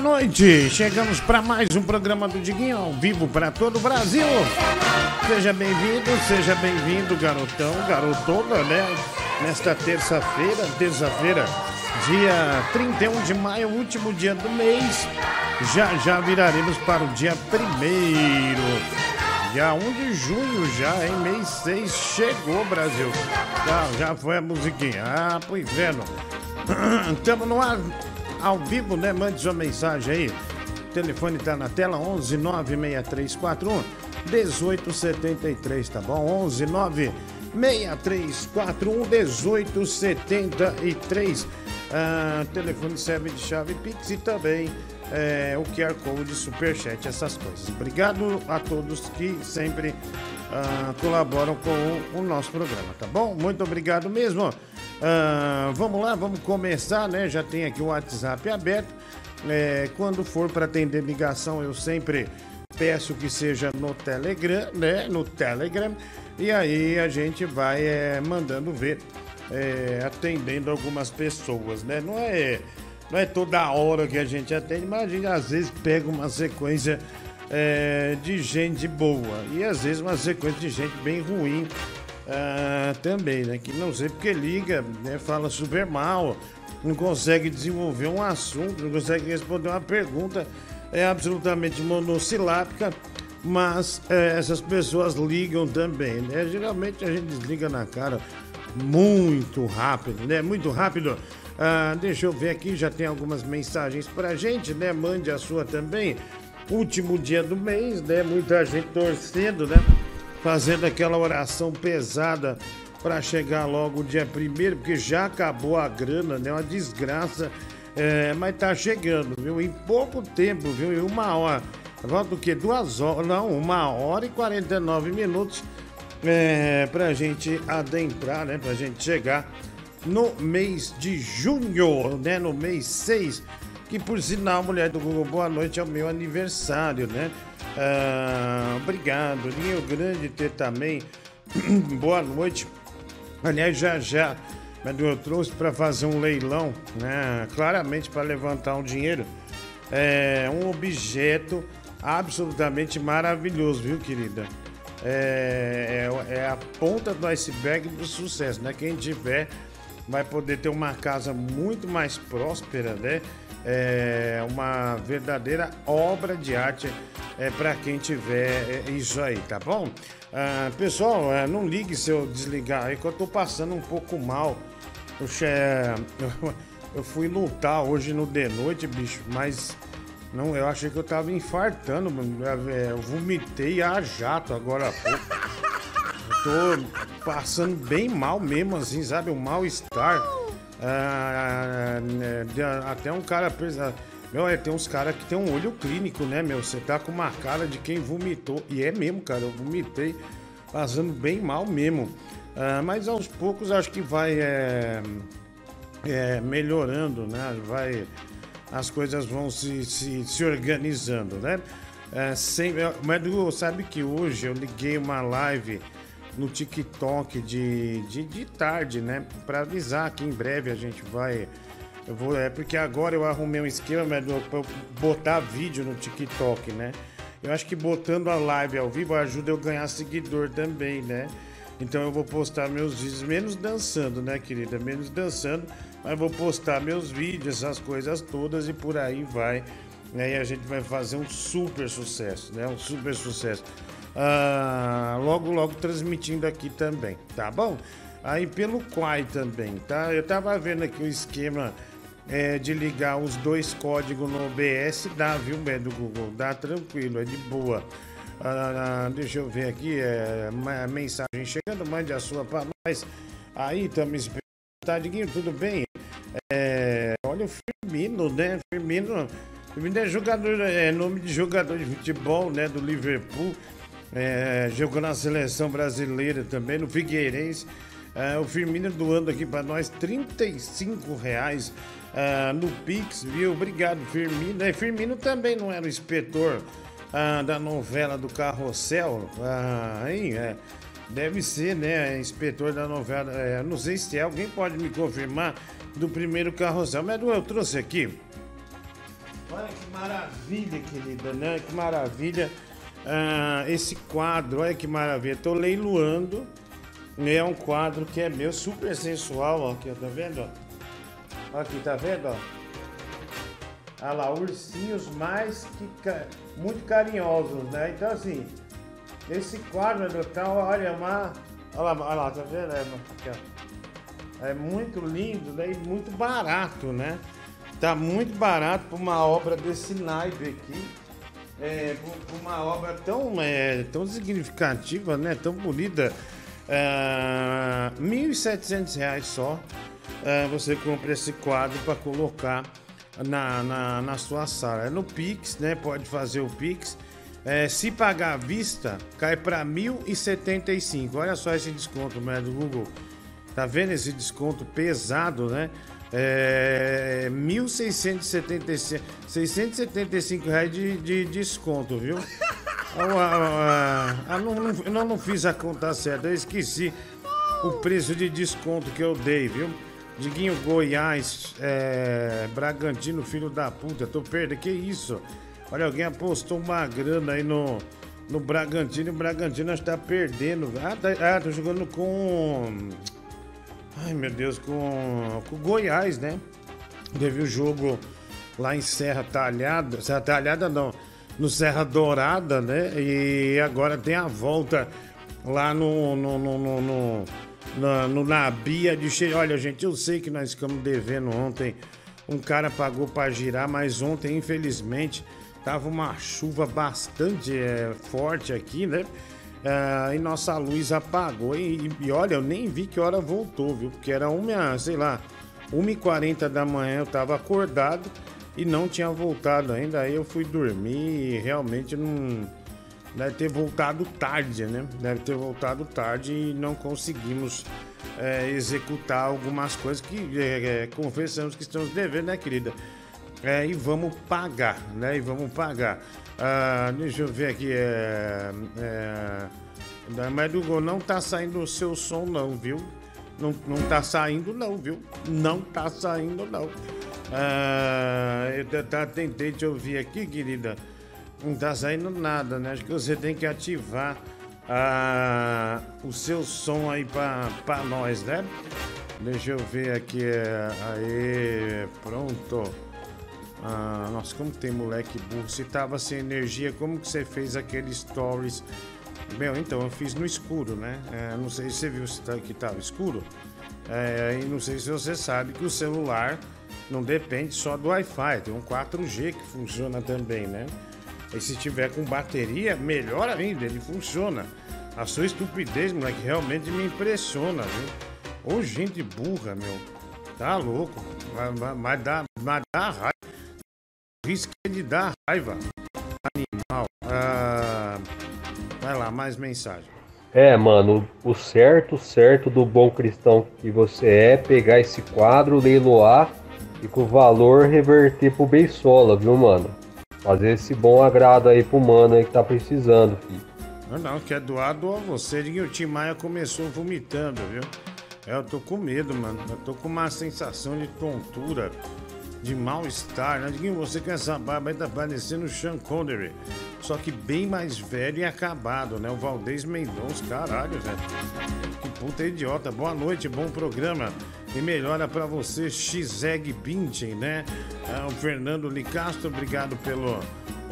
boa noite. Chegamos para mais um programa do Diguinho ao vivo para todo o Brasil. Seja bem-vindo, seja bem-vindo, garotão, garotona, né? Nesta terça-feira, terça-feira, dia 31 de maio, último dia do mês. Já já viraremos para o dia primeiro. Dia 1 de junho já, em mês 6 chegou Brasil. Já, já foi a musiquinha. Ah, pro inferno. Estamos no ar ao vivo, né? Mande sua mensagem aí. O telefone tá na tela 11 96341 1873, tá bom? 11 96341 1873. Ah, telefone serve de chave Pix e também é, o QR Code, Superchat, essas coisas. Obrigado a todos que sempre ah, colaboram com o, nosso programa, tá bom? Muito obrigado mesmo. Ah, vamos lá, vamos começar, né? Já tem aqui o WhatsApp aberto. É, quando for para atender ligação, eu sempre peço que seja no Telegram, né? No Telegram. E aí a gente vai é, mandando ver, é, atendendo algumas pessoas, né? Não é, não é toda hora que a gente atende, mas a gente às vezes pega uma sequência é, de gente boa e às vezes uma sequência de gente bem ruim ah, também, né? Que não sei porque liga, né? Fala super mal, não consegue desenvolver um assunto, não consegue responder uma pergunta, é absolutamente monossilábica, mas é, essas pessoas ligam também, né? Geralmente a gente desliga na cara muito rápido, né? Muito rápido. Ah, deixa eu ver aqui, já tem algumas mensagens pra gente, né? Mande a sua também. Último dia do mês, né? Muita gente torcendo, né? fazendo aquela oração pesada para chegar logo o dia primeiro, porque já acabou a grana, né? Uma desgraça. É, mas tá chegando, viu? Em pouco tempo, viu? Em uma hora. Volta o quê? Duas horas? Não, uma hora e 49 minutos é, pra gente adentrar, né? Pra gente chegar no mês de junho, né? No mês 6. Que por sinal, mulher do Google, boa noite, é o meu aniversário, né? Ah, obrigado, Rio Grande ter também. Boa noite. Aliás, já já, eu trouxe para fazer um leilão, né? Claramente para levantar um dinheiro. É um objeto absolutamente maravilhoso, viu, querida? É, é, é a ponta do iceberg do sucesso, né? Quem tiver vai poder ter uma casa muito mais próspera, né? É uma verdadeira obra de arte é, para quem tiver é, isso aí, tá bom? Ah, pessoal, é, não ligue se eu desligar aí que eu tô passando um pouco mal. Eu, eu, eu fui lutar hoje no de noite, bicho, mas não, eu achei que eu tava infartando. É, eu vomitei a jato agora há pouco. Tô passando bem mal mesmo, assim, sabe? Um mal-estar. Ah, né, até um cara meu, é, tem uns caras que tem um olho clínico, né, meu? Você tá com uma cara de quem vomitou. E é mesmo, cara, eu vomitei passando bem mal mesmo. Ah, mas aos poucos acho que vai é, é, melhorando, né? Vai, as coisas vão se, se, se organizando, né? É, sem, mas sabe que hoje eu liguei uma live no TikTok de, de, de tarde, né? Para avisar que em breve a gente vai eu vou, é porque agora eu arrumei um esquema para botar vídeo no TikTok, né? Eu acho que botando a live ao vivo ajuda eu ganhar seguidor também, né? Então eu vou postar meus vídeos, menos dançando, né, querida? Menos dançando, mas vou postar meus vídeos, essas coisas todas e por aí vai. Né? E a gente vai fazer um super sucesso, né? Um super sucesso. Ah, logo, logo transmitindo aqui também, tá bom? Aí pelo Quai também, tá? Eu tava vendo aqui o esquema é, de ligar os dois códigos no OBS, dá, viu, do Google? Dá tranquilo, é de boa. Ah, deixa eu ver aqui, é, mensagem chegando, mande a sua para nós. Aí, estamos esperando. Tá, Diguinho, tudo bem? É, olha o Firmino, né? Firmino, Firmino é jogador, é nome de jogador de futebol, né? Do Liverpool. É, jogou na seleção brasileira também, no Figueirense. É, o Firmino doando aqui para nós 35 reais uh, no Pix, viu? Obrigado, Firmino. É, Firmino também não era o inspetor uh, da novela do Carrossel. Uh, aí, é, deve ser, né? Inspetor da novela. É, não sei se é, alguém pode me confirmar do primeiro Carrossel. Mas eu trouxe aqui Olha que maravilha, querida, né? Que maravilha. Ah, esse quadro, olha que maravilha. Tô leiloando. É um quadro que é meu, super sensual, ó. Aqui, ó, tá vendo? Ó? Aqui, tá vendo? Ó? Olha lá, ursinhos mais que muito carinhosos, né? Então, assim, esse quadro do tal, olha, é uma. Olha lá, olha lá, tá vendo? É, aqui, é muito lindo né? e muito barato, né? Tá muito barato para uma obra desse naipe aqui. É, por uma obra tão, é, tão significativa, né? Tão bonita. R$ 1.700 só. É, você compra esse quadro para colocar na, na, na, sua sala. É no Pix, né? Pode fazer o Pix. É, se pagar à vista, cai para 1.075. Olha só esse desconto, né, do Google. Tá vendo esse desconto pesado, né? É, 1.675 675 reais de, de desconto, viu? Ah, ah, ah, não, não, não, não fiz a conta certa, eu esqueci o preço de desconto que eu dei, viu? Diguinho Goiás, é, Bragantino, filho da puta, tô perdendo, que isso? Olha, alguém apostou uma grana aí no, no Bragantino e o Bragantino está perdendo. Ah, tá, ah, tô jogando com. Ai meu Deus, com, com Goiás, né? Teve o jogo lá em Serra Talhada. Serra Talhada não, no Serra Dourada, né? E agora tem a volta lá no. no, no, no, no na, no Nabia de cheio. Olha, gente, eu sei que nós ficamos devendo ontem. Um cara pagou para girar, mas ontem, infelizmente, tava uma chuva bastante é, forte aqui, né? Uh, e nossa luz apagou. E, e, olha, eu nem vi que hora voltou, viu? Porque era uma, sei lá, 1h40 da manhã eu tava acordado e não tinha voltado ainda. Aí eu fui dormir e realmente não. Deve ter voltado tarde, né? Deve ter voltado tarde e não conseguimos é, executar algumas coisas que é, é, confessamos que estamos devendo, né, querida? E vamos pagar, né? E vamos pagar. Ah, deixa eu ver aqui. É, é, mas do não tá saindo o seu som, não, viu? Não, não tá saindo, não, viu? Não tá saindo, não. Ah, eu tá, tentei te ouvir aqui, querida. Não tá saindo nada, né? Acho que você tem que ativar ah, o seu som aí para nós, né? Deixa eu ver aqui. É, aí, pronto. Ah, nossa, como tem moleque burro. Se tava sem energia, como que você fez aquele stories? Meu, então, eu fiz no escuro, né? É, não sei se você viu se tá, que tava escuro. É, e não sei se você sabe que o celular não depende só do Wi-Fi. Tem um 4G que funciona também, né? E se tiver com bateria, melhor ainda, ele funciona. A sua estupidez, moleque, realmente me impressiona, viu? Ô, gente burra, meu. Tá louco. Mas, mas, dá, mas dá raiva risco de dar raiva. Animal. Ah, vai lá, mais mensagem. É, mano, o certo, certo do bom cristão que você é pegar esse quadro, leiloar e com o valor reverter pro Beisola, viu, mano? Fazer esse bom agrado aí pro mano aí que tá precisando, filho. Não, não, quer doar, doa você. O Tim Maia começou vomitando, viu? É, eu tô com medo, mano. Eu tô com uma sensação de tontura de mal-estar. Né? Diguinho, você com essa barba aí tá parecendo o Sean Connery. Só que bem mais velho e acabado, né? O Valdez Mendonça, caralho, velho. Que puta idiota. Boa noite, bom programa. E melhora para você, Xeg Bintin, né? Ah, o Fernando Licastro, obrigado pelo.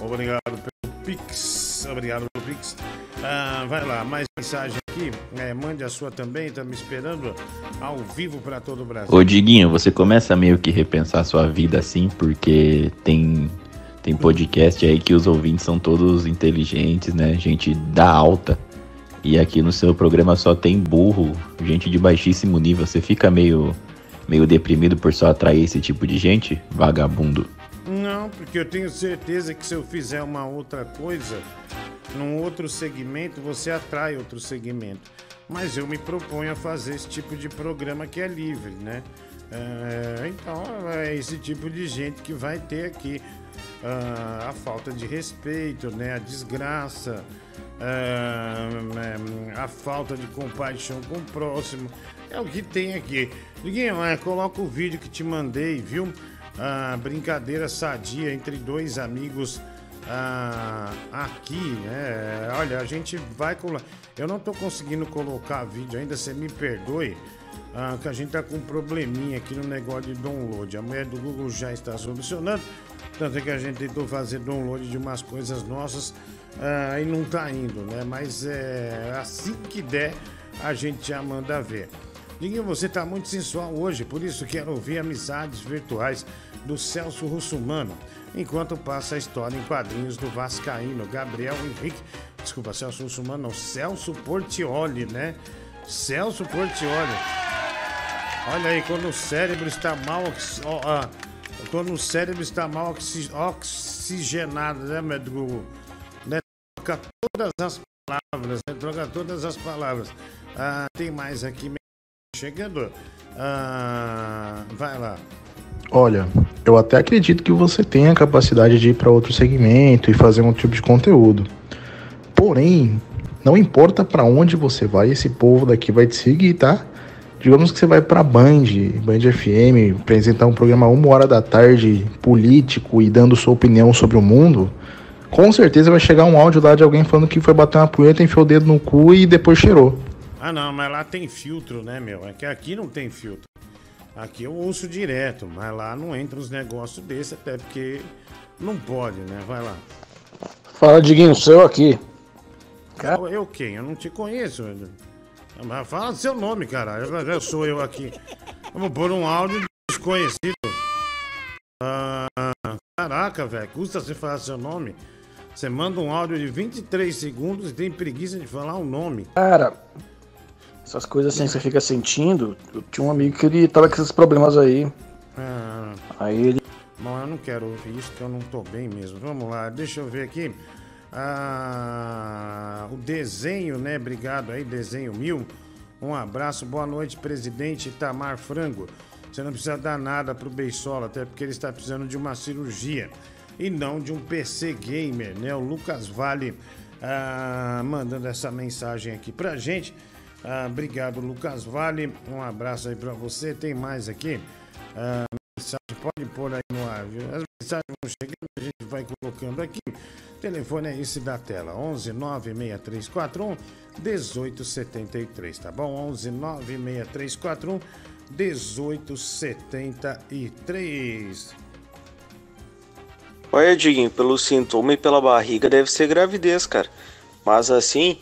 Obrigado pelo Pix. Obrigado Pix. Ah, vai lá, mais mensagem aqui. É, mande a sua também, tá me esperando ao vivo para todo o Brasil. Ô Diguinho, você começa meio que repensar a sua vida assim, porque tem, tem podcast aí que os ouvintes são todos inteligentes, né? Gente da alta. E aqui no seu programa só tem burro, gente de baixíssimo nível. Você fica meio, meio deprimido por só atrair esse tipo de gente, vagabundo. Não, porque eu tenho certeza que se eu fizer uma outra coisa, num outro segmento, você atrai outro segmento. Mas eu me proponho a fazer esse tipo de programa que é livre, né? É, então, é esse tipo de gente que vai ter aqui uh, a falta de respeito, né? A desgraça, uh, a falta de compaixão com o próximo. É o que tem aqui. Liguinho, é, coloca o vídeo que te mandei, viu? Ah, brincadeira sadia entre dois amigos ah, aqui, né? Olha, a gente vai colar. Eu não tô conseguindo colocar vídeo ainda, você me perdoe. Ah, que a gente tá com um probleminha aqui no negócio de download. A mulher do Google já está solucionando. Tanto é que a gente tentou fazer download de umas coisas nossas ah, e não tá indo, né? Mas é assim que der, a gente já manda ver. Diguinho, você tá muito sensual hoje, por isso quero ouvir amizades virtuais do Celso Russumano, enquanto passa a história em quadrinhos do Vascaíno, Gabriel Henrique. Desculpa, Celso Russumano, não, Celso Portioli, né? Celso Portioli. Olha aí, quando o cérebro está mal. quando o cérebro está mal oxi- oxigenado, né, médico? Né? Troca todas as palavras, né? Troca todas as palavras. Ah, tem mais aqui chegando. Ah, vai lá. Olha, eu até acredito que você tenha a capacidade de ir para outro segmento e fazer um tipo de conteúdo. Porém, não importa para onde você vai, esse povo daqui vai te seguir, tá? Digamos que você vai para Band, Band FM, apresentar um programa uma hora da tarde político e dando sua opinião sobre o mundo. Com certeza vai chegar um áudio lá de alguém falando que foi bater uma punheta, enfiou o dedo no cu e depois cheirou. Ah, não, mas lá tem filtro, né, meu? É que aqui não tem filtro. Aqui eu ouço direto, mas lá não entra uns negócios desses, até porque não pode, né? Vai lá. Fala, Diguinho, sou eu aqui. Eu, eu quem? Eu não te conheço. velho. Mas fala seu nome, caralho. Eu, eu sou eu aqui. Vamos pôr um áudio de desconhecido. Ah, caraca, velho. Custa você falar seu nome. Você manda um áudio de 23 segundos e tem preguiça de falar o nome. Cara, essas coisas assim que você fica sentindo. Eu tinha um amigo que ele tava com esses problemas aí. Ah, Aí ele. Bom, eu não quero ouvir isso, que eu não tô bem mesmo. Vamos lá, deixa eu ver aqui. Ah, o desenho, né? Obrigado aí, desenho mil. Um abraço, boa noite, presidente Itamar Frango. Você não precisa dar nada pro Beisola, até porque ele está precisando de uma cirurgia e não de um PC gamer, né? O Lucas Vale ah, mandando essa mensagem aqui pra gente. Ah, obrigado, Lucas Vale. Um abraço aí pra você. Tem mais aqui. Ah, mensagem, pode pôr aí no ar, viu? As mensagens vão chegando, a gente vai colocando aqui. O telefone é esse da tela, 11 96341 1873, tá bom? 11 96341 1873. Olha, Diguinho, pelo sintoma e pela barriga deve ser gravidez, cara. Mas assim,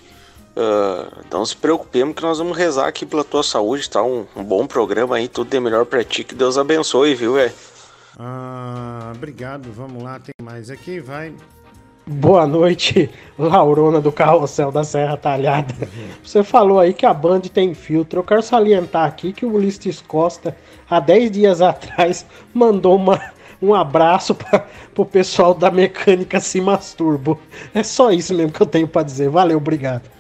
ah, não se preocupemos que nós vamos rezar aqui pela tua saúde, tá? Um, um bom programa aí, tudo de melhor pra ti, que Deus abençoe, viu, velho? Ah, obrigado, vamos lá, tem mais aqui, vai. Boa noite, Laurona do Carrossel da Serra Talhada. Você falou aí que a Band tem filtro. Eu quero salientar aqui que o Ulisses Costa, há 10 dias atrás, mandou uma, um abraço para o pessoal da mecânica Se Masturbo. É só isso mesmo que eu tenho para dizer. Valeu, obrigado.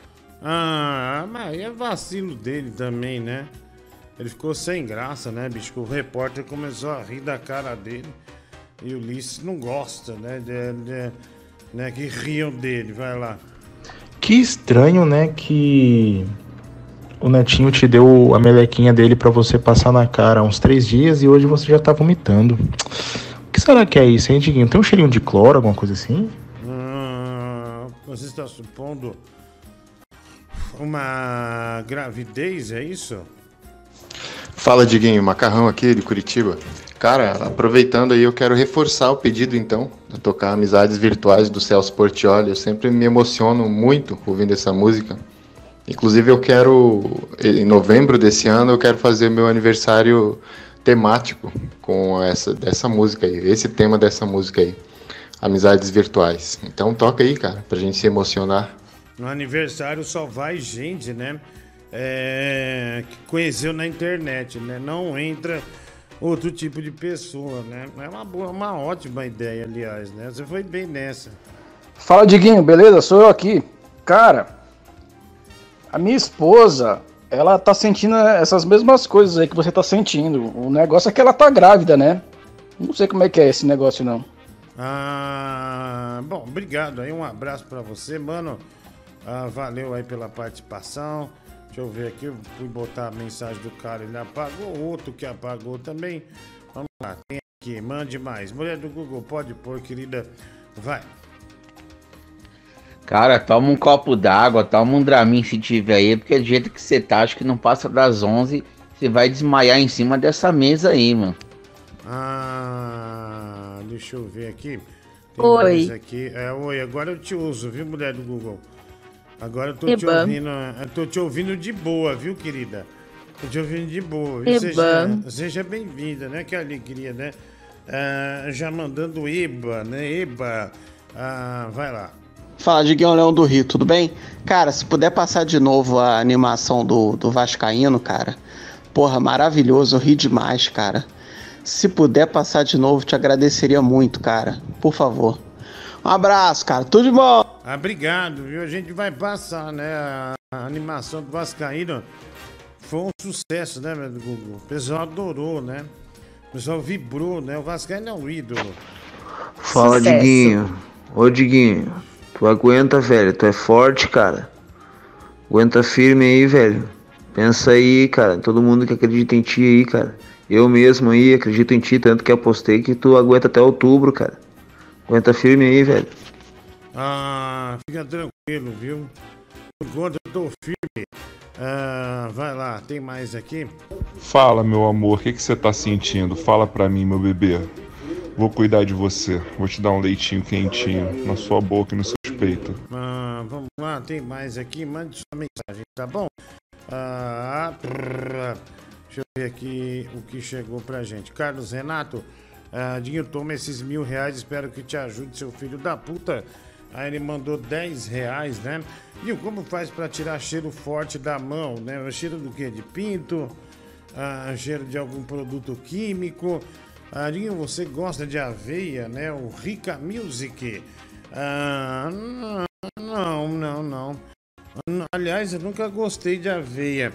Ah, mas é vacilo dele também, né? Ele ficou sem graça, né, bicho? O repórter começou a rir da cara dele. E o Ulisses não gosta, né? De, de- né que riam dele, vai lá. Que estranho, né, que o netinho te deu a melequinha dele pra você passar na cara há uns três dias e hoje você já tá vomitando. O que será que é isso, hein, Diguinho? Tem um cheirinho de cloro, alguma coisa assim? Ah, você está supondo uma gravidez, é isso? Fala, Diguinho, Macarrão aqui de Curitiba. Cara, aproveitando aí, eu quero reforçar o pedido então, de tocar Amizades Virtuais do Celso Portioli. Eu sempre me emociono muito ouvindo essa música. Inclusive, eu quero, em novembro desse ano, eu quero fazer meu aniversário temático com essa dessa música aí, esse tema dessa música aí, Amizades Virtuais. Então toca aí, cara, pra gente se emocionar. No aniversário só vai gente, né? É, que conheceu na internet, né? Não entra outro tipo de pessoa, né? É uma, boa, uma ótima ideia, aliás, né? Você foi bem nessa. Fala, Diguinho, beleza? Sou eu aqui. Cara, a minha esposa, ela tá sentindo essas mesmas coisas aí que você tá sentindo. O negócio é que ela tá grávida, né? Não sei como é que é esse negócio, não. Ah, bom, obrigado aí, um abraço pra você, mano. Ah, valeu aí pela participação. Deixa eu ver aqui, eu fui botar a mensagem do cara, ele apagou, outro que apagou também. Vamos lá, tem aqui. Mande mais. Mulher do Google, pode pôr, querida. Vai. Cara, toma um copo d'água, toma um Dramin se tiver aí, porque do jeito que você tá, acho que não passa das 11, você vai desmaiar em cima dessa mesa aí, mano. Ah, deixa eu ver aqui. Tem Oi. mais Aqui. É, oi, agora eu te uso, viu, mulher do Google? Agora eu tô te ouvindo. Eu tô te ouvindo de boa, viu, querida? Tô te ouvindo de boa. Seja, seja bem-vinda, né? Que alegria, né? Ah, já mandando Eba, né? Eba. Ah, vai lá. Fala, Diguinho Leão do Rio, tudo bem? Cara, se puder passar de novo a animação do, do Vascaíno, cara. Porra, maravilhoso, eu ri demais, cara. Se puder passar de novo, te agradeceria muito, cara. Por favor. Um abraço, cara. Tudo de bom. Ah, obrigado, viu? A gente vai passar, né? A, a animação do Vascaíno foi um sucesso, né, meu Google? O pessoal adorou, né? O pessoal vibrou, né? O Vascaíno é um ídolo. Fala, Sucesso. Diguinho. Ô, Diguinho. Tu aguenta, velho. Tu é forte, cara. Aguenta firme aí, velho. Pensa aí, cara. Todo mundo que acredita em ti aí, cara. Eu mesmo aí acredito em ti, tanto que apostei que tu aguenta até outubro, cara. Aguenta firme aí, velho. Ah, fica tranquilo, viu? Por conta eu tô firme. Ah, vai lá, tem mais aqui? Fala, meu amor, o que que você tá sentindo? Fala pra mim, meu bebê. Vou cuidar de você. Vou te dar um leitinho quentinho na sua boca e no seu peito. Ah, vamos lá, tem mais aqui. Mande sua mensagem, tá bom? Ah, deixa eu ver aqui o que chegou pra gente. Carlos Renato, ah, Dinho, toma esses mil reais. Espero que te ajude, seu filho da puta. Aí ele mandou 10 reais, né? Dinho, como faz pra tirar cheiro forte da mão, né? O cheiro do quê? De pinto? Ah, cheiro de algum produto químico? Ah, Dinho, você gosta de aveia, né? O Rica Music. Ah, não, não, não. Aliás, eu nunca gostei de aveia.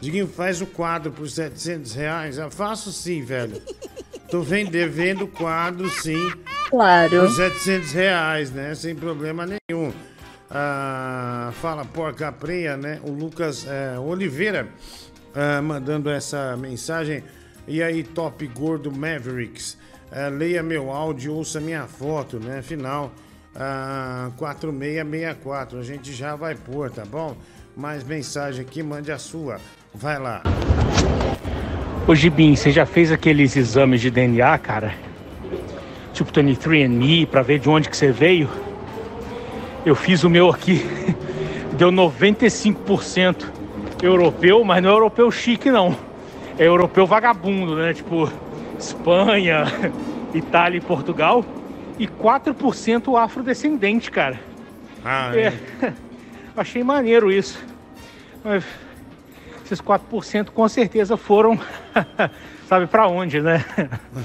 Diguinho, faz o quadro por 700 reais. Eu faço sim, velho. Tô vendendo, vendo quadro sim. Claro. Por 700 reais, né? Sem problema nenhum. Ah, fala porca preia, né? O Lucas eh, Oliveira ah, mandando essa mensagem. E aí, top gordo Mavericks. Ah, leia meu áudio, ouça minha foto, né? Final ah, 4664. A gente já vai pôr, tá bom? Mais mensagem aqui, mande a sua. Vai lá. Ô Gibim, você já fez aqueles exames de DNA, cara? Tipo 23andMe, pra ver de onde que você veio? Eu fiz o meu aqui, deu 95% europeu, mas não é europeu chique não. É europeu vagabundo, né? Tipo Espanha, Itália e Portugal. E 4% afrodescendente, cara. Ah, É, achei maneiro isso. Mas esses 4% com certeza foram, sabe pra onde, né?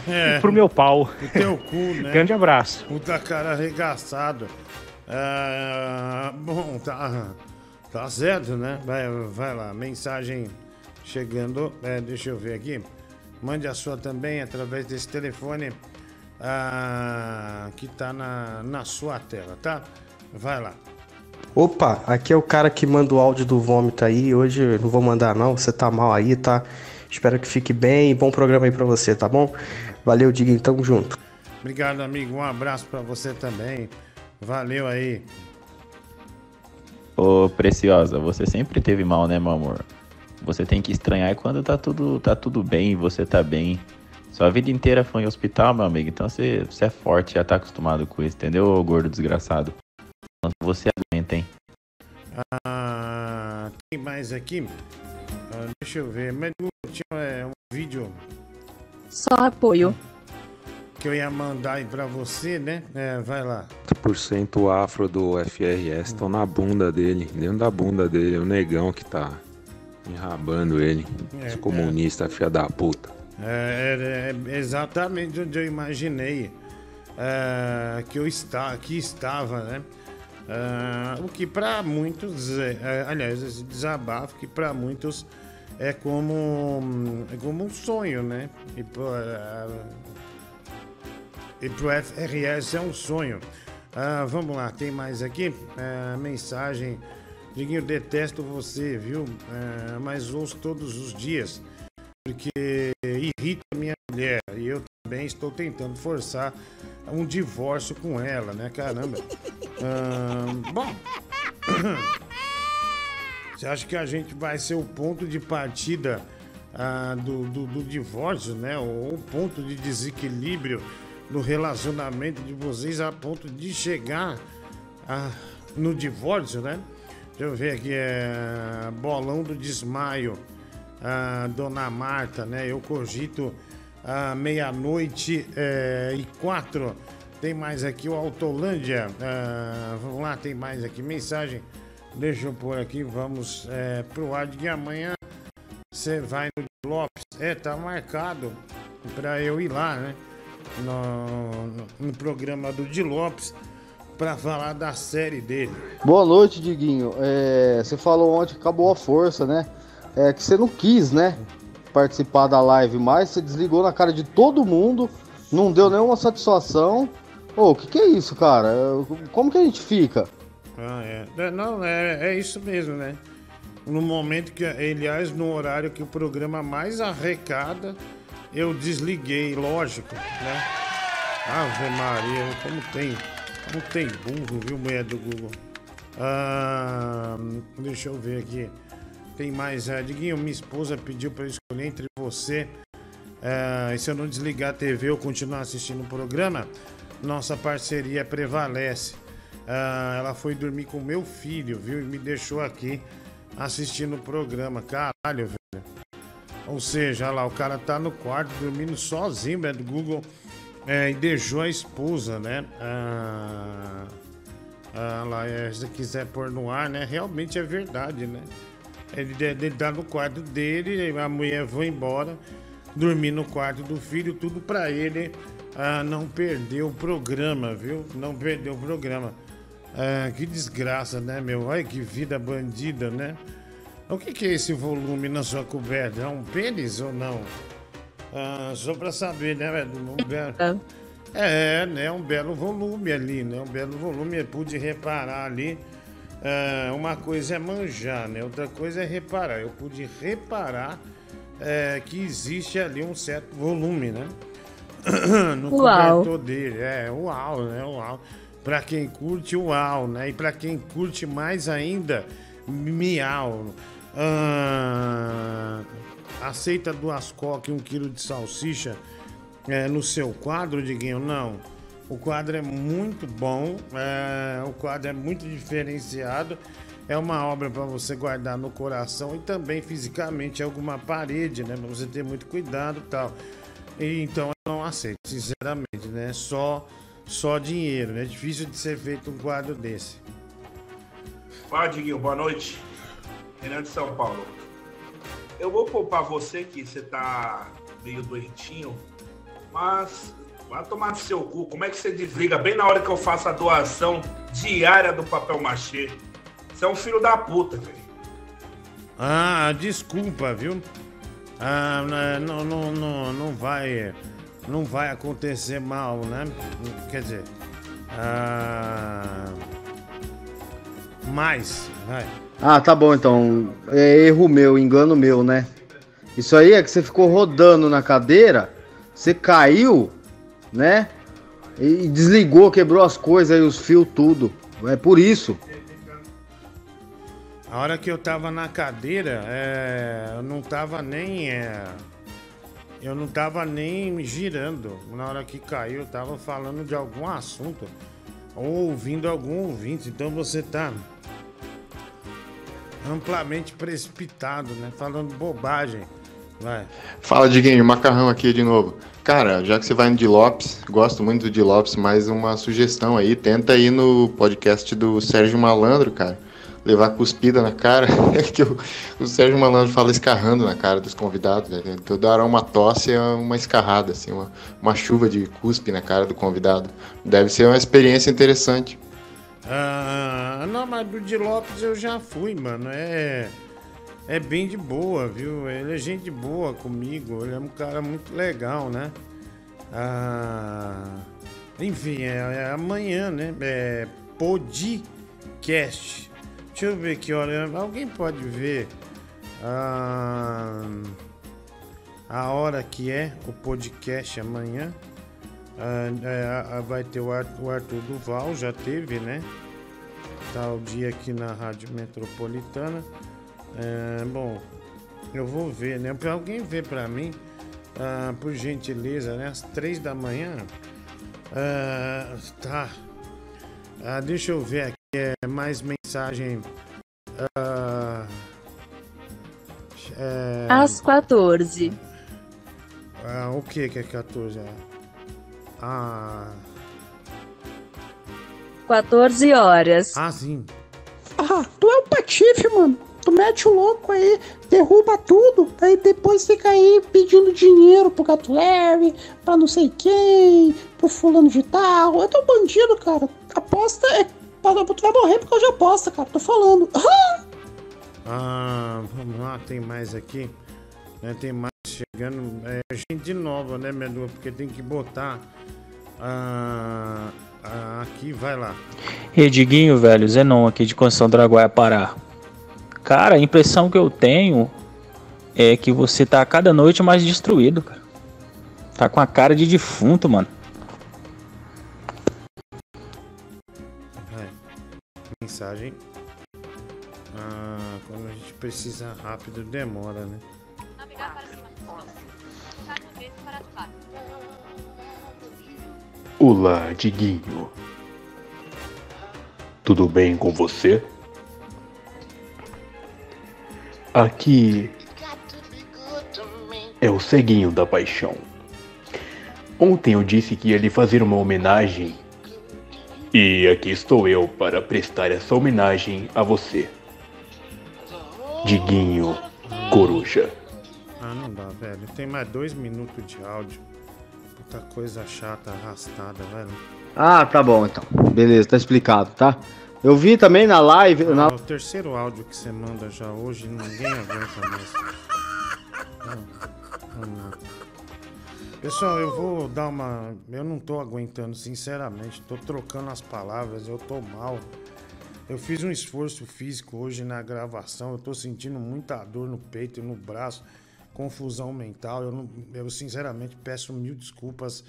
É. Pro meu pau. O teu cu, né? Grande abraço. Puta cara arregaçado. Ah, bom, tá, tá certo, né? Vai, vai lá, mensagem chegando. É, deixa eu ver aqui. Mande a sua também através desse telefone ah, que tá na, na sua tela, tá? Vai lá. Opa, aqui é o cara que manda o áudio do vômito aí. Hoje eu não vou mandar não, você tá mal aí, tá? Espero que fique bem bom programa aí pra você, tá bom? Valeu, Diguinho, tamo junto. Obrigado, amigo. Um abraço pra você também. Valeu aí. Ô, Preciosa, você sempre teve mal, né, meu amor? Você tem que estranhar quando tá tudo, tá tudo bem e você tá bem. Sua vida inteira foi em hospital, meu amigo. Então você, você é forte, já tá acostumado com isso, entendeu, gordo desgraçado? Você aguenta, hein? Ah, tem mais aqui? Ah, deixa eu ver. Mas tinha é, um vídeo Só apoio. que eu ia mandar aí pra você, né? É, vai lá. 30% afro do FRS estão na bunda dele, dentro da bunda dele, o negão que tá enrabando ele. É, Esse comunista, filha da puta. É, é exatamente onde eu imaginei é, que eu está, que estava, né? É, o que para muitos, é, é, aliás, esse desabafo que para muitos é como, é como um sonho, né? E para e pro FRS é um sonho. Ah, vamos lá, tem mais aqui? Ah, mensagem. Diguinho, detesto você, viu? Mas ouço todos os dias. Porque irrita minha mulher. E eu também estou tentando forçar um divórcio com ela, né? Caramba. Ahn, bom. Você acha que a gente vai ser o ponto de partida ah, do, do, do divórcio, né? Ou o ponto de desequilíbrio no relacionamento de vocês a ponto de chegar ah, no divórcio, né? Deixa eu ver aqui, é Bolão do Desmaio, ah, Dona Marta, né? Eu cogito ah, meia-noite eh, e quatro. Tem mais aqui o Autolândia. Ah, vamos lá, tem mais aqui mensagem. Deixa eu pôr aqui, vamos é, pro ar de amanhã. Você vai no Lopes. É, tá marcado pra eu ir lá, né? No, no, no programa do Di Lopes pra falar da série dele. Boa noite, Diguinho. É, você falou ontem que acabou a força, né? É que você não quis, né? Participar da live mais, você desligou na cara de todo mundo, não deu nenhuma satisfação. Ô, o que, que é isso, cara? Como que a gente fica? Ah, é. É, Não, é, é isso mesmo, né? No momento que, aliás, no horário que o programa mais arrecada, eu desliguei, lógico, né? Ave Maria, como tem, como tem burro, viu, mulher do Google? Ah, deixa eu ver aqui. Tem mais, é, Diguinho, minha esposa pediu para eu escolher entre você é, e se eu não desligar a TV ou continuar assistindo o programa, nossa parceria prevalece. Ah, ela foi dormir com meu filho, viu? E me deixou aqui assistindo o programa. Caralho, velho. Ou seja, olha lá, o cara tá no quarto dormindo sozinho, velho, do Google. é, e deixou a esposa, né? Ah, ah, lá, é, se quiser pôr no ar, né? Realmente é verdade, né? Ele, ele tá no quarto dele, a mulher foi embora, dormir no quarto do filho, tudo pra ele ah, não perder o programa, viu? Não perder o programa. Ah, que desgraça, né, meu? Olha que vida bandida, né? O que, que é esse volume na sua coberta? É um pênis ou não? Ah, só pra saber, né, velho? Um belo... É, né? Um belo volume ali, né? Um belo volume. Eu pude reparar ali. Ah, uma coisa é manjar, né? Outra coisa é reparar. Eu pude reparar é, que existe ali um certo volume, né? no Uau. cobertor dele. É, uau, né? Uau. Pra quem curte, uau, né? E pra quem curte mais ainda, miau. Ah, aceita duas coques e um quilo de salsicha é, no seu quadro, Diguinho? Não. O quadro é muito bom, é, o quadro é muito diferenciado. É uma obra para você guardar no coração e também fisicamente é alguma parede, né? Pra você ter muito cuidado tal. E, então eu não aceito, sinceramente, né? Só, só dinheiro, né? É difícil de ser feito um quadro desse. Fala, Diguinho, boa noite. Renan de São Paulo. Eu vou poupar você que você tá meio doentinho, mas vai tomar no seu cu. Como é que você desliga bem na hora que eu faço a doação diária do papel machê? Você é um filho da puta, velho. Ah, desculpa, viu? Ah, né, não, não, não, não vai, não vai acontecer mal, né? Quer dizer, ah, mais, vai. Ah, tá bom então. É erro meu, engano meu, né? Isso aí é que você ficou rodando na cadeira, você caiu, né? E desligou, quebrou as coisas aí, os fios, tudo. É por isso. A hora que eu tava na cadeira, é, eu não tava nem. é, eu não tava nem girando. Na hora que caiu, eu tava falando de algum assunto. Ou ouvindo algum ouvinte. Então você tá amplamente precipitado, né? Falando bobagem. Vai. Fala, Diguinho, macarrão aqui de novo. Cara, já que você vai no de Lopes, gosto muito do de Lopes, mais uma sugestão aí, tenta ir no podcast do Sérgio Malandro, cara. Levar cuspida na cara, que o, o Sérgio Malandro fala escarrando na cara dos convidados, né? Toda hora uma tosse é uma escarrada, assim, uma, uma chuva de cuspe na cara do convidado. Deve ser uma experiência interessante. Ah, não, mas do de Lopes eu já fui, mano. É. É bem de boa, viu? Ele é gente boa comigo. Ele é um cara muito legal, né? Ah, enfim, é, é amanhã, né? É podcast. Deixa eu ver que hora. Alguém pode ver. Ah, a hora que é o podcast amanhã. Ah, é, vai ter o Ar- o Arthur Duval, já teve, né? Tá o dia aqui na Rádio Metropolitana. É, bom, eu vou ver, né? Pra alguém ver pra mim, ah, por gentileza, né? Às três da manhã. Ah, tá. Ah, deixa eu ver aqui. É, mais mensagem. Ah, é, Às 14. ah, o que que é 14? Ah, 14 horas. ah sim. Ah, tu é o Patife, mano. Tu mete o louco aí, derruba tudo, aí depois fica aí pedindo dinheiro pro Gato Leve, pra não sei quem, pro fulano de tal. Eu tô bandido, cara. Aposta é. Tu vai morrer por causa de aposta, cara. Tô falando. Ah! Vamos lá, tem mais aqui. né, tem mais chegando. É, gente nova, né, Medu? Porque tem que botar. ah, ah, aqui, vai lá. E Diguinho, velho, Zenon aqui de Conceição do Araguaia, Pará. Cara, a impressão que eu tenho é que você tá a cada noite mais destruído, cara. Tá com a cara de defunto, mano. Mensagem. Ah, quando a gente precisa rápido, demora, né? Olá, Diguinho. Tudo bem com você? Aqui é o ceguinho da paixão. Ontem eu disse que ia lhe fazer uma homenagem. E aqui estou eu para prestar essa homenagem a você. Diguinho Coruja. Ah, não dá, velho. Tem mais dois minutos de áudio. Puta coisa chata, arrastada, velho. Ah, tá bom então. Beleza, tá explicado, tá? Eu vi também na live. Ah, Na... O terceiro áudio que você manda já hoje, ninguém aguenta mais. Não, não, não. Pessoal, eu vou dar uma. Eu não tô aguentando, sinceramente. Tô trocando as palavras, eu tô mal. Eu fiz um esforço físico hoje na gravação. Eu tô sentindo muita dor no peito e no braço, confusão mental. Eu, não- eu sinceramente peço mil desculpas.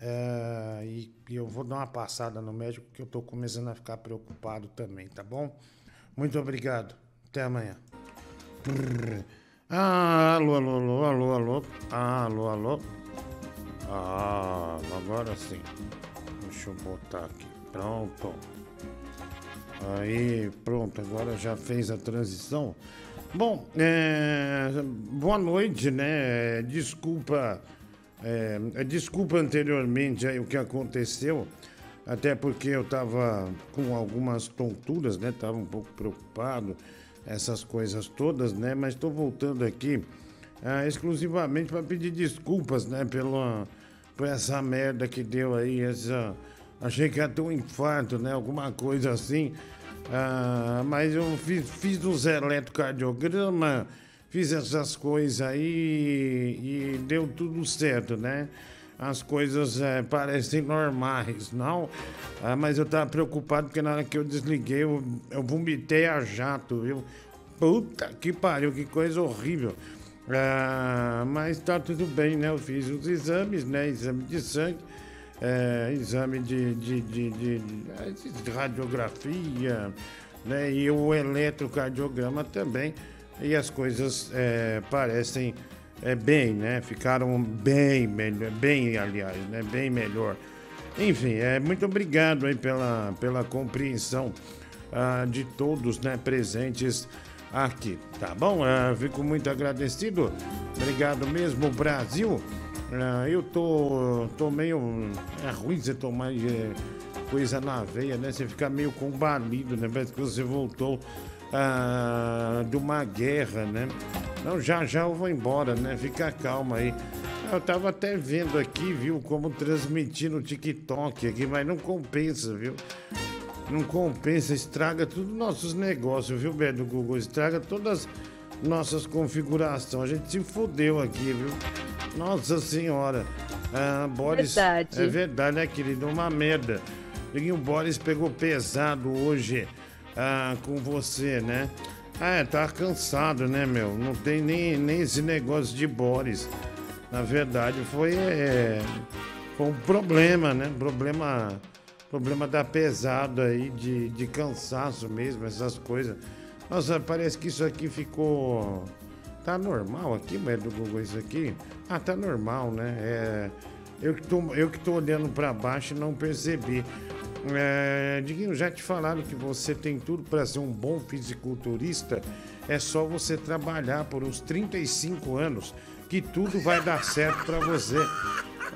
É, e, e eu vou dar uma passada no médico porque eu tô começando a ficar preocupado também, tá bom? Muito obrigado. Até amanhã. Ah, alô, alô, alô, alô, alô. Ah, alô, alô. Ah, agora sim. Deixa eu botar aqui. Pronto. Aí, pronto, agora já fez a transição. Bom, é, boa noite, né? Desculpa, é, desculpa anteriormente aí o que aconteceu, até porque eu tava com algumas tonturas, né? Tava um pouco preocupado, essas coisas todas, né? Mas estou voltando aqui ah, exclusivamente para pedir desculpas, né? Pela, por essa merda que deu aí, essa... Achei que ia ter um infarto, né? Alguma coisa assim. Ah, mas eu fiz, fiz uns eletrocardiograma, fiz essas coisas aí e deu tudo certo, né? As coisas eh, parecem normais, não? Ah, mas eu tava preocupado porque na hora que eu desliguei, eu, eu vomitei a jato, viu? Puta que pariu, que coisa horrível. Ah, mas tá tudo bem, né? Eu fiz os exames, né? Exame de sangue, eh, exame de, de, de, de- de radiografia, né? E o eletrocardiograma também. E as coisas eh, parecem eh, bem, né? Ficaram bem melhor, bem, aliás, né? Bem melhor. Enfim, é, muito obrigado aí pela, pela compreensão ah, de todos né, presentes aqui, tá bom? Ah, fico muito agradecido. Obrigado mesmo, Brasil. Ah, eu tô, tô meio. É ruim você tomar eh, coisa na veia, né? Você fica meio combalido, né? Parece que você voltou ah, de uma guerra, né? Não, já já eu vou embora, né? Fica calma aí. Eu tava até vendo aqui, viu, como transmitir no TikTok aqui, mas não compensa, viu? Não compensa, estraga tudo nossos negócios, viu, Beto do Google? Estraga todas as nossas configurações. A gente se fodeu aqui, viu? Nossa senhora. Ah, Boris. Verdade. É verdade, né, querido? Uma merda. E o Boris pegou pesado hoje ah, com você, né? Ah, é, tá cansado, né, meu? Não tem nem, nem esse negócio de Boris. Na verdade, foi, é, foi um problema, né? Problema, problema da pesada aí, de, de cansaço mesmo, essas coisas. Nossa, parece que isso aqui ficou. Tá normal aqui, mas do Google isso aqui? Ah, tá normal, né? É, eu, que tô, eu que tô olhando para baixo e não percebi. É, Diguinho, já te falaram que você tem tudo para ser um bom fisiculturista. É só você trabalhar por uns 35 anos que tudo vai dar certo para você.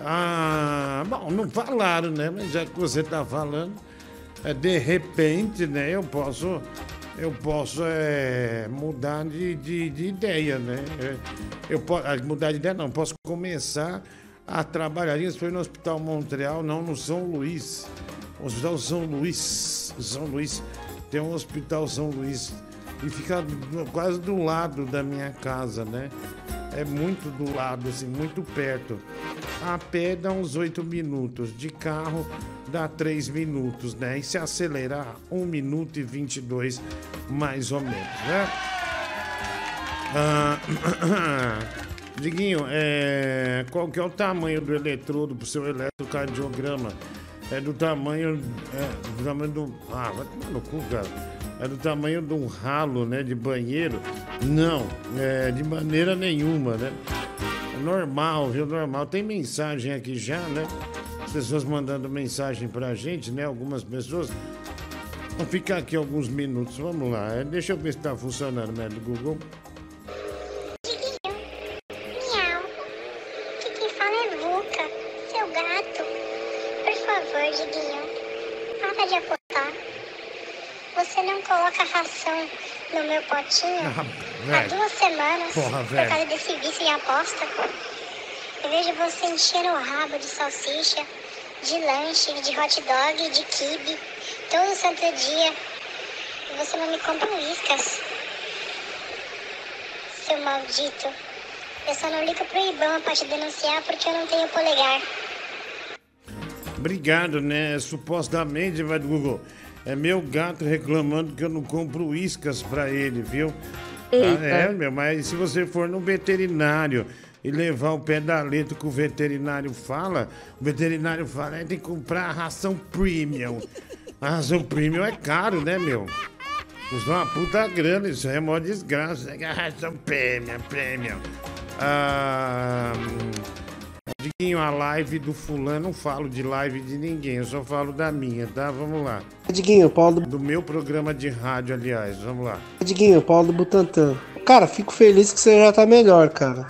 Ah, bom, não falaram, né? Mas já que você tá falando, é, de repente, né? Eu posso, eu posso é, mudar de, de, de ideia, né? É, Eu posso mudar de ideia, não. Posso começar a trabalhar. Isso foi no Hospital Montreal, não no São Luís. Hospital São Luís. São Luís. Tem um Hospital São Luís. E fica quase do lado da minha casa, né? É muito do lado, assim, muito perto. A pé dá uns 8 minutos. De carro dá 3 minutos, né? E se acelerar, 1 minuto e 22, mais ou menos, né? Ah, Diguinho, é, qual que é o tamanho do eletrodo pro seu eletrocardiograma? É do tamanho. É, do tamanho do. Ah, vai tomar no cu, cara. É do tamanho de um ralo, né? De banheiro? Não, é, de maneira nenhuma, né? É normal, viu? Normal. Tem mensagem aqui já, né? As pessoas mandando mensagem pra gente, né? Algumas pessoas. Vamos ficar aqui alguns minutos, vamos lá. É, Deixa eu ver se tá funcionando, né? Do Google. Há duas semanas Porra, por causa desse vício em aposta. Eu vejo você encher o rabo de salsicha, de lanche, de hot dog, de kibe, todo santo dia. E você não me compra uíscas. Seu maldito. Eu só não ligo pro Ibama pra te denunciar porque eu não tenho polegar. Obrigado, né? Supostamente, vai do Google. É meu gato reclamando que eu não compro iscas pra ele, viu? Eita. Ah, é, meu, mas se você for no veterinário e levar o pé da letra que o veterinário fala, o veterinário fala, é, tem que comprar a ração premium. A ração premium é caro, né, meu? Custa uma puta grana, isso aí é mó desgraça. É a ração premium, premium. Ah, Diguinho, a live do fulano, não falo de live de ninguém, eu só falo da minha, tá? Vamos lá. Diguinho, Paulo Do meu programa de rádio, aliás, vamos lá. Diguinho, Paulo do Butantan. Cara, fico feliz que você já tá melhor, cara.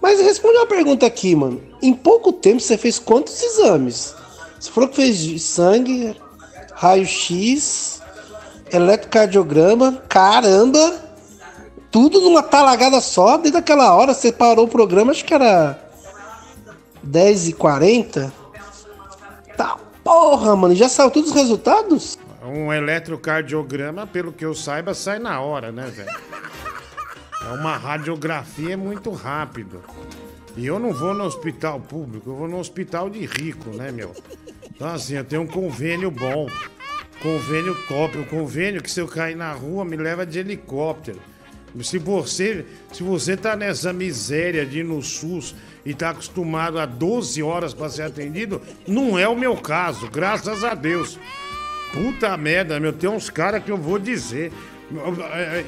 Mas responde uma pergunta aqui, mano. Em pouco tempo você fez quantos exames? Você falou que fez sangue, raio-x, eletrocardiograma, caramba! Tudo numa talagada só, desde aquela hora você parou o programa, acho que era 10h40. Tá porra, mano, já saiu todos os resultados? Um eletrocardiograma, pelo que eu saiba, sai na hora, né, velho? É uma radiografia muito rápido. E eu não vou no hospital público, eu vou no hospital de rico, né, meu? Então, assim, eu tenho um convênio bom. Convênio top. O convênio que se eu cair na rua me leva de helicóptero. Se você, se você tá nessa miséria de ir no SUS e tá acostumado a 12 horas para ser atendido, não é o meu caso, graças a Deus. Puta merda, meu, tem uns caras que eu vou dizer.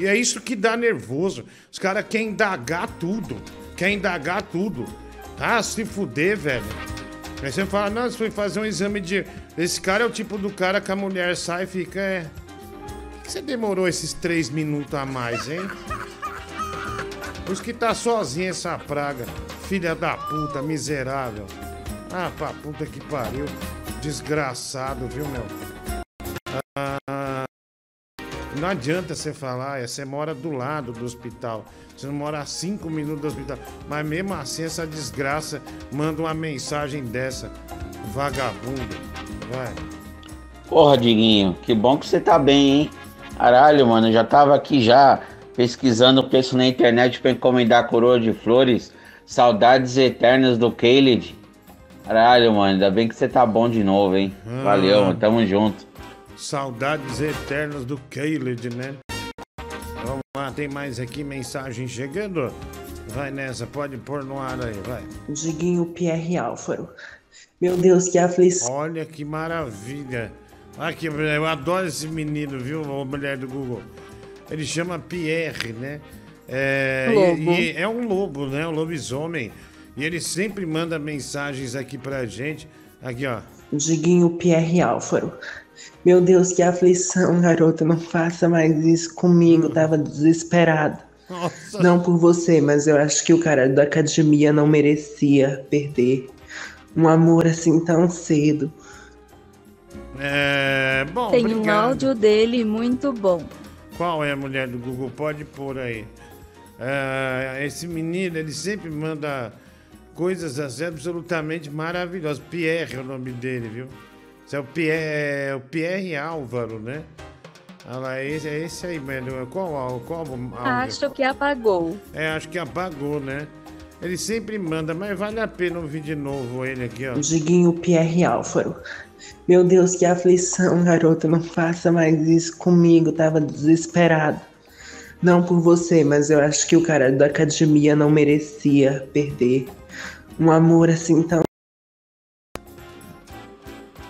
É é isso que dá nervoso. Os caras querem indagar tudo. Querem indagar tudo. Ah, se fuder, velho. Aí você fala, não, você foi fazer um exame de. Esse cara é o tipo do cara que a mulher sai e fica. É... Você demorou esses três minutos a mais, hein? Isso que tá sozinha essa praga. Filha da puta, miserável. Ah, pra puta que pariu. Desgraçado, viu, meu? Ah, não adianta você falar, é, você mora do lado do hospital. Você não mora a cinco minutos do hospital. Mas mesmo assim, essa desgraça manda uma mensagem dessa. Vagabundo. Vai. Porra, Diguinho, que bom que você tá bem, hein? Caralho, mano, eu já tava aqui já pesquisando o preço na internet pra encomendar a coroa de flores. Saudades eternas do Caled. Caralho, mano, ainda bem que você tá bom de novo, hein? Valeu, Ah. mano, tamo junto. Saudades eternas do Caled, né? Vamos lá, tem mais aqui mensagem chegando. Vai nessa, pode pôr no ar aí, vai. Diguinho Pierre Álvaro. Meu Deus, que aflição. Olha que maravilha. Aqui, eu adoro esse menino, viu, a mulher do Google. Ele chama Pierre, né? É, Lobo. e- e é um lobo, né? Um lobisomem. E ele sempre manda mensagens aqui pra gente. Aqui, ó. Diguinho Pierre Álvaro. Meu Deus, que aflição, garoto. Não faça mais isso comigo. Tava desesperado. Nossa. Não por você, mas eu acho que o cara da academia não merecia perder um amor assim tão cedo. É, bom, Tem um obrigado. áudio dele muito bom. Qual é a mulher do Google? Pode pôr aí. É, esse menino, ele sempre manda coisas assim, absolutamente maravilhosas. Pierre é o nome dele, viu? Esse é o Pierre, é o Pierre Álvaro, né? Olha lá, esse, é esse aí, mano. Qual, qual áudio? Acho que apagou. É, acho que apagou, né? Ele sempre manda, mas vale a pena ouvir de novo ele aqui, ó. Diguinho Pierre Álvaro. Meu Deus, que aflição, garoto. Não faça mais isso comigo. Tava desesperado. Não por você, mas eu acho que o cara da academia não merecia perder um amor assim tão.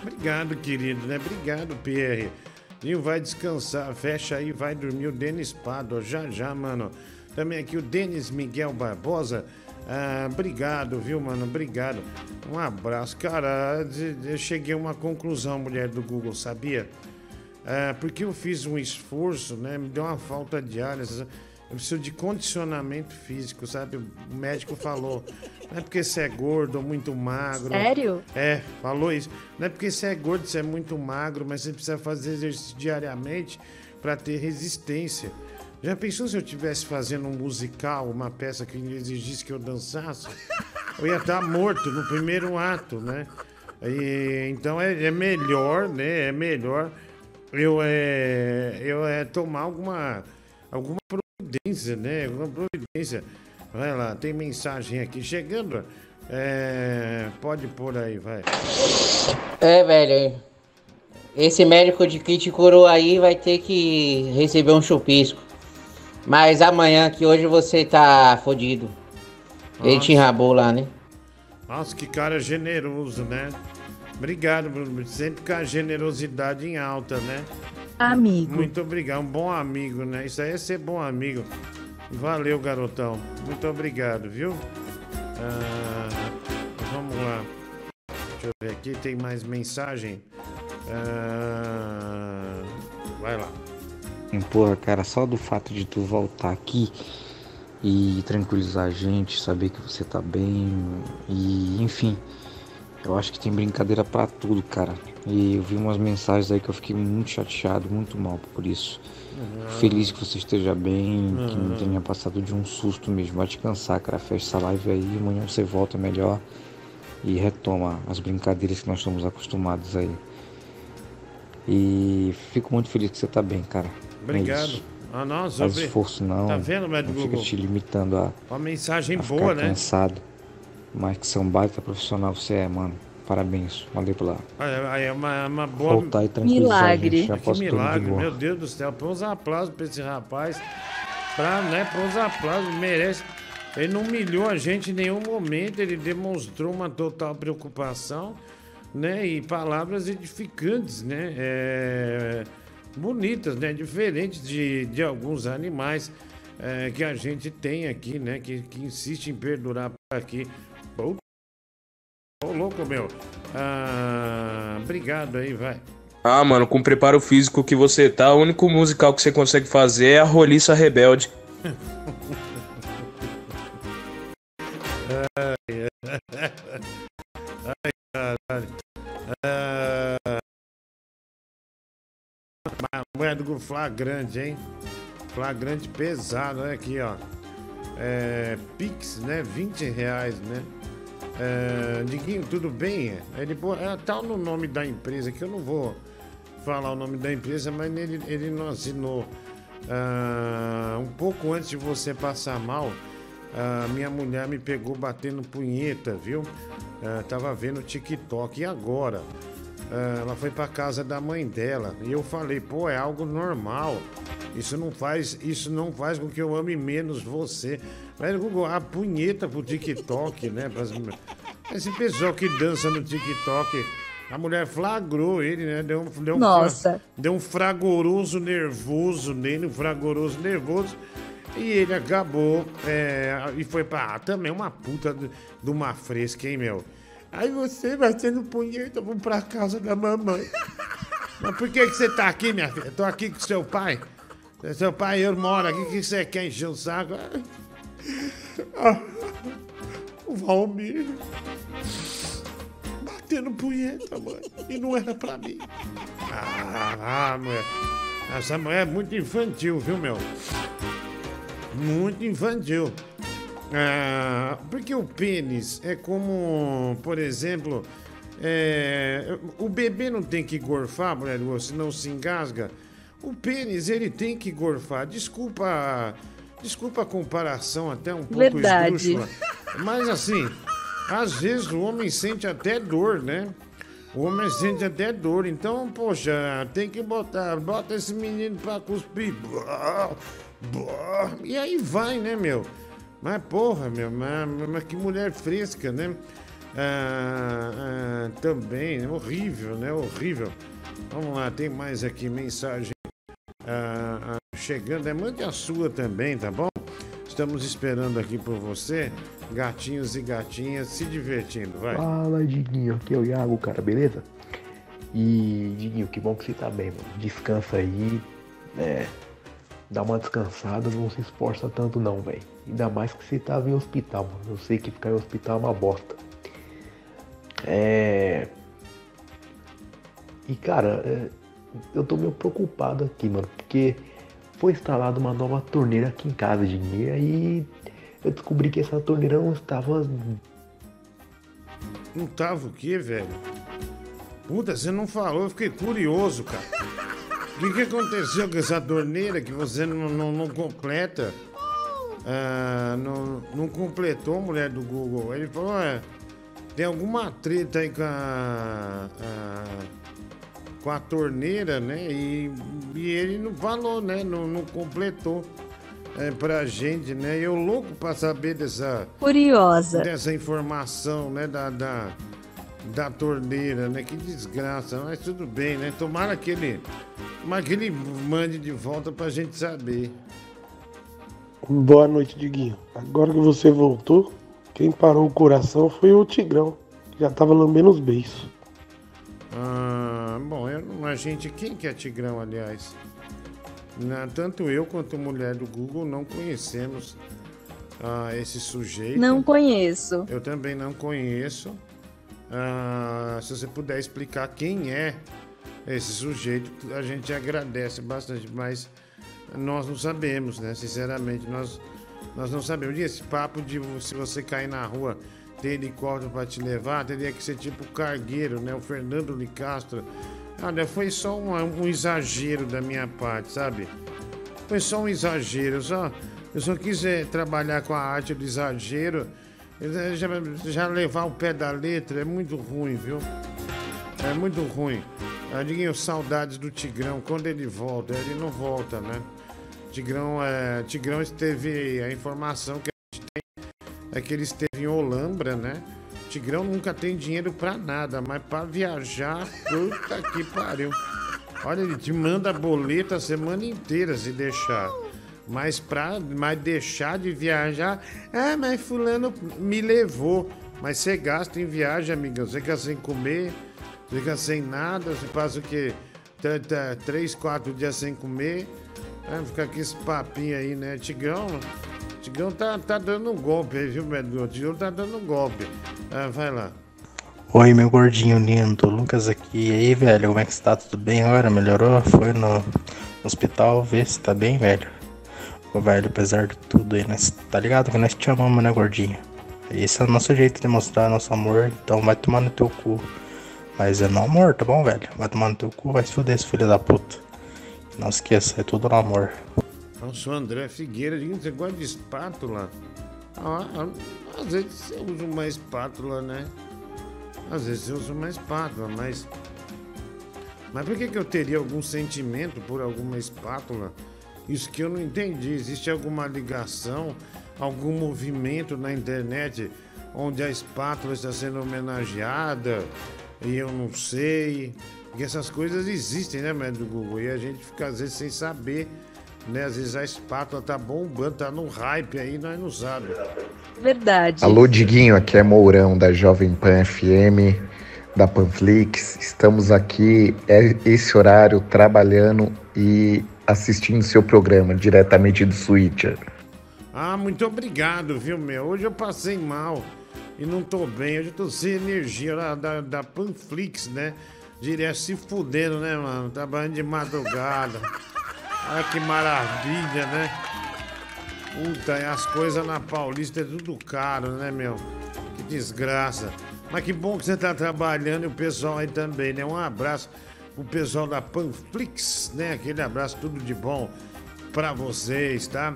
Obrigado, querido, né? Obrigado, Pierre. Ninho vai descansar, fecha aí, vai dormir o Denis Pado, já já, mano. Também aqui o Denis Miguel Barbosa. Ah, obrigado, viu, mano? Obrigado. Um abraço. Cara, eu cheguei a uma conclusão, mulher do Google, sabia? Ah, porque eu fiz um esforço, né? Me deu uma falta de ar. Eu preciso de condicionamento físico, sabe? O médico falou. Não é porque você é gordo ou muito magro. Sério? É, falou isso. Não é porque você é gordo, você é muito magro, mas você precisa fazer exercício diariamente para ter resistência. Já pensou se eu estivesse fazendo um musical, uma peça que exigisse que eu dançasse? Eu ia estar morto no primeiro ato, né? E, então é, é melhor, né? É melhor eu, é, eu é, tomar alguma, alguma providência, né? Alguma providência. Vai lá, tem mensagem aqui chegando. É, pode pôr aí, vai. É, velho. Esse médico de te curou aí vai ter que receber um chupisco. Mas amanhã, que hoje você tá fodido. Ele te enrabou lá, né? Nossa, que cara generoso, né? Obrigado, Bruno. Sempre com a generosidade em alta, né? Amigo. Muito obrigado. Um bom amigo, né? Isso aí é ser bom amigo. Valeu, garotão. Muito obrigado, viu? Ah, vamos lá. Deixa eu ver aqui. Tem mais mensagem? Ah, vai lá. Porra, cara, só do fato de tu voltar aqui e tranquilizar a gente, saber que você tá bem e enfim, eu acho que tem brincadeira pra tudo, cara. E eu vi umas mensagens aí que eu fiquei muito chateado, muito mal por isso. Feliz que você esteja bem, que não Uhum. tenha passado de um susto mesmo. Vai descansar, cara. Fecha essa live aí, amanhã você volta melhor e retoma as brincadeiras que nós estamos acostumados aí. E fico muito feliz que você tá bem, cara. É Obrigado. Ah, nossa, Faz esforço não. Tá vendo, médico Não fica te limitando a, Uma mensagem a boa, ficar né? cansado. Mas que você é um baita profissional, você é, mano. Parabéns. Valeu pela Olha, aí É uma, uma boa. voltar e tranquilizar gente. Já Que posso tudo de milagre, boa. meu Deus do céu. Põe uns aplausos pra esse rapaz. Pra, né, põe uns aplausos, merece. Ele não humilhou a gente em nenhum momento, ele demonstrou uma total preocupação, né? E palavras edificantes, né? É, bonitas, né? Diferentes de, de alguns animais é, que a gente tem aqui, né? Que, que insiste em perdurar por aqui. Ô, louco, meu. Ah, obrigado aí, vai. Ah, mano, com o preparo físico que você tá, o único musical que você consegue fazer é a Roliça Rebelde. Ai, ai, caralho. A mulher do flagrante, hein? Flagrante pesado, olha aqui, ó. É, Pix, né? 20 reais, né? É, Diguinho, tudo bem? Ele pô, é, tá no nome da empresa, que eu não vou falar o nome da empresa, mas ele, ele não assinou. Ah, um pouco antes de você passar mal, a minha mulher me pegou batendo punheta, viu? Ah, tava vendo TikTok. E agora? Ah, ela foi pra casa da mãe dela. E eu falei, pô, é algo normal. Isso não faz, isso não faz com que eu ame menos você. No Google, a punheta pro TikTok, né? Esse pessoal que dança no TikTok, a mulher flagrou ele, né? Deu, um- deu um, Nossa. deu um fragoroso nervoso nele, um fragoroso nervoso. E ele acabou é, e foi pra. Ah, também uma puta de uma fresca, hein, meu? Aí você vai tendo punheta, vamos pra casa da mamãe. Mas por que, que você tá aqui, minha filha? Tô aqui com seu pai. Seu pai, eu moro aqui, o que você quer encher o saco? Ah, o Valmir batendo punheta, mãe. E não era pra mim. Ah, ah, mulher. Essa mulher é muito infantil, viu, meu? Muito infantil. Ah, porque o pênis é como, por exemplo, é, o bebê não tem que gorfar, mulher, senão se engasga. O pênis, ele tem que gorfar. Desculpa, desculpa a comparação até um pouco Verdade. esdrúxula. Mas assim, às vezes o homem sente até dor, né? O homem sente até dor. Então, poxa, tem que botar, bota esse menino pra cuspir. E aí vai, né, meu? Mas porra, meu, mas, mas que mulher fresca, né? Ah, ah, também, né? horrível, né? Horrível. Vamos lá, tem mais aqui mensagem ah, ah, chegando. É, mande a sua também, tá bom? Estamos esperando aqui por você, gatinhos e gatinhas, se divertindo, vai. Fala, Diguinho. Aqui é o Iago, cara, beleza? E, Diguinho, que bom que você tá bem, mano. Descansa aí. É. Dá uma descansada, não se esforça tanto não, velho. Ainda mais que você tava em hospital, mano. Eu sei que ficar em hospital é uma bosta. É. E cara, é, eu tô meio preocupado aqui, mano, porque foi instalada uma nova torneira aqui em casa, Diguinho. E aí eu descobri que essa torneira não estava Não tava o quê, velho? Puta, você não falou, eu fiquei curioso, cara. O que, que aconteceu com essa torneira que você não, não, não completa? Ah, não, não completou, mulher do Google. Ele falou, é, tem alguma treta aí com a, a- com a torneira, né? E, e ele não falou, né? Não, não completou é, pra gente, né? Eu louco pra saber dessa Curiosa. dessa informação, né, da, da, da torneira, né? Que desgraça, mas tudo bem, né? Tomara que ele, tomara que ele mande de volta pra gente saber. Boa noite, Diguinho. Agora que você voltou, quem parou o coração foi o Tigrão. que Já tava lambendo os beiços. Ah, bom, eu, não- a gente, quem que é Tigrão, aliás? Na- tanto eu quanto a mulher do Google não conhecemos ah, esse sujeito. Não conheço. Eu também não conheço. Ah, se você puder explicar quem é esse sujeito, a gente agradece bastante, mas nós não sabemos, né? Sinceramente, nós, nós não sabemos. E esse papo de se você cair na rua, ter helicóptero para te levar, teria que ser tipo cargueiro, né? O Fernando de Castro. Olha, foi só um, um exagero da minha parte, sabe? Foi só um exagero. Eu só, eu só quis eh, trabalhar com a arte do exagero. Eh, Já, já levar o pé da letra é muito ruim, viu? É muito ruim. Ah, Diguinho, saudades do Tigrão. Quando ele volta, ele não volta, né? Tigrão, é, Tigrão esteve. A informação que a gente tem é que ele esteve em Olambra, né? Tigrão nunca tem dinheiro pra nada, mas pra viajar, puta que pariu. Olha, ele te manda boleta a semana inteira se deixar. Mas pra mas deixar de viajar, ah, mas fulano me levou. Mas você gasta em viagem, amigão. Você fica sem comer, fica sem nada, você passa o quê? Três, quatro dias sem comer. Ah, fica com esse papinho aí, né? Tigrão, Tigrão tá, tá dando um golpe aí, viu, Pedro? Tigrão tá dando um golpe. Ah, vai lá. Oi, meu gordinho lindo, Lucas aqui. E aí, velho, como é que você tá? Tudo bem agora? Melhorou? Foi no hospital ver se tá bem, velho? Ô, velho, apesar de tudo aí, nós, tá ligado que nós te amamos, né, gordinho? Esse é o nosso jeito de mostrar nosso amor, então vai tomar no teu cu. Mas é no amor, tá bom, velho? Vai tomar no teu cu, vai se fuder, esse filho da puta. Não esqueça, é tudo no amor. Nossa, o André Figueira, você gosta de espátula? Ah, ah, às vezes você usa uma espátula, né? Às vezes você usa uma espátula, mas. Mas por que, que eu teria algum sentimento por alguma espátula? Isso que eu não entendi. Existe alguma ligação, algum movimento na internet onde a espátula está sendo homenageada e eu não sei. E essas coisas existem, né, médico Google? E a gente fica às vezes sem saber, né? Às vezes a espátula tá bombando, tá num hype aí, nós não sabemos. Verdade. Alô, Diguinho, aqui é Mourão da Jovem Pan FM, da Panflix. Estamos aqui, é esse horário, trabalhando e assistindo seu programa diretamente do Switcher. Ah, muito obrigado, viu, meu? Hoje eu passei mal e não tô bem. Hoje eu tô sem energia da, da, da Panflix, né? Direto se fudendo, né, mano? Trabalhando de madrugada. Olha que maravilha, né? Puta, as coisas na Paulista é tudo caro, né, meu? Que desgraça. Mas que bom que você tá trabalhando e o pessoal aí também, né? Um abraço pro pessoal da Panflix, né? Aquele abraço, tudo de bom pra vocês, tá?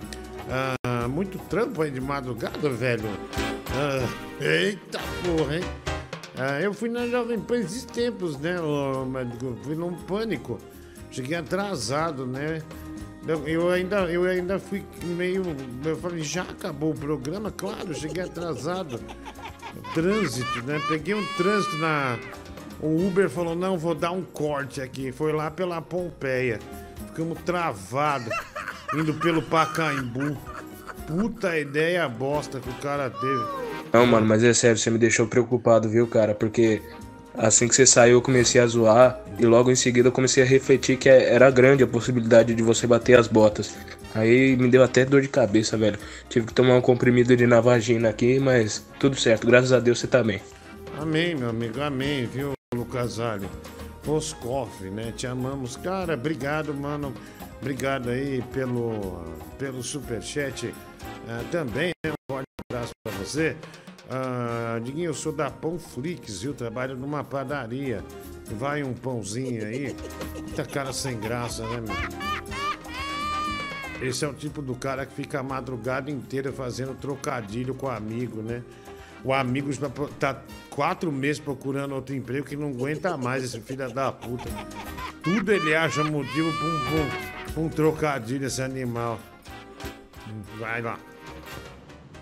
Ah, muito trampo aí de madrugada, velho. Ah, eita porra, hein? Ah, eu fui na Jovem Pan esses tempos, né, médico? Fui num pânico. Cheguei atrasado, né? Eu ainda, eu ainda fui meio. Eu falei, já acabou o programa? Claro, cheguei atrasado. Trânsito, né? Peguei um trânsito na. O Uber falou: não, vou dar um corte aqui. Foi lá pela Pompeia. Ficamos travados, indo pelo Pacaembu. Puta ideia bosta que o cara teve. Não, mano, mas é sério, você me deixou preocupado, viu, cara? Porque assim que você saiu, eu comecei a zoar e logo em seguida eu comecei a refletir que é- era grande a possibilidade de você bater as botas. Aí me deu até dor de cabeça, velho. Tive que tomar um comprimido de navagina aqui, mas tudo certo, graças a Deus você tá bem. Amém, meu amigo, amém, viu, Lucas Ali? Roscoff, né? Te amamos. Cara, obrigado, mano. Obrigado aí pelo, pelo superchat ah, também, né? Um forte abraço pra você. Ah, Diguinho, eu sou da Pãoflix, viu? Trabalho numa padaria. Vai um pãozinho aí. Muita cara sem graça, né, meu? Esse é o tipo do cara que fica a madrugada inteira fazendo trocadilho com o amigo, né? O amigo tá quatro meses procurando outro emprego que não aguenta mais esse filho da puta. Tudo ele acha motivo pra um- pra um trocadilho, esse animal. Vai lá.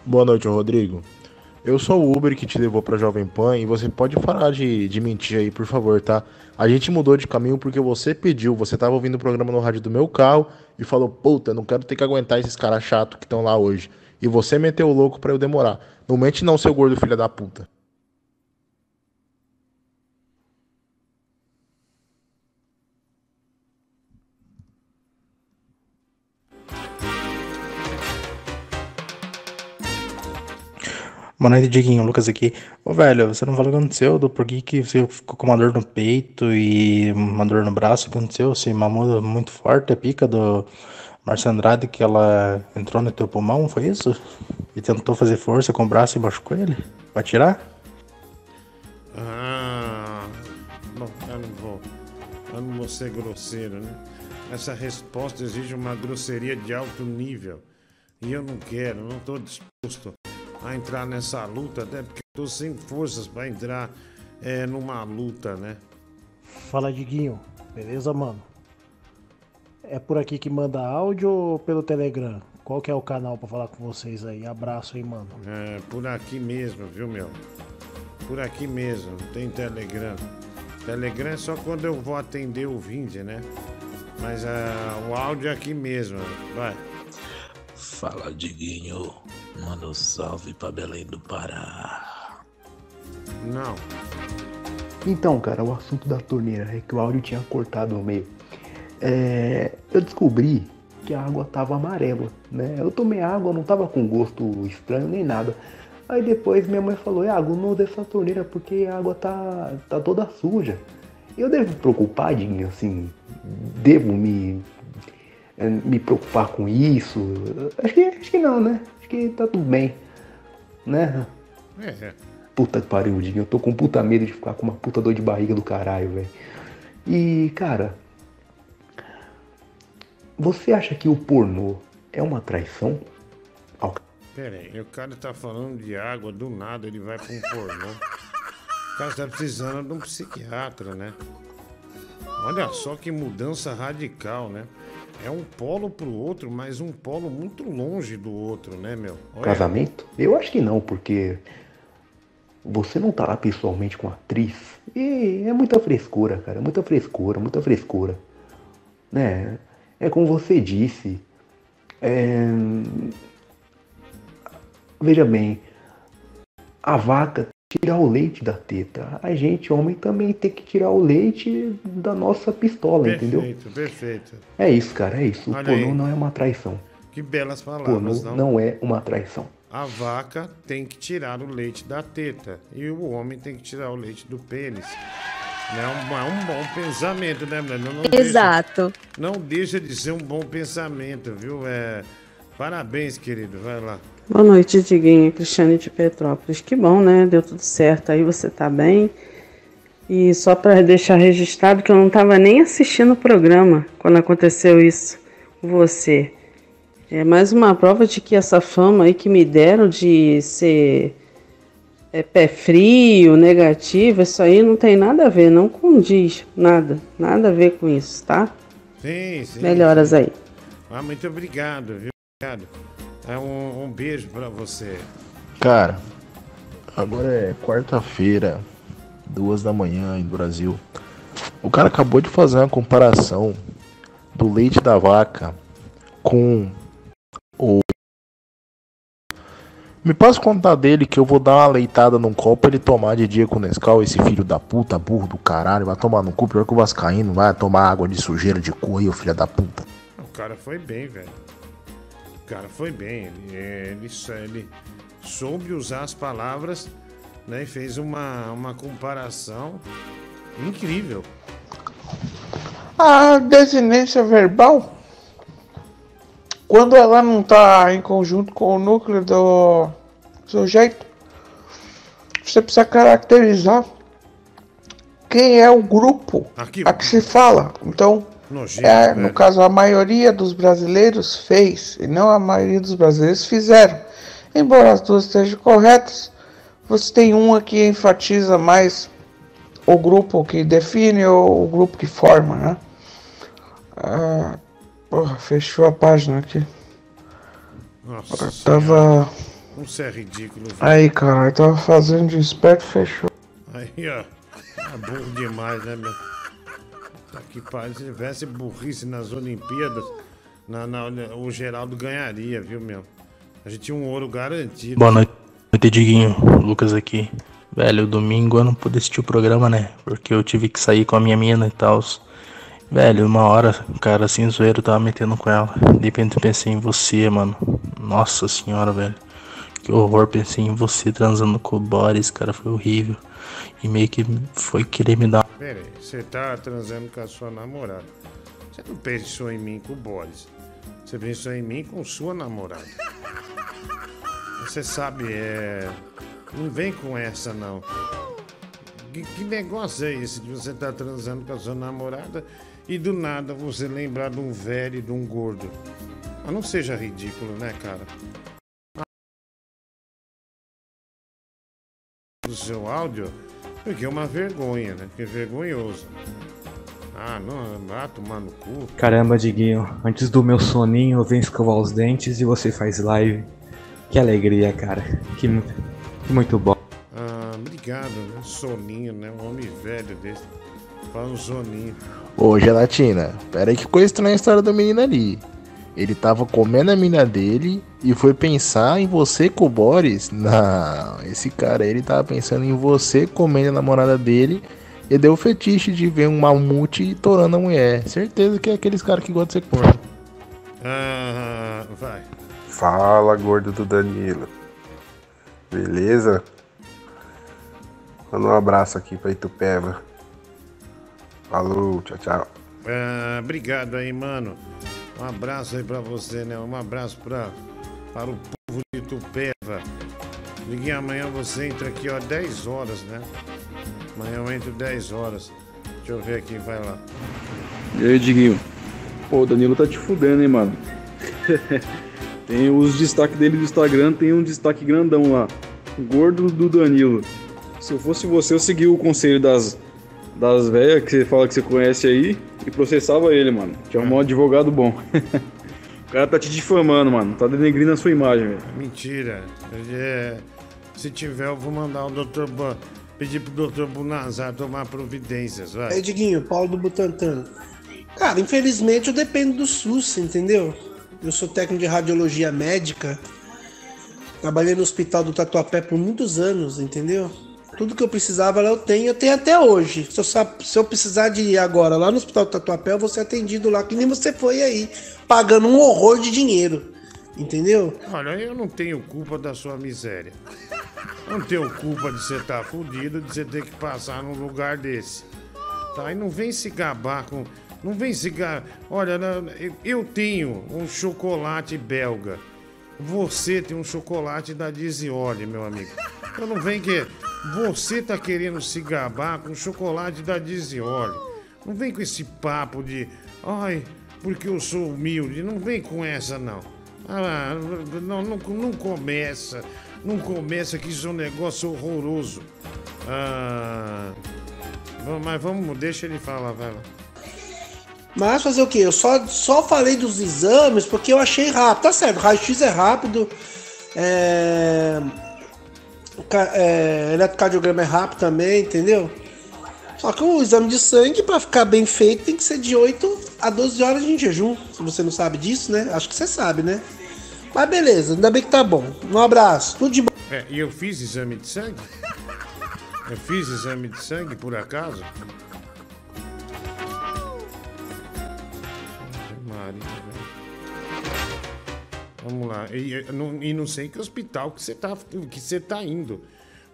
Boa noite, Rodrigo. Eu sou o Uber que te levou pra Jovem Pan e você pode parar de, de mentir aí, por favor, tá? A gente mudou de caminho porque você pediu, você tava ouvindo o programa no rádio do meu carro e falou, puta, não quero ter que aguentar esses caras chatos que estão lá hoje. E você meteu o louco pra eu demorar. Não mente não, seu gordo filho da puta. Boa noite, Diguinho. Lucas aqui. Ô, velho, você não falou o que aconteceu? Do porquê que você ficou com uma dor no peito e uma dor no braço? O que aconteceu? Você mamou muito forte a pica do Marcia Andrade que ela entrou no teu pulmão, foi isso? E tentou fazer força com o braço e machucou ele? Vai tirar? Ah, bom, eu não vou. Eu não vou ser grosseiro, né? Essa resposta exige uma grosseria de alto nível. E eu não quero, não estou disposto a entrar nessa luta, até porque eu tô sem forças para entrar é, numa luta, né? Fala, Diguinho. Beleza, mano? É por aqui que manda áudio ou pelo Telegram? Qual que é o canal pra falar com vocês aí? Abraço aí, mano. É, por aqui mesmo, viu, meu? Por aqui mesmo, não tem Telegram. Telegram é só quando eu vou atender o ouvinte, né? Mas ah, o áudio é aqui mesmo, vai. Fala, Diguinho. Manda um salve pra Belém do Pará. Não. Então, cara, o assunto da torneira é que o áudio tinha cortado no meio. É, eu descobri que a água tava amarela, né? Eu tomei água, não tava com gosto estranho nem nada. Aí depois minha mãe falou, Iago, não usa essa torneira porque a água tá, tá toda suja. Eu devo me preocupar, Diguinho, assim, devo me, eh, me preocupar com isso? Acho que, acho que não, né? Que tá tudo bem, né? É. Puta que pariu, Diguinho. Eu tô com puta medo de ficar com uma puta dor de barriga do caralho, velho. E, cara, você acha que o pornô é uma traição? Ao- Pera aí, o cara tá falando de água, do nada ele vai pra um pornô. O cara tá precisando de um psiquiatra, né? Olha só que mudança radical, né? É um polo pro outro, mas um polo muito longe do outro, né, meu? Olha, Casamento? Eu acho que não, porque você não tá lá pessoalmente com a atriz. E é muita frescura, cara. Muita frescura, muita frescura. Né? É como você disse. é, Veja bem, a vaca tirar o leite da teta. A gente, homem, também tem que tirar o leite da nossa pistola, entendeu? Perfeito, perfeito. É isso, cara, é isso. O Olha pornô aí. não é uma traição. Que belas Pornô palavras, não? não é uma traição. A vaca tem que tirar o leite da teta e o homem tem que tirar o leite do pênis. É um, é um bom pensamento, né? Não deixa- Exato. não deixa de ser um bom pensamento, viu? É, parabéns, querido. Vai lá. Boa noite, Diguinho. Cristiane de Petrópolis. Que bom, né? Deu tudo certo. Aí você tá bem. E só para deixar registrado que eu não estava nem assistindo o programa quando aconteceu isso com você. É mais uma prova de que essa fama aí que me deram de ser é, pé frio, negativo, isso aí não tem nada a ver, não condiz, nada, nada a ver com isso, tá? Sim, sim. Melhoras aí. Ah, muito obrigado, viu? Obrigado. É um, um beijo pra você. Cara, agora é quarta-feira, duas da manhã em Brasil. O cara acabou de fazer uma comparação do leite da vaca com o. Me passa contar dele que eu vou dar uma leitada num copo pra ele tomar de dia com o Nescau, esse filho da puta, burro do caralho, vai tomar no cu, pior que o Vascaíno, vai tomar água de sujeira de cu aí, filho da puta. O cara foi bem, velho. O cara foi bem. Ele, ele, ele soube usar as palavras né, e fez uma, uma comparação incrível. A desinência verbal, quando ela não está em conjunto com o núcleo do sujeito, você precisa caracterizar quem é o grupo a que se fala. Então, Nojento, é, no velho. caso, a maioria dos brasileiros fez, e não a maioria dos brasileiros fizeram. Embora as duas estejam corretas, você tem uma que enfatiza mais o grupo que define ou o grupo que forma, né? Ah, porra, fechou a página aqui. Nossa, Eu tava. Não ser ridículo. velho. Aí, cara, eu tava fazendo de esperto, fechou. Aí, ó. É burro demais, né, meu? Tá que pariu. Se tivesse burrice nas Olimpíadas, na, na- o Geraldo ganharia, viu, meu? A gente tinha um ouro garantido. Boa noite, Diguinho. Lucas aqui. Velho, domingo eu não pude assistir o programa, né? Porque eu tive que sair com a minha mina e tal. Velho, uma hora, cara assim, zoeiro, tava metendo com ela. De repente pensei em você, mano. Nossa senhora, velho. Que horror, pensei em você transando com o Boris, cara, foi horrível. E meio que foi querer me dar. Pera aí, você tá transando com a sua namorada. Você não pensou em mim com o Boris. Você pensou em mim com sua namorada. Você sabe, é. Não vem com essa, não. Que, que negócio é esse de você estar transando com a sua namorada e do nada você lembrar de um velho e de um gordo? Ah, não seja ridículo, né, cara? Do seu áudio, porque é uma vergonha, né? Porque é vergonhoso. Ah, não, vai tomar no cu. Caramba, Diguinho, antes do meu soninho eu venho escovar os dentes e você faz live. Que alegria, cara. Que, que muito bom. Ah, obrigado, né? Soninho, né? Um homem velho desse. Fala um soninho. Ô, Gelatina, pera aí que coisa estranha a história do menino ali. Ele tava comendo a mina dele e foi pensar em você com o Boris? Não, esse cara aí, ele tava pensando em você comendo a namorada dele e deu o fetiche de ver um mamute torando a mulher. Certeza que é aqueles caras que gostam de ser corno. Ah, vai. Fala, gordo do Danilo. Beleza? Manda um abraço aqui pra Itupeva. Falou, tchau, tchau. Ah, obrigado aí, mano. Um abraço aí pra você, né? Um abraço pra, para o povo de Tupéva. Liguei amanhã, você entra aqui, ó, 10 horas, né? Amanhã eu entro 10 horas. Deixa eu ver aqui, vai lá. E aí, Diguinho? Pô, o Danilo tá te fudendo, hein, mano? tem os destaques dele do Instagram, tem um destaque grandão lá. Gordo do Danilo. Se eu fosse você, eu seguia o conselho das, das velhas que você fala que você conhece aí e processava ele, mano. Tinha um advogado bom. o cara tá te difamando, mano. Tá denegrindo a sua imagem, velho. Mentira. É, se tiver, eu vou mandar o doutor. Bu- pedir pro doutor Bunazar tomar providências, vai. Aí, Diguinho, Paulo do Butantan. Cara, infelizmente eu dependo do SUS, entendeu? Eu sou técnico de radiologia médica. Trabalhei no hospital do Tatuapé por muitos anos, entendeu? Tudo que eu precisava lá eu tenho, eu tenho até hoje. Se eu, se eu precisar de ir agora lá no hospital do Tatuapé, eu vou ser atendido lá, que nem você foi aí, pagando um horror de dinheiro. Entendeu? Olha, eu não tenho culpa da sua miséria. Não tenho culpa de você estar fudido, de você ter que passar num lugar desse. Tá? E não vem se gabar com. Não vem se gabar. Olha, eu tenho um chocolate belga. Você tem um chocolate da Dizioli, meu amigo. Então não vem que. Você tá querendo se gabar com chocolate da Dizioli. Não vem com esse papo de. Ai, porque eu sou humilde. Não vem com essa, não. Ah, não, não, não começa. Não começa que isso é um negócio horroroso. Ah, mas vamos, deixa ele falar, vai lá. Mas fazer o quê? Eu só, só falei dos exames porque eu achei rápido. Tá certo, raio-x é rápido. É... é... Eletrocardiograma é rápido também, entendeu? Só que o exame de sangue, pra ficar bem feito, tem que ser de 8 a 12 horas em jejum. Se você não sabe disso, né? Acho que você sabe, né? Mas beleza, ainda bem que tá bom. Um abraço, tudo de bom. É, e eu fiz exame de sangue? Eu fiz exame de sangue, por acaso? Maria, velho. Vamos lá. E, não- e não sei que hospital que você tá, que você tá indo.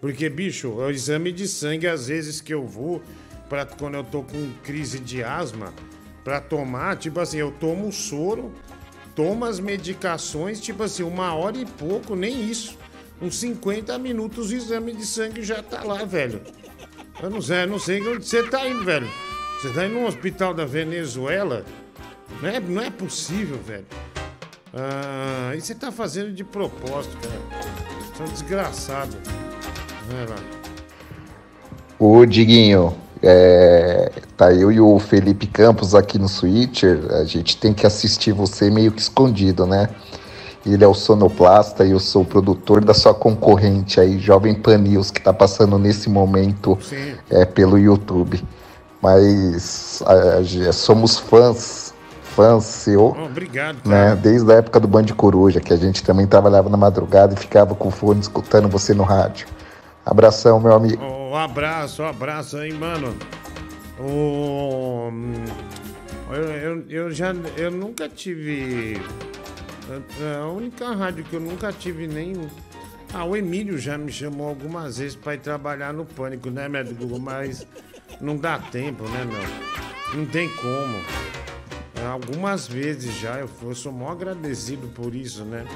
Porque, bicho, o exame de sangue, às vezes que eu vou, pra, quando eu tô com crise de asma, pra tomar, tipo assim, eu tomo soro, tomo as medicações, tipo assim, uma hora e pouco, nem isso. Uns 50 minutos o exame de sangue já tá lá, velho. Eu não sei, eu não sei onde você tá indo, velho. Você tá indo num hospital da Venezuela? Não é, não é possível, velho. Ah, e você tá fazendo de propósito, cara. Você é um desgraçado. Lá. Ô, Diguinho, é, tá eu e o Felipe Campos aqui no Switcher. A gente tem que assistir você meio que escondido, né? Ele é o sonoplasta e eu sou o produtor da sua concorrente aí, Jovem Pan News, que tá passando nesse momento Sim. é, pelo YouTube. Mas a- a- somos fãs, fãs seu, Oh, obrigado, né? Desde a época do Band Coruja, que a gente também trabalhava na madrugada e ficava com o fone escutando você no rádio. Abração, meu amigo. Um abraço, um abraço aí, mano. O... hum, Eu, eu, eu já. Eu nunca tive. A única rádio que eu nunca tive nem. Ah, o Emílio já me chamou algumas vezes pra ir trabalhar no Pânico, né, médico? Mas não dá tempo, né, meu? Não tem como. É, Algumas vezes já, eu, eu sou mó agradecido por isso, né?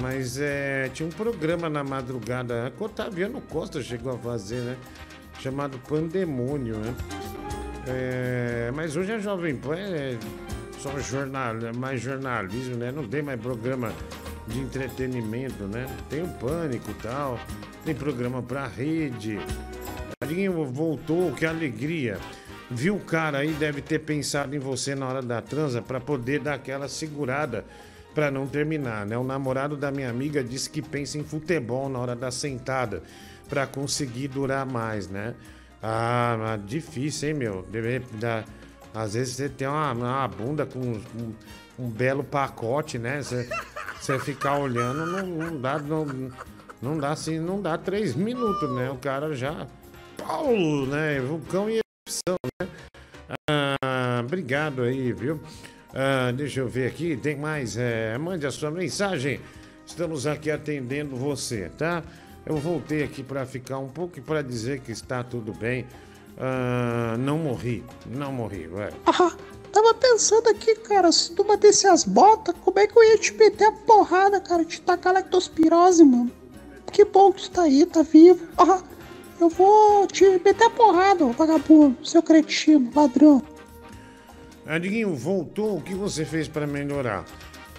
Mas é, tinha um programa na madrugada, que o Otaviano Costa chegou a fazer, né? Chamado Pandemônio, né? É, mas hoje a Jovem Pan é só jornal, é mais jornalismo, né? Não tem mais programa de entretenimento, né? Tem o Pânico e tal, tem programa pra rede. Padrinho voltou, que alegria. Viu o cara aí, deve ter pensado em você na hora da transa pra poder dar aquela segurada pra não terminar, né? O namorado da minha amiga disse que pensa em futebol na hora da sentada pra conseguir durar mais, né? Ah, difícil, hein, meu? Deve dar... Às vezes você tem uma, uma bunda com um, um belo pacote, né? Você, você ficar olhando, não, não dá, não, não dá assim, não dá três minutos, né? O cara já. Paulo, né? Vulcão e erupção, obrigado aí, viu? Ah, deixa eu ver aqui, tem mais. é, mande a sua mensagem. Estamos aqui atendendo você, tá? Eu voltei aqui para ficar um pouco e para dizer que está tudo bem. Ah, não morri, não morri, vai. Ah, tava pensando aqui, cara, se tu batesse as botas, como é que eu ia te meter a porrada, cara? Te tacar lactospirose, mano. Que bom que tu tá aí, tá vivo. Ah, eu vou te meter a porrada, vagabundo, seu cretino, ladrão. Adiguinho, voltou, o que você fez para melhorar?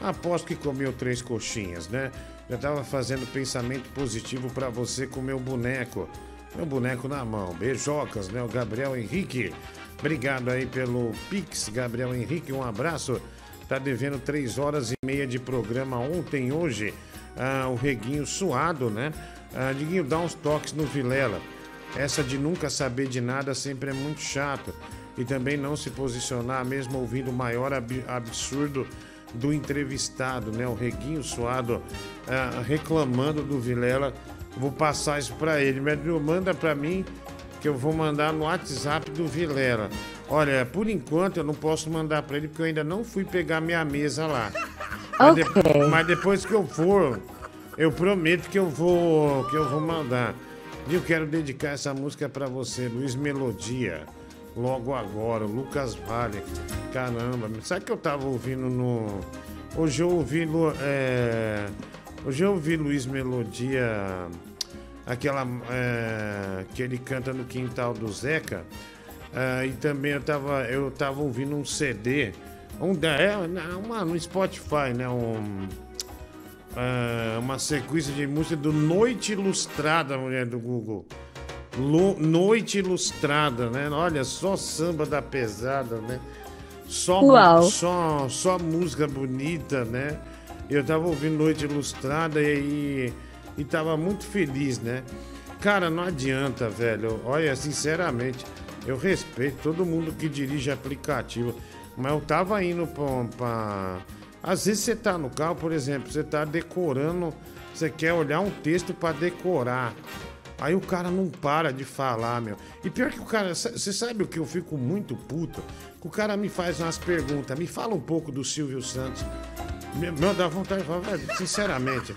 Aposto que comeu três coxinhas, né? Já tava fazendo pensamento positivo para você comer o boneco. meu boneco na mão. Beijocas, né? O Gabriel Henrique. Obrigado aí pelo Pix, Gabriel Henrique. Um abraço. Tá devendo três horas e meia de programa ontem, hoje. Ah, o Reguinho suado, né? Ah, Diguinho, dá uns toques no Vilela. Essa de nunca saber de nada sempre é muito chato. E também não se posicionar, mesmo ouvindo o maior ab- absurdo do entrevistado, né? O Reguinho suado ah, reclamando do Vilela. Vou passar isso pra ele. Mas manda pra mim que eu vou mandar no WhatsApp do Vilela. Olha, por enquanto eu não posso mandar pra ele porque eu ainda não fui pegar minha mesa lá. Mas, de- mas depois que eu for, eu prometo que eu vou, que eu vou mandar. E eu quero dedicar essa música pra você, Luiz Melodia. Logo agora, Lucas Vale. Caramba, sabe que eu tava ouvindo no. Hoje eu ouvi. É, Hoje eu ouvi Luiz Melodia. Aquela. é, que ele canta no quintal do Zeca. Ah, e também eu tava, eu tava ouvindo um CD. Um, é, uma, no Spotify, né? Um, ah, uma sequência de música do Noite Ilustrada, mulher do Google. Lu- Noite Ilustrada, né? Olha, só samba da pesada, né? Só, Uau. só, só música bonita, né? Eu tava ouvindo Noite Ilustrada e, e, e tava muito feliz, né? Cara, não adianta, velho. Olha, sinceramente, eu respeito todo mundo que dirige aplicativo, mas eu tava indo pra. pra... Às vezes você tá no carro, por exemplo, você tá decorando, você quer olhar um texto pra decorar. Aí o cara não para de falar, meu. E pior que o cara, você sabe o que eu fico muito puto? Que o cara me faz umas perguntas, me fala um pouco do Silvio Santos. Meu, meu, dá vontade de falar, velho, sinceramente.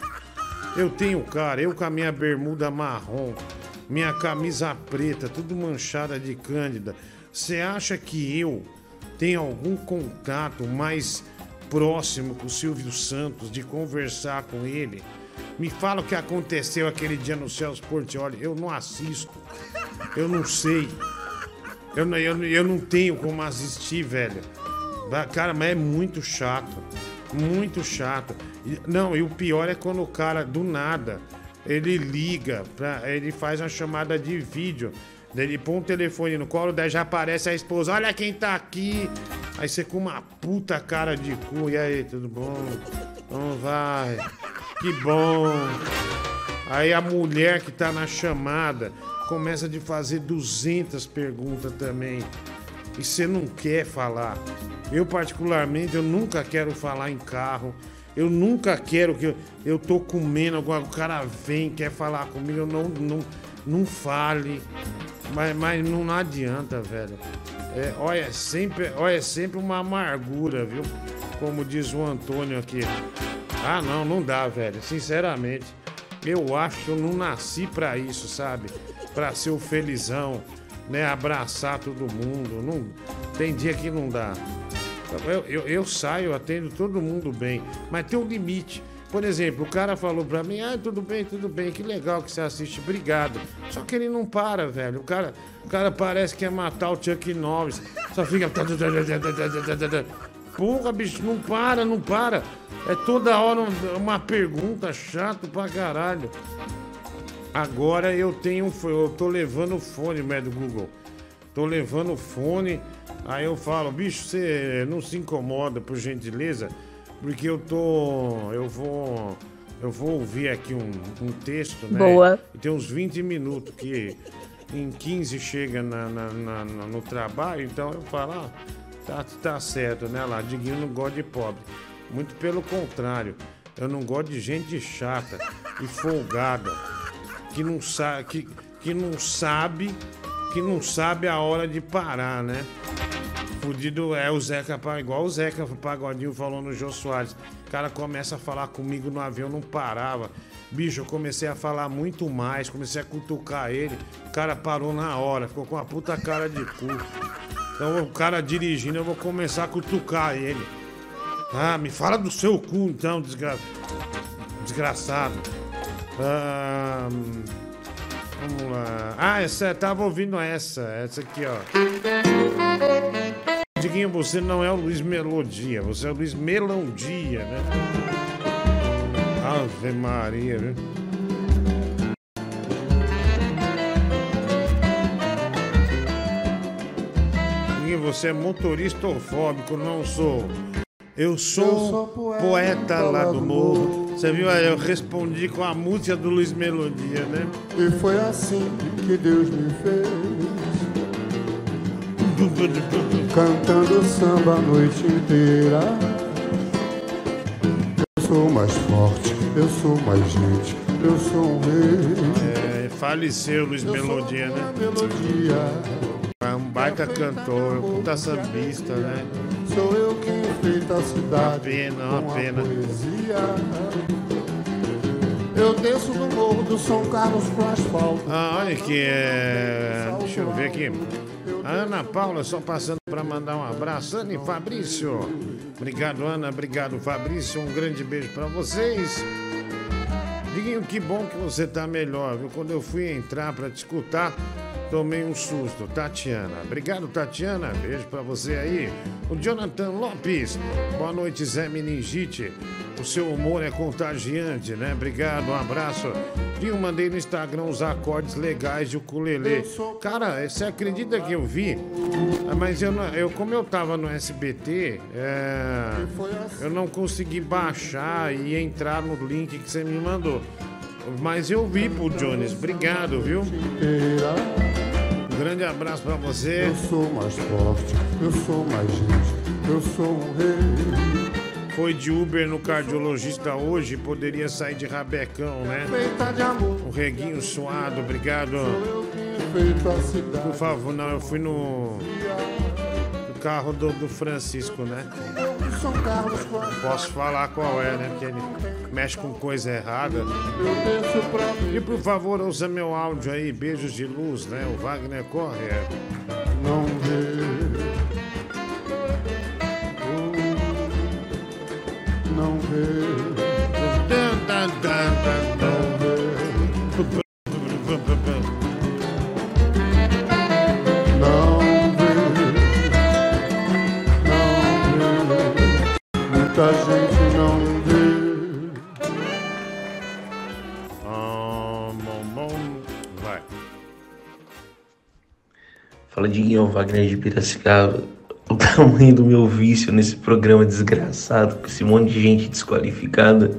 Eu tenho cara, eu com a minha bermuda marrom, minha camisa preta, tudo manchada de cândida. Você acha que eu tenho algum contato mais próximo com o Silvio Santos, de conversar com ele? Me fala o que aconteceu aquele dia no Celso Portioli. Eu não assisto. Eu não sei. Eu, não- eu, eu não tenho como assistir, velho. Cara, mas é muito chato. Muito chato. Não, e o pior é quando o cara, do nada, ele liga, pra, ele faz uma chamada de vídeo. Ele põe um telefone no colo, daí já aparece a esposa. Olha quem tá aqui. Aí você com uma puta cara de cu. E aí, tudo bom? Como vai? Que bom. Aí a mulher que tá na chamada começa de fazer 200 perguntas também. E você não quer falar. Eu, particularmente, eu nunca quero falar em carro. Eu nunca quero que eu, eu tô comendo, alguma- o cara vem, quer falar comigo, eu não, não, não fale. Mas, mas não adianta, velho. É, olha, é sempre, olha, é sempre uma amargura, viu? Como diz o Antônio aqui. Ah, não, não dá, velho. Sinceramente, eu acho que eu não nasci pra isso, sabe? Pra ser o felizão, né? Abraçar todo mundo. Não, tem dia que não dá. Eu, eu, eu saio, atendo todo mundo bem, mas tem um limite. Por exemplo, o cara falou pra mim: Ah, tudo bem, tudo bem, que legal que você assiste, obrigado. Só que ele não para, velho. O cara, o cara parece que quer matar o Chuck Norris. Só fica. Porra, bicho, não para, não para. É toda hora um- uma pergunta chato pra caralho. Agora eu tenho. Eu tô levando o fone, né, do Google. Tô levando o fone. Aí eu falo, bicho, você não se incomoda, por gentileza? Porque eu tô. Eu vou. Eu vou ouvir aqui um, um texto, né? Boa. E tem uns 20 minutos que em 15 chega na, na- na- no trabalho, então eu falo, ah, tá, tá certo, né? Lá, Diguinho não gosta de pobre. Muito pelo contrário, eu não gosto de gente chata e folgada que não sabe que, que não sabe que não sabe a hora de parar, né? Fudido é o Zeca, igual o Zeca Pagodinho falou no Jô Soares. O cara começa a falar comigo no avião, não parava. Bicho, eu comecei a falar muito mais, comecei a cutucar ele. O cara parou na hora, ficou com uma puta cara de cu. Então o cara dirigindo, eu vou começar a cutucar ele. Ah, me fala do seu cu então, desgra... desgraçado. Ah, vamos lá. Ah, essa, tava ouvindo essa. Essa aqui, ó. Diguinho, você não é o Luiz Melodia, você é o Luiz Melodia, né? Ave Maria, né? Diguinho, você é motorista fóbico, não sou. Eu sou, eu sou poeta, poeta, lá do, do morro. morro. Você viu aí, eu respondi com a música do Luiz Melodia, né? E foi assim que Deus me fez. Cantando samba a noite inteira. Eu sou mais forte, eu sou mais gente, eu sou um rei. É, faleceu Luiz Melodia, né? Melodia. É um baita cantor, um puta sambista, né? Sou eu que enfeito a cidade. Uma pena, uma com a pena. Poesia. Eu desço do morro do São Carlos pro asfalto. Ah, olha que é. Deixa eu ver aqui. A Ana Paula só passando para mandar um abraço. Ana e Fabrício. Obrigado, Ana. Obrigado, Fabrício. Um grande beijo para vocês. Diguinho, que bom que você tá melhor, viu? Quando eu fui entrar para te escutar, tomei um susto. Tatiana. Obrigado, Tatiana. Beijo para você aí. O Jonathan Lopes. Boa noite, Zé Meningite. O seu humor é contagiante, né? Obrigado, um abraço. Viu, mandei no Instagram os acordes legais de ukulele. Cara, você acredita que eu vi? Ah, Mas eu, não- eu como eu tava no SBT, é, eu não consegui baixar e entrar no link que você me mandou. Mas eu vi pro Jones. Obrigado, viu? Um grande abraço pra você. Eu sou mais forte, eu sou mais gente, eu sou um rei. Foi de Uber no cardiologista hoje, poderia sair de rabecão, né? O reguinho suado, obrigado. cidade. Por favor, não, eu fui no carro do, do Francisco, né? Posso falar qual é, né? Porque ele mexe com coisa errada. E por favor, usa meu áudio aí, beijos de luz, né? O Wagner corre. é. não ver. Não ver. Tan, tan, Muita gente não vê. Ah, bom, bom. Vai. Fala Diguinho, Wagner de Piracicaba. O tamanho do meu vício nesse programa desgraçado, com esse monte de gente desqualificada.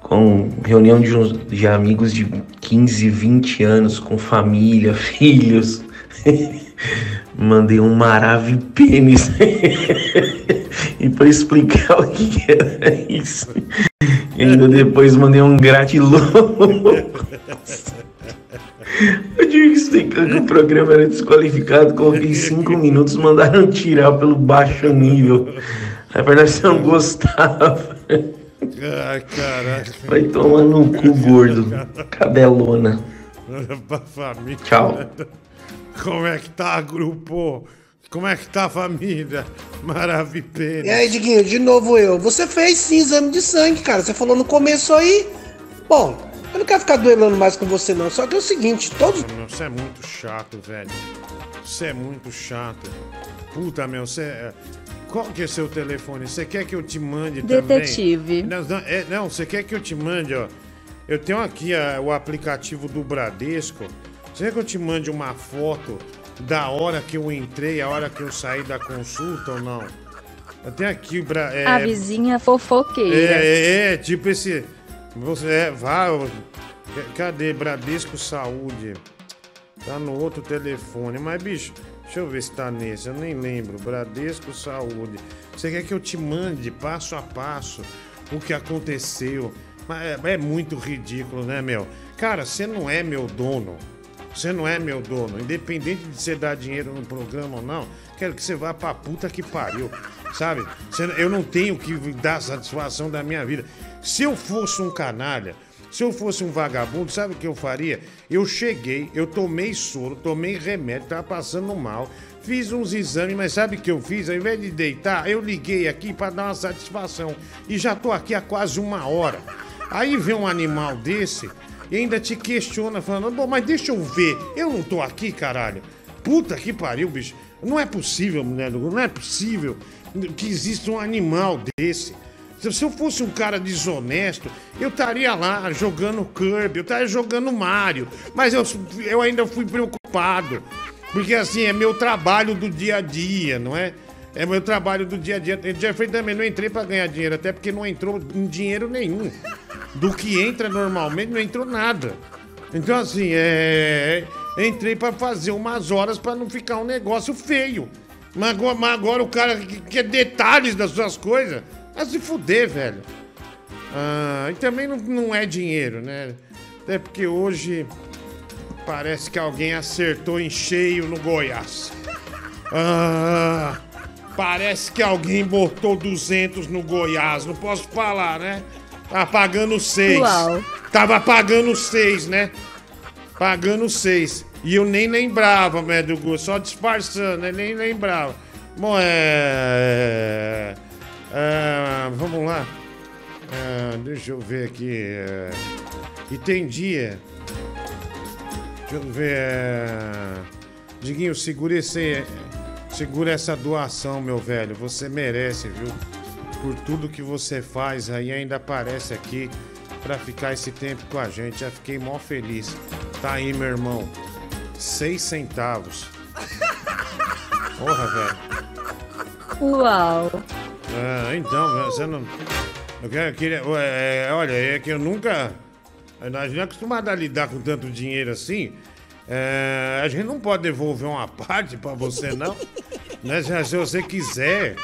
Com reunião de, uns- de amigos de 15, 20 anos, com família, filhos. Mandei um marave pênis. e pra explicar o que era isso. E ainda depois mandei um gratilou. Eu tive que explicar que o programa era desqualificado, coloquei cinco minutos, mandaram tirar pelo baixo nível. Na verdade, você não gostava. Ai, caralho. Vai tomar no cu, gordo. Cabelona. Tchau. Como é que tá, grupo? Como é que tá a família? Maravilha. E aí, Diguinho, de novo eu. Você fez sim exame de sangue, cara. Você falou no começo aí. Bom, eu não quero ficar duelando mais com você, não. Só que é o seguinte, todos. Meu, Você é muito chato, velho. Você é muito chato. Puta, meu, você. é- Qual que é seu telefone? Você quer que eu te mande Detetive. também? Não, não, é- não, você quer que eu te mande, ó. Eu tenho aqui o aplicativo do Bradesco. Quer que eu te mande uma foto da hora que eu entrei, a hora que eu saí da consulta ou não? Tenho aqui é, A vizinha fofoqueira. é, é, é, tipo esse. Você é, vá. Cadê? Bradesco Saúde. Tá no outro telefone. Mas, bicho, deixa eu ver se tá nesse. Eu nem lembro. Bradesco Saúde. Você quer que eu te mande passo a passo o que aconteceu? Mas é, é muito ridículo, né, meu? Cara, você não é meu dono. Você não é meu dono. Independente de você dar dinheiro no programa ou não, quero que você vá pra puta que pariu. Sabe? Você- eu não tenho que dar satisfação da minha vida. Se eu fosse um canalha, se eu fosse um vagabundo, sabe o que eu faria? Eu cheguei, eu tomei soro, tomei remédio, tava passando mal, fiz uns exames, mas sabe o que eu fiz? Ao invés de deitar, eu liguei aqui pra dar uma satisfação. E já tô aqui há quase uma hora. Aí vem um animal desse e ainda te questiona, falando, bom, mas deixa eu ver, eu não tô aqui, caralho. Puta que pariu, bicho. Não é possível, mulher do não é possível que exista um animal desse. Se eu fosse um cara desonesto, eu estaria lá jogando Kirby, eu estaria jogando Mario, mas eu, eu ainda fui preocupado. Porque assim, é meu trabalho do dia a dia, não é? É meu trabalho do dia a dia. Eu já falei também, não entrei pra ganhar dinheiro, até porque não entrou dinheiro nenhum. Do que entra normalmente, não entrou nada. Então, assim, é. Entrei pra fazer umas horas pra não ficar um negócio feio. Mas agora, mas agora o cara que quer detalhes das suas coisas, vai se fuder, velho. Ah, e também não, não é dinheiro, né? Até porque hoje parece que alguém acertou em cheio no Goiás. Ah, parece que alguém botou 200 no Goiás. Não posso falar, né? Tá pagando 6. Uau. Tava pagando 6, né? Pagando 6. E eu nem lembrava, do gosto, só disfarçando, né? Nem lembrava. Bom, é. é, vamos lá. É, deixa eu ver aqui. É, e tem dia. Deixa eu ver. é, Diguinho, segura esse. Segura essa doação, meu velho. Você merece, viu? Por tudo que você faz aí, ainda aparece aqui pra ficar esse tempo com a gente. Já fiquei mó feliz. Tá aí, meu irmão. Seis centavos. Porra, velho. Uau. Ah, então, você não. Eu queria. é, olha, é que eu nunca. Gente não é acostumado a lidar com tanto dinheiro assim. É, a gente não pode devolver uma parte pra você, não. né? Se, você quiser,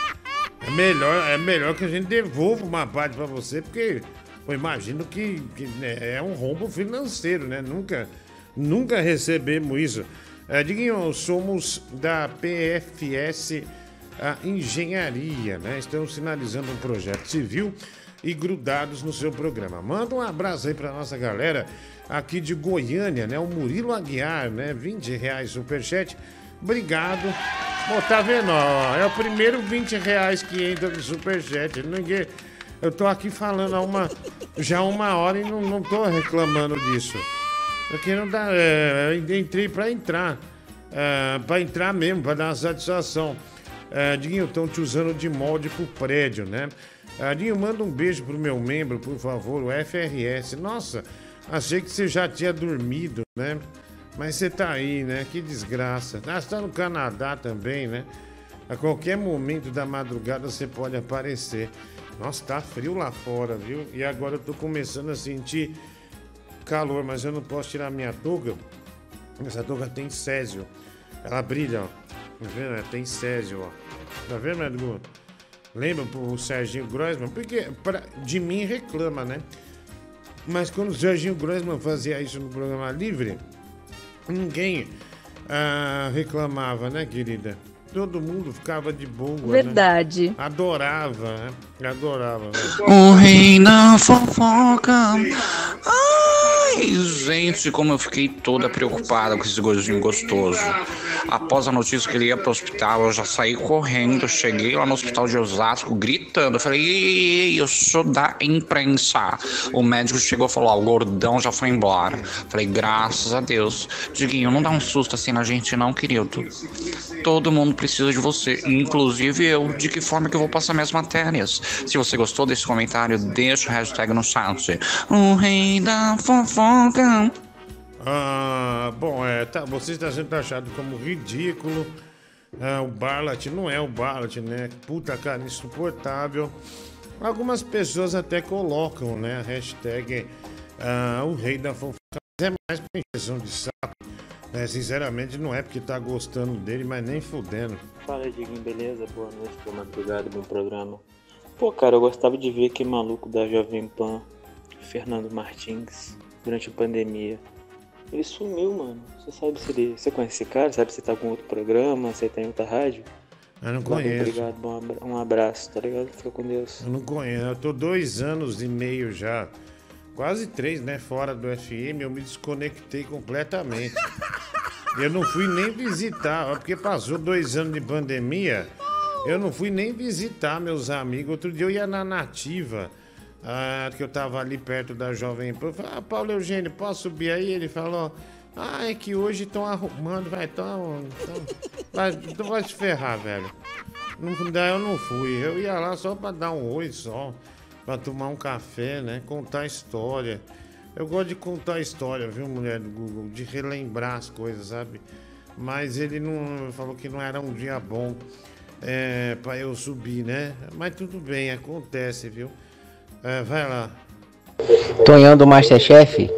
é melhor, é melhor que a gente devolva uma parte pra você, porque eu imagino que, que, né, é um rombo financeiro, né? Nunca, nunca recebemos isso. É, Diguinho, somos da PFS a engenharia, né? Estamos finalizando um projeto civil e grudados no seu programa. Manda um abraço aí pra nossa galera aqui de Goiânia, né? O Murilo Aguiar, né? 20 reais superchat. Obrigado. Bom, tá vendo? ó, é o primeiro 20 reais que entra no superchat. Ninguém... Eu tô aqui falando há uma, já uma hora e não, não tô reclamando disso. Porque não dá. É, entrei pra entrar. É, pra entrar mesmo, pra dar uma satisfação. É, Diguinho, estão te usando de molde pro prédio, né? É, Dinho, manda um beijo pro meu membro, por favor, o FRS. Nossa, achei que você já tinha dormido, né? Mas você tá aí, né? Que desgraça. Ah, você tá no Canadá também, né? A qualquer momento da madrugada você pode aparecer. Nossa, tá frio lá fora, viu? E agora eu tô começando a sentir calor, mas eu não posso tirar minha touca. Essa touca tem césio. Ela brilha, ó. Tá vendo? Ela tem césio, ó. Tá vendo, Edgar? Lembra o Serginho Grossman? Porque pra, de mim reclama, né? Mas quando o Serginho Grossman fazia isso no programa livre, ninguém ah, reclamava, né, querida? Todo mundo ficava de boa. né? Verdade. Adorava, né? Adorava. né? O rei da fofoca. Ai, gente, como eu fiquei toda preocupada com esse gordinho gostoso. Após a notícia que ele ia pro hospital, eu já saí correndo, cheguei lá no hospital de Osasco, gritando. Eu falei, ei, ei, eu sou da imprensa. O médico chegou e falou, ó, o gordão já foi embora. Falei, graças a Deus. Diguinho, não dá um susto assim na gente, não, querido. Todo mundo precisa de você, inclusive eu. De que forma que eu vou passar minhas matérias? Se você gostou desse comentário, deixa o hashtag no chat. O rei da fofoca. Ah, bom, é, tá, você está sendo taxado como ridículo. Ah, o Barlat não é o Barlat, né? Puta cara, insuportável. Algumas pessoas até colocam, né? A hashtag ah, o rei da fofoca. Mas é mais pra injeção de saco. né? sinceramente, não é porque tá gostando dele, mas nem fudendo. Fala, Diguinho, beleza? Boa noite, boa madrugada, bom programa. Pô, cara, eu gostava de ver aquele maluco da Jovem Pan, Fernando Martins, durante a pandemia. Ele sumiu, mano. Você sabe se ele. Você conhece esse cara? Sabe se tá com outro programa? Se ele tá em outra rádio? Eu não conheço. Obrigado, bom abra- um abraço, tá ligado? Fica com Deus. Eu não conheço. Eu tô dois anos e meio já. Quase três, né? Fora do FM, eu me desconectei completamente. Eu não fui nem visitar, ó, porque passou dois anos de pandemia. Eu não fui nem visitar meus amigos. Outro dia eu ia na Nativa, ah, que eu tava ali perto da Jovem Pan. Eu falei, ah, Paulo Eugênio, posso subir aí? Ele falou, ah, é que hoje estão arrumando, vai, então, então, vai, então vai se ferrar, velho. Não, daí eu não fui. Eu ia lá só pra dar um oi só. Pra tomar um café, né? Contar história. Eu gosto de contar história, viu, mulher do Google? De relembrar as coisas, sabe? mas ele não falou que não era um dia bom é, para eu subir, né? Mas tudo bem, acontece, viu? É, vai lá. Tonhão do Masterchef,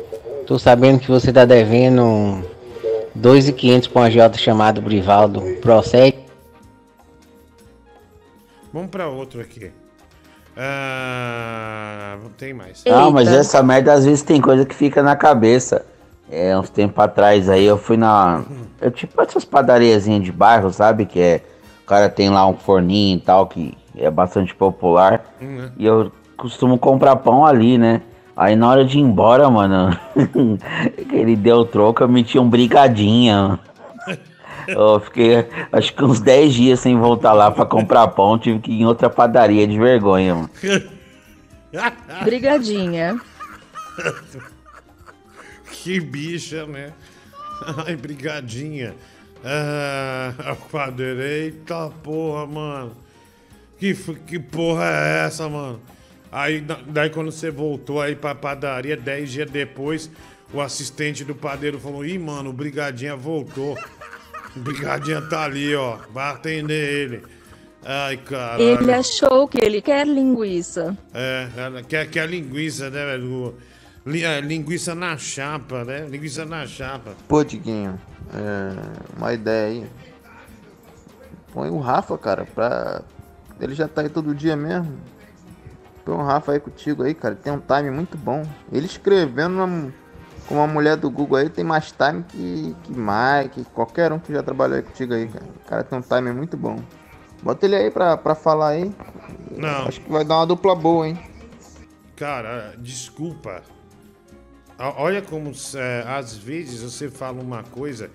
tô sabendo que você tá devendo 2.500 pra um agiota chamado Brivaldo. Procede? Vamos para outro aqui. Ah, tem mais. Não, mas essa merda às vezes tem coisa que fica na cabeça. É, uns tempos atrás aí eu fui na. Eu tipo essas padariazinhas de bairro, sabe? Que é. O cara tem lá um forninho e tal, que é bastante popular. Hum, E eu costumo comprar pão ali, né? Aí na hora de ir embora, mano, que ele deu troco, eu meti um brigadinha. Eu fiquei acho que uns 10 dias sem voltar lá pra comprar pão, tive que ir em outra padaria de vergonha, mano. Brigadinha. que bicha, né? Ai, brigadinha. Ah, quadrei. Eita porra, mano. Que, que porra é essa, mano? Aí, da- daí quando você voltou aí pra padaria, 10 dias depois, o assistente do padeiro falou: Ih, mano, o Brigadinha voltou. O Brigadinha tá ali, ó. Vai atender ele. Ai, caralho. Ele achou que ele quer linguiça. É, quer, quer linguiça, né, velho? É, linguiça na chapa, né? Linguiça na chapa. Pô, Diguinho, é, uma ideia aí. Põe o Rafa, cara, pra. Ele já tá aí todo dia mesmo. Põe o Rafa aí contigo aí, cara. Tem um time muito bom. Ele escrevendo uma- com uma mulher do Google aí tem mais time que, que Mike, qualquer um que já trabalhou aí contigo aí, cara. O cara tem um time muito bom. Bota ele aí pra, pra falar aí. Não. Acho que vai dar uma dupla boa, hein? Cara, desculpa. Olha como é, às vezes você fala uma coisa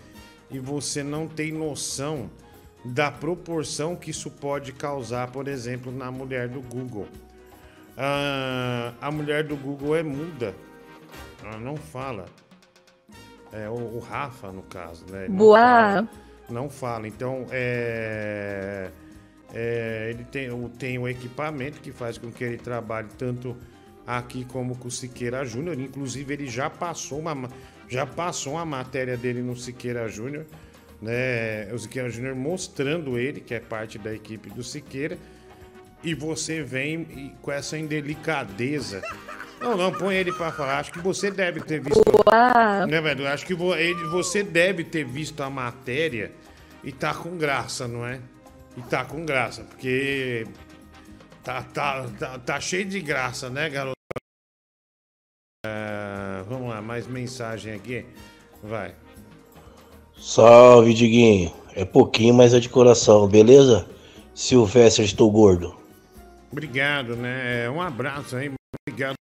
e você não tem noção da proporção que isso pode causar, por exemplo, na mulher do Google. Ah, a mulher do Google é muda. Ela não fala. É o, o Rafa, no caso, né? Não Boa. fala. Não fala. Então, é, é, ele tem, tem o equipamento que faz com que ele trabalhe tanto aqui como com o Siqueira Júnior. Inclusive, ele já passou uma, ma- já passou uma matéria dele no Siqueira Júnior, né? O Siqueira Júnior mostrando ele, que é parte da equipe do Siqueira. E você vem com essa indelicadeza. Não, não, põe ele pra falar. Acho que você deve ter visto. Boa. Né, velho? Acho que você deve ter visto a matéria e tá com graça, não é? E tá com graça, porque tá, tá, tá, tá cheio de graça, né, garoto? É, vamos lá, mais mensagem aqui. Vai. Salve, Diguinho. É pouquinho, mas é de coração, beleza? Silvestre, estou gordo. Obrigado, né? Um abraço aí, obrigado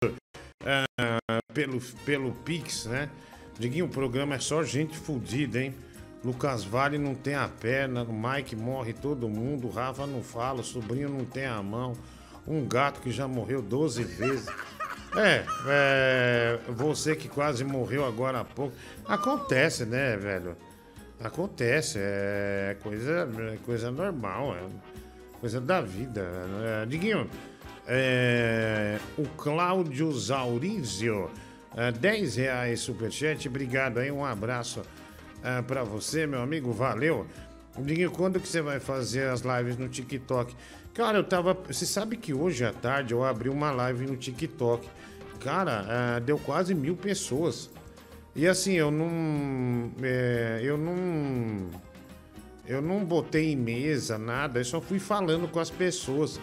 ah, pelo, pelo Pix, né? Diguinho, o programa é só gente fodida, hein? Lucas Vale não tem a perna, o Mike morre todo mundo, o Rafa não fala, o sobrinho não tem a mão, um gato que já morreu 12 vezes. É, é, você que quase morreu agora há pouco. Acontece, né, velho? Acontece, é coisa, é coisa normal, é coisa da vida. É, Diguinho, é, o Cláudio Zaurizio, é, 10 reais superchat, obrigado aí, um abraço é, pra você, meu amigo, valeu. Diguinho, quando que você vai fazer as lives no TikTok? Cara, eu tava. Você sabe que hoje à tarde eu abri uma live no TikTok. Cara, é, deu quase mil pessoas. E assim, eu não. é, eu não. Eu não botei em mesa nada, eu só fui falando com as pessoas.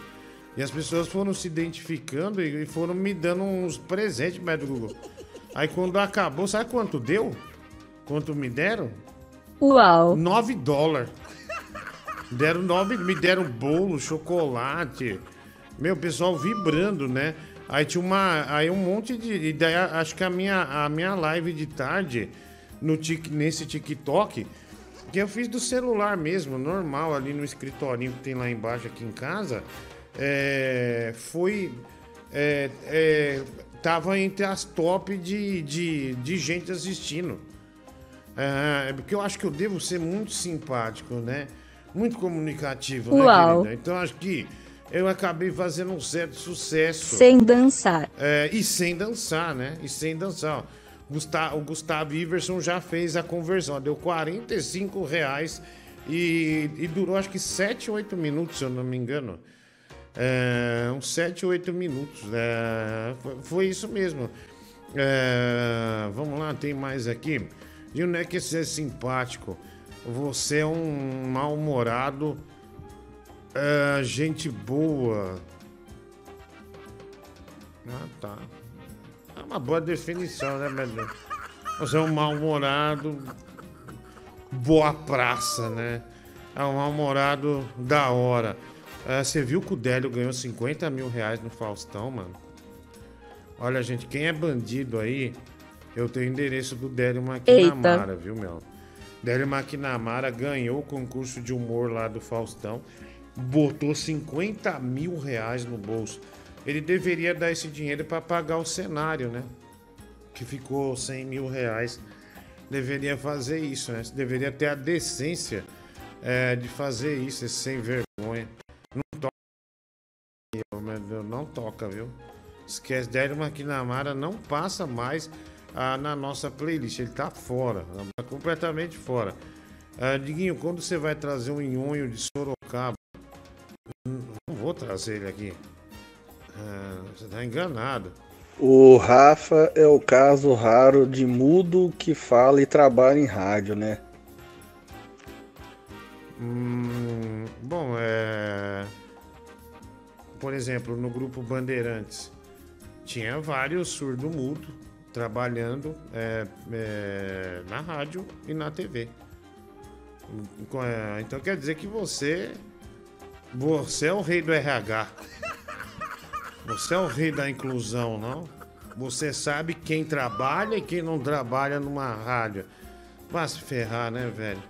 E as pessoas foram se identificando e foram me dando uns presentes, médico Google. Aí quando acabou, sabe quanto deu? Quanto me deram? Uau. 9 dólares. Deram nove, me deram bolo, chocolate. Meu, pessoal vibrando, né? Aí tinha uma. Aí um monte de. E daí acho que a minha, a minha live de tarde no tic, nesse TikTok, que eu fiz do celular mesmo, normal, ali no escritorinho que tem lá embaixo aqui em casa, é, foi. É, é, tava entre as top de, de, de gente assistindo. É, porque eu acho que eu devo ser muito simpático, né? Muito comunicativo, Uau. né, querida? Então acho que eu acabei fazendo um certo sucesso. Sem dançar. É, e sem dançar, né? E sem dançar. Gusta- o Gustavo Iverson já fez a conversão. Deu 45 reais e, e durou acho que 7, 8 minutos, se eu não me engano. É, uns 7, 8 minutos. É, foi, foi isso mesmo. É, vamos lá, tem mais aqui. E é que você é simpático. Você é um mal-humorado. É, gente boa. Ah, tá. É uma boa definição, né, Medley? Você é um mal-humorado. Boa praça, né? É um mal-humorado da hora. É, você viu que o Délio ganhou 50 mil reais no Faustão, mano? Olha, gente, quem é bandido aí, eu tenho o endereço do Délio Maquinamara, viu, meu? Délio Maquinamara ganhou o concurso de humor lá do Faustão, botou 50 mil reais no bolso. Ele deveria dar esse dinheiro para pagar o cenário, né? Que ficou 100 mil reais. Deveria fazer isso, né? Deveria ter a decência é, de fazer isso, sem vergonha. Não toca, não toca, viu? Esquece, Délio Maquinamara não passa mais ah, na nossa playlist, ele tá fora, tá completamente fora. Ah, Diguinho, quando você vai trazer um nhonho de Sorocaba? Não vou trazer ele aqui. Ah, você tá enganado. O Rafa é o caso raro de mudo que fala e trabalha em rádio, né? Hum, bom, é. Por exemplo, no grupo Bandeirantes, tinha vários surdo-mudo trabalhando é, é, na rádio e na TV. Então quer dizer que você. Você é o rei do RH. Você é o rei da inclusão, não? Você sabe quem trabalha e quem não trabalha numa rádio. Vai se ferrar, né, velho?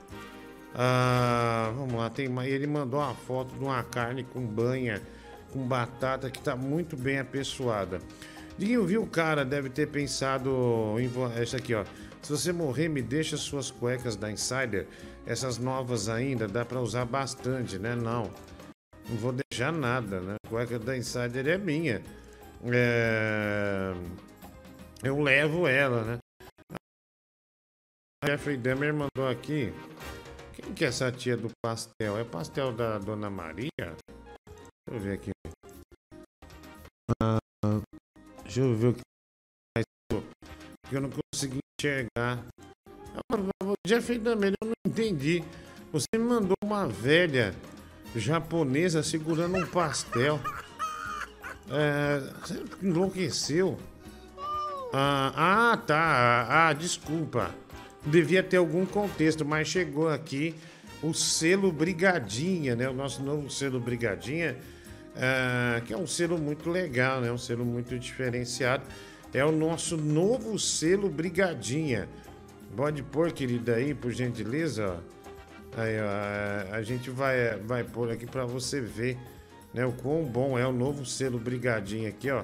Ah, vamos lá, tem mais. Ele mandou uma foto de uma carne com banha, com batata, que tá muito bem apessoada. Diguinho, viu o cara? Deve ter pensado em. Essa aqui, ó. Se você morrer, me deixa suas cuecas da Insider. Essas novas ainda, dá pra usar bastante, né? Não. Não vou deixar nada, né? A cueca da Insider é minha. É... Eu levo ela, né? A Jeffrey Demer mandou aqui. Quem que é essa tia do pastel? É pastel da Dona Maria? Deixa eu ver aqui. Ah, deixa eu ver o que eu não consegui enxergar. Ah, Jeffrey Demer, eu não entendi. Você me mandou uma velha japonesa segurando um pastel. É, enlouqueceu? Ah, ah, tá. Ah, desculpa. Devia ter algum contexto, mas chegou aqui o selo Brigadinha, né? O nosso novo selo Brigadinha, ah, que é um selo muito legal, né? Um selo muito diferenciado. É o nosso novo selo Brigadinha. Pode pôr, querida, aí, por gentileza, ó. Aí, ó, a- gente vai, vai pôr aqui para você ver né, o quão bom é o novo selo Brigadinha aqui, ó.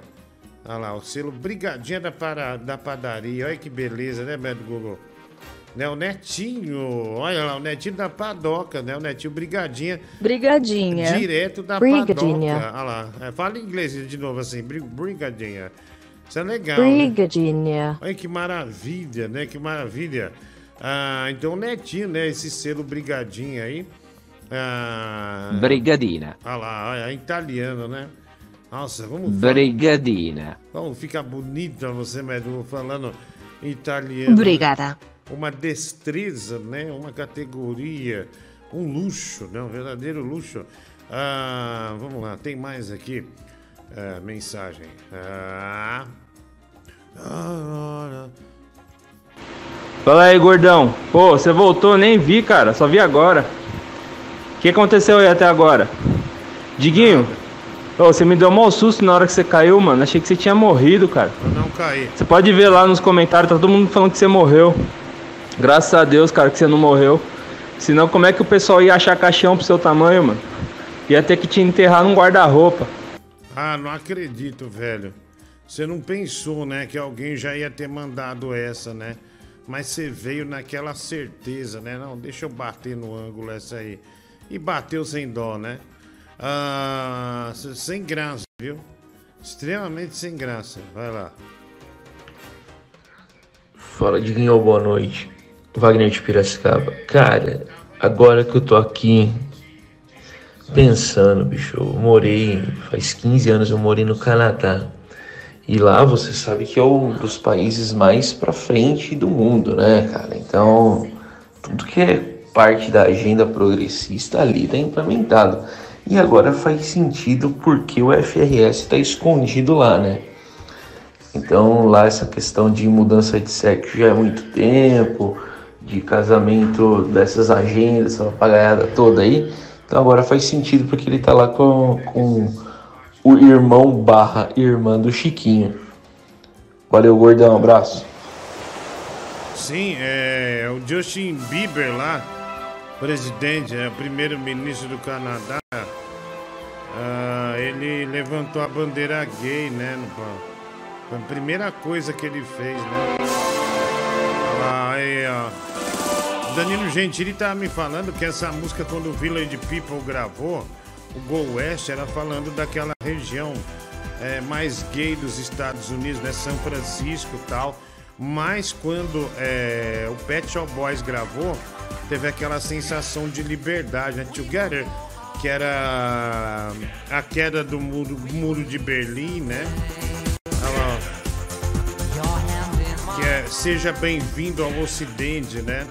Olha lá, o selo Brigadinha da, para, da padaria. Olha que beleza, né, Beto Google? Né, o Netinho, olha lá, o Netinho da Padoca, né? O Netinho Brigadinha. Brigadinha. Direto da Brigadinha. Padoca. Olha lá, é, fala em inglês de novo assim, bri- Brigadinha. Isso é legal, né? Brigadinha. Olha que maravilha, né? Que maravilha. Ah, então, o Netinho, né? Esse selo Brigadinha aí. Ah, Brigadina. Olha lá, olha, é italiano, né? Nossa, vamos Brigadina. Vamos ficar bonita você, Medu, falando italiano. Obrigada. Uma destreza, né? Uma categoria, um luxo, né? Um verdadeiro luxo. Ah, vamos lá, tem mais aqui. Ah, mensagem. Ah. Ah, Fala aí, gordão. Pô, você voltou, nem vi, cara. Só vi agora. O que aconteceu aí até agora? Diguinho, ô, você me deu um mau susto na hora que você caiu, mano. Achei que você tinha morrido, cara. Eu não caí. Você pode ver lá nos comentários, tá todo mundo falando que você morreu. Graças a Deus, cara, que você não morreu. Senão, como é que o pessoal ia achar caixão pro seu tamanho, mano? Ia ter que te enterrar num guarda-roupa. Ah, não acredito, velho. Você não pensou, né, que alguém já ia ter mandado essa, né? Mas você veio naquela certeza, né? Não, deixa eu bater no ângulo essa aí. E bateu sem dó, né? Ah, sem graça, viu? Extremamente sem graça. Vai lá. Fala, Diguinho, boa noite. Wagner de Piracicaba. Cara, agora que eu tô aqui pensando, bicho, eu morei, faz 15 anos eu morei no Canadá. E lá você sabe que é um dos países mais pra frente do mundo, né, cara? Então, tudo que é parte da agenda progressista ali tá implementado. E agora faz sentido porque o FRS está escondido lá, né? Então lá essa questão de mudança de sexo já é muito tempo, de casamento dessas agendas, essa papagaiada toda aí. Então agora faz sentido porque ele tá lá com, com o irmão barra irmã do Chiquinho. Valeu, gordão, abraço. Sim, é o Justin Bieber lá, presidente, é o primeiro-ministro do Canadá. ah, ele levantou a bandeira gay, né? no- Foi a primeira coisa que ele fez, né? Aí, ó. Danilo Gentili tava me falando que essa música, quando o Village People gravou, o Go West era falando daquela região é, mais gay dos Estados Unidos, né? São Francisco tal. Mas quando é, o Pet Shop Boys gravou, teve aquela sensação de liberdade, né? Together, que era a queda do muro, muro de Berlim, né? Que é Seja Bem-vindo ao Ocidente, né?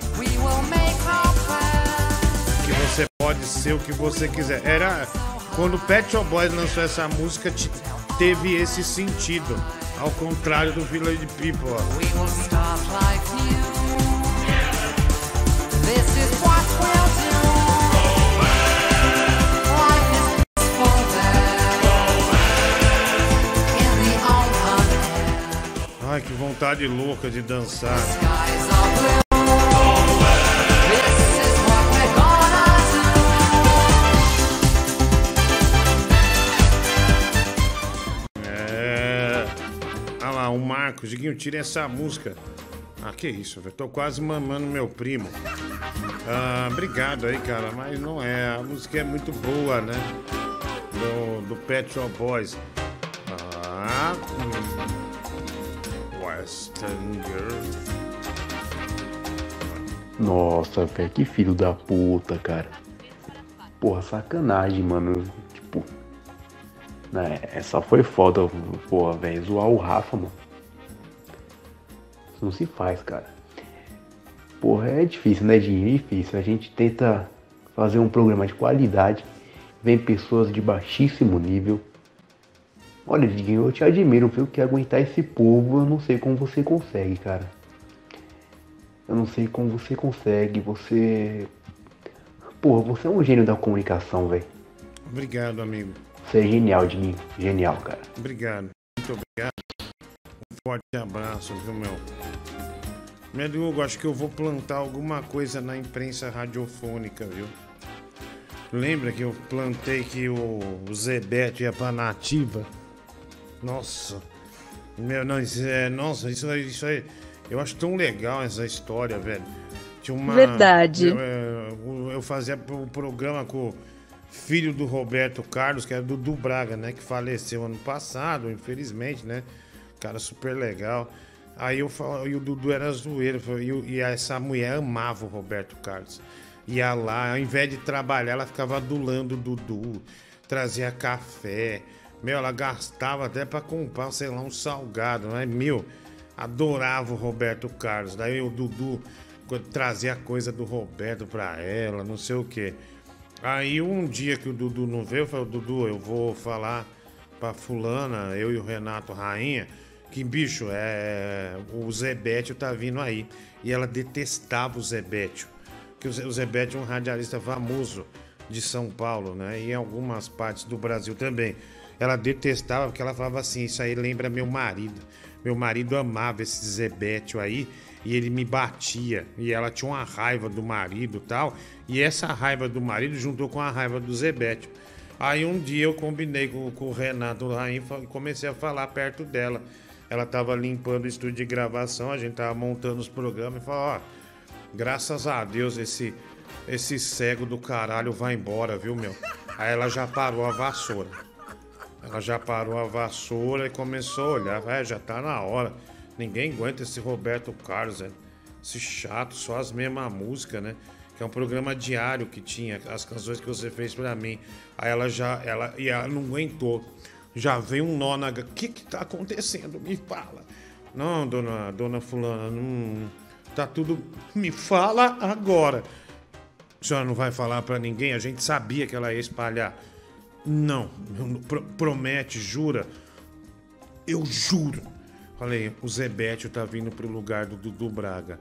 Pode ser o que você quiser. Era quando o Pet Shop Boys lançou essa música, te- teve esse sentido. Ao contrário do Village People. Ai, que vontade louca de dançar. O Marcos. Diguinho, tira essa música. Ah, que isso, velho. Tô quase mamando meu primo. Ah, obrigado aí, cara. Mas não é. A música é muito boa, né? Do, do Pet Shop Boys. Ah. hum. Western Girl. Nossa, velho, que filho da puta, cara. Porra, sacanagem, mano. Tipo. Né, essa foi foda, porra, velho. Zoar o Rafa, mano. Isso não se faz, cara. Porra, é difícil, né, Dinho? É difícil. A gente tenta fazer um programa de qualidade. Vem pessoas de baixíssimo nível. Olha, Diguinho, eu te admiro, viu? Que aguentar esse povo, eu não sei como você consegue, cara. Eu não sei como você consegue. Você. Porra, você é um gênio da comunicação, velho. Obrigado, amigo. Você é genial, Diguinho. Genial, cara. Obrigado. Muito obrigado. Um forte abraço, viu, meu? Meu Hugo, acho que eu vou plantar alguma coisa na imprensa radiofônica, viu? Lembra que eu plantei que o, Zebete ia pra nativa? Nossa. Meu, não, isso é, nossa, isso aí, isso aí. Eu acho tão legal essa história, velho. Tinha uma. Verdade. Eu, eu- eu fazia o programa com filho do Roberto Carlos, que era do Dudu Braga, né? Que faleceu ano passado, infelizmente, né? Cara super legal. Aí eu falo, e o Dudu era zoeiro, e, e essa mulher amava o Roberto Carlos. Ia lá, ao invés de trabalhar, ela ficava adulando o Dudu, trazia café. Meu, ela gastava até pra comprar, sei lá, um salgado, né? Meu, adorava o Roberto Carlos. Daí o Dudu trazia coisa do Roberto pra ela, não sei o quê. Aí um dia que o Dudu não veio, eu falei, Dudu, eu vou falar pra fulana, eu e o Renato Rainha, que, bicho, é, o Zebetio tá vindo aí. E ela detestava o Zebetio. Porque o Ze- o Zebetio é um radialista famoso de São Paulo, né? E em algumas partes do Brasil também. Ela detestava porque ela falava assim, isso aí lembra meu marido. Meu marido amava esse Zebetio aí e ele me batia. E ela tinha uma raiva do marido tal. E essa raiva do marido juntou com a raiva do Zebetio. Aí um dia eu combinei com, com o Renato Raim e comecei a falar perto dela. Ela tava limpando o estúdio de gravação, a gente tava montando os programas e falou, ó, graças a Deus esse, esse cego do caralho vai embora, viu, meu? Aí ela já parou a vassoura. Ela já parou a vassoura e começou a olhar. É, já tá na hora. Ninguém aguenta esse Roberto Carlos, velho. Esse chato, só as mesmas músicas, né? Que é um programa diário que tinha, as canções que você fez pra mim. Aí ela já, ela, e ela não aguentou. Já veio um nó na... O que que tá acontecendo? Me fala. Não, dona, dona fulana, não... Tá tudo... Me fala agora. A senhora não vai falar pra ninguém? A gente sabia que ela ia espalhar. Não, pro- promete, jura. Eu juro. Falei, o Zebetio tá vindo pro lugar do Dudu Braga.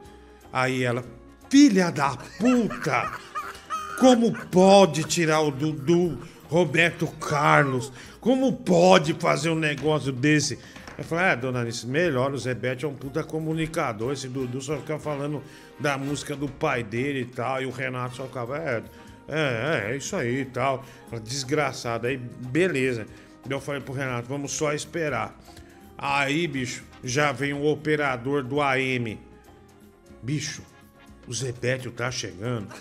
Aí ela, filha da puta! Como pode tirar o Dudu, Roberto Carlos? Como pode fazer um negócio desse? Eu falei, ah, dona Alice, melhor, o Zebete é um puta comunicador. Esse Dudu só fica falando da música do pai dele e tal. E o Renato só ficava, é, é, é, é isso aí e tal. Desgraçado. Aí, beleza. Eu falei pro Renato, vamos só esperar. Aí, bicho, já vem o operador do AM. Bicho, o Zebetio tá chegando.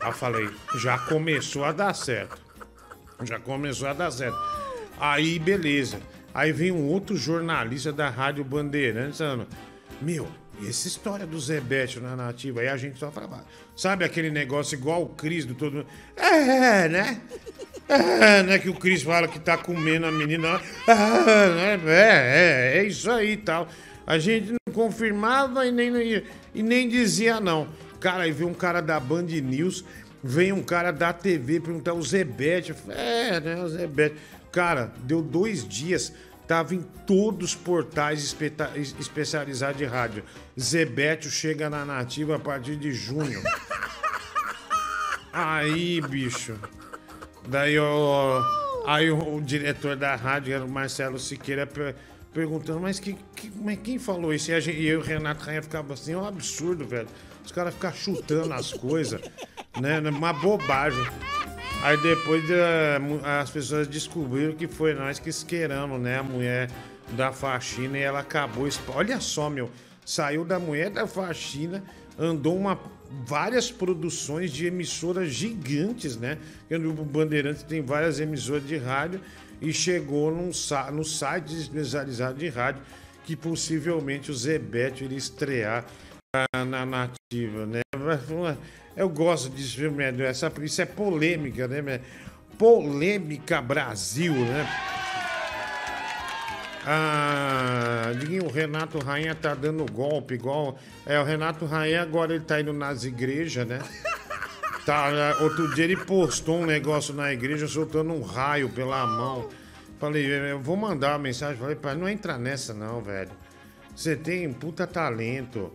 Aí eu falei, já começou a dar certo. Já começou a dar certo. Aí, beleza. Aí vem um outro jornalista da Rádio Bandeirantes falando, meu, e essa história do Zebetio na nativa? Aí a gente só falava, sabe aquele negócio igual o Cris do todo mundo? É, né? É, né? Que o Cris fala que tá comendo a menina. É, né? é, é, é isso aí e tal. A gente não confirmava e nem, e nem dizia não. Cara, aí veio um cara da Band News, vem um cara da TV perguntar o Zebete. É, né? O Zebete. Cara, deu dois dias, tava em todos os portais especializados de rádio. Zebetio chega na nativa a partir de junho. Aí, bicho. Daí o, aí o, o diretor da rádio, era o Marcelo Siqueira, per- perguntando, mas, que, que- mas quem falou isso? E, a gente, e eu e o Renato Rainha ficava assim, é um absurdo, velho. Os caras ficam chutando as coisas, né? Uma bobagem. Aí depois eh, as pessoas descobriram que foi nós que esqueramos, né? A mulher da faxina e ela acabou. Olha só, meu. Saiu da mulher da faxina, andou uma, várias produções de emissoras gigantes, né? O Bandeirantes tem várias emissoras de rádio e chegou num, no site especializado de rádio que possivelmente o Zebete iria estrear ah, na nativa, né? Eu gosto disso, viu, Médio? Essa, isso é polêmica, né? Polêmica Brasil, né? Ah, o Renato Rainha tá dando golpe, igual. É, o Renato Rainha agora ele tá indo nas igrejas, né? Tá, ah, outro dia ele postou um negócio na igreja soltando um raio pela mão. Falei, eu vou mandar uma mensagem. Falei, pai, não entra nessa não, velho. Você tem puta talento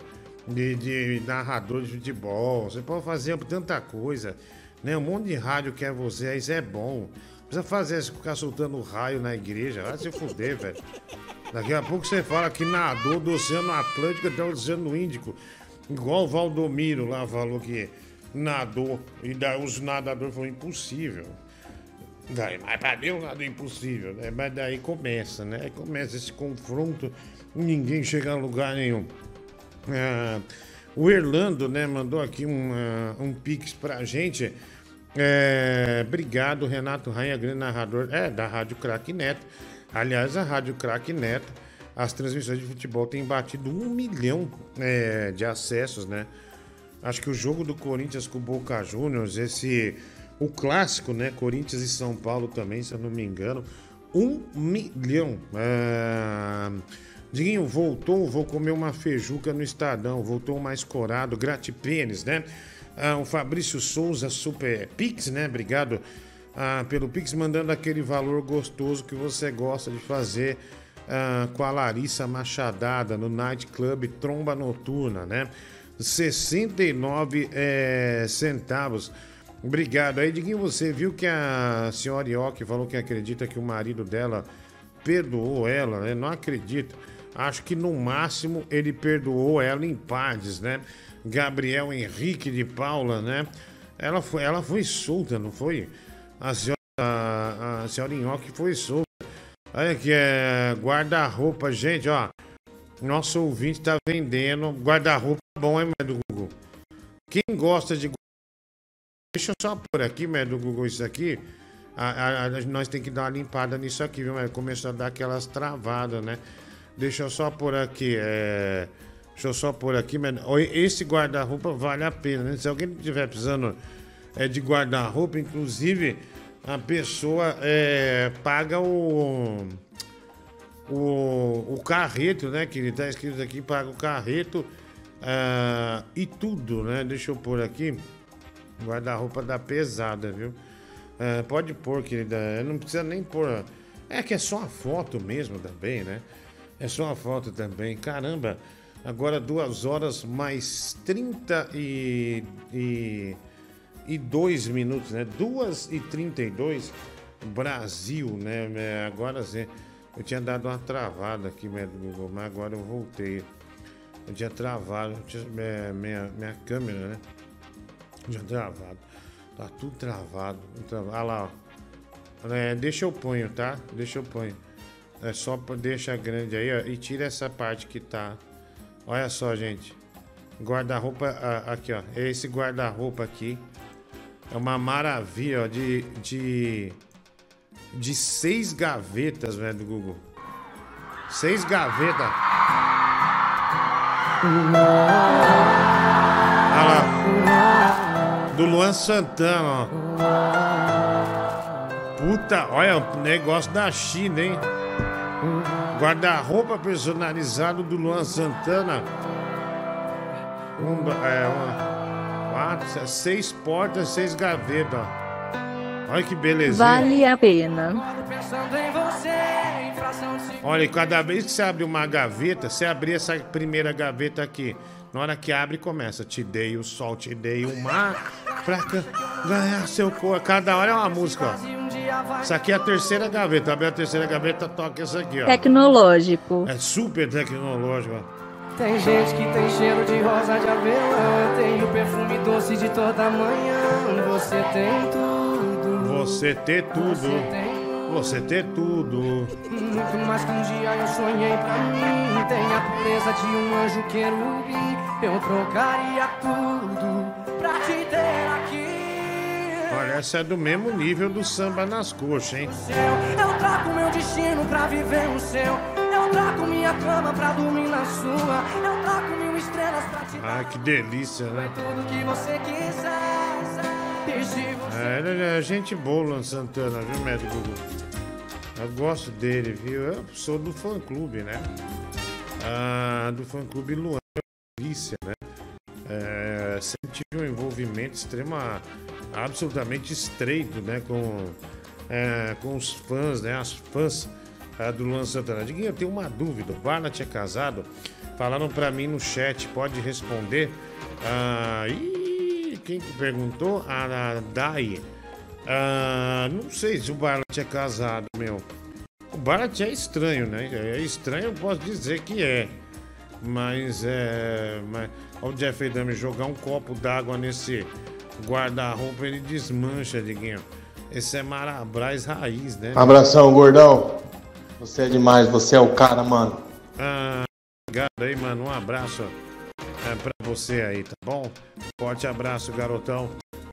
de, de narrador de futebol. Você pode fazer tanta coisa. Né? Um monte de rádio quer você, isso é bom. Precisa fazer isso, ficar soltando raio na igreja. Vai se fuder, velho. Daqui a pouco você fala que nadou do Oceano Atlântico até o Oceano Índico. Igual o Valdomiro lá falou que nadou. E daí os nadadores falaram impossível. Daí, mas pra nada é impossível, né? Mas daí começa, né? Começa esse confronto, ninguém chega a lugar nenhum. Ah, o Erlando, né, mandou aqui um, ah, um pix pra gente. É, obrigado, Renato Rainha, grande narrador é, da Rádio Crack Neto. Aliás, a Rádio Crack Neto, as transmissões de futebol têm batido um milhão é, de acessos, né? Acho que o jogo do Corinthians com o Boca Juniors, esse. O clássico, né? Corinthians e São Paulo também, se eu não me engano. Um milhão. É... Diguinho, voltou, vou comer uma feijuca no Estadão. Voltou mais corado, gratipênis, né? Ah, o Fabrício Souza, Super Pix, né? Obrigado ah, pelo Pix, mandando aquele valor gostoso que você gosta de fazer ah, com a Larissa Machadada no Night Club Tromba Noturna, né? 69 eh, centavos. Obrigado. Aí, Diguinho, você viu que a senhora Ioki falou que acredita que o marido dela perdoou ela, né? Não acredito. Acho que no máximo ele perdoou ela em paz, né? Gabriel Henrique de Paula, né? Ela foi, ela foi solta, não foi? A senhora, a, a senhora Nhoque foi solta. Olha que é guarda-roupa, gente, ó. Nosso ouvinte tá vendendo guarda-roupa bom, hein, do Google? Quem gosta de Deixa eu só por aqui, né, do Google, isso aqui. A, a- a- nós tem que dar uma limpada nisso aqui, viu? Começou a dar aquelas travadas, né? Deixa eu só pôr aqui. É... Deixa eu só pôr aqui. Esse guarda-roupa vale a pena, né? Se alguém estiver precisando é, de guarda-roupa, inclusive a pessoa é, paga o, o, o carreto, né? Que ele tá escrito aqui, paga o carreto ah, e tudo, né? Deixa eu pôr aqui. Guarda-roupa da pesada, viu? Ah, pode pôr, querida. Não precisa nem pôr. É que é só a foto mesmo também, né? É só a foto também. Caramba, agora duas horas mais 30 e, e, e dois minutos, né? Duas e 32 Brasil, né? É, Agora sim. Eu tinha dado uma travada aqui, mas agora eu voltei. Eu tinha travado, eu tinha- minha, minha, minha câmera, né? Já travado. Tá tudo travado. travado. Ah lá, ó. É, deixa eu ponho, tá? Deixa eu ponho. É só deixa grande aí, ó. E tira essa parte que tá. Olha só, gente. Guarda-roupa ah, aqui, ó. Esse guarda-roupa aqui é uma maravilha, ó, de, de de seis gavetas, velho, do Google. Seis gavetas. Olha lá. Do Luan Santana, ó. Puta, olha, negócio da China, hein? Guarda-roupa personalizado do Luan Santana. Um, é, uma, quatro, seis portas, seis gavetas. Olha que belezinha. Vale a pena. Olha, e cada vez que você abre uma gaveta, você abrir essa primeira gaveta aqui, na hora que abre, começa. Te dei o sol, te dei o mar, pra ganhar seu cor. Cada hora é uma música, ó. Isso aqui é a terceira gaveta. Abre a terceira gaveta, toca essa aqui, ó. Tecnológico. É super tecnológico, ó. Tem gente que tem cheiro de rosa de avelã Tem o perfume doce de toda manhã Você tem tudo Você ter tudo. Você ter tudo. Muito mais que um dia eu sonhei pra mim Tem a pureza de um anjo querubim Eu trocaria tudo pra te ter Olha, essa é do mesmo nível do samba nas coxas, hein? Eu trago meu destino pra viver o seu Eu trago minha cama pra dormir na sua Eu trago mil estrelas pra te Ah, que delícia, né? tudo que você quiser É, ele é gente boa, Luan Santana, viu, médico? Eu gosto dele, viu? Eu sou do fã clube, né? Ah, do fã clube Luan delícia, né? É, sempre tive um envolvimento extrema, absolutamente estreito, né? Com, é, com os fãs, né? As fãs ah, do Luan Santana. Diguinho, eu tenho uma dúvida. O Barnett é casado? Falaram pra mim no chat, pode responder. Ah, ih, quem que perguntou? A Dai. Ah, não sei se o Barnett é casado, meu. O Barnett é estranho, né? É estranho, eu posso dizer que é. Mas é. Mas, olha o Jeffrey Dahmer jogar um copo d'água nesse guarda-roupa, ele desmancha, Diguinho. Esse é Marabras raiz, né? Abração, gordão. Você é demais, você é o cara, mano. Ah, obrigado aí, mano. Um abraço é, pra você aí, tá bom? Forte abraço, garotão.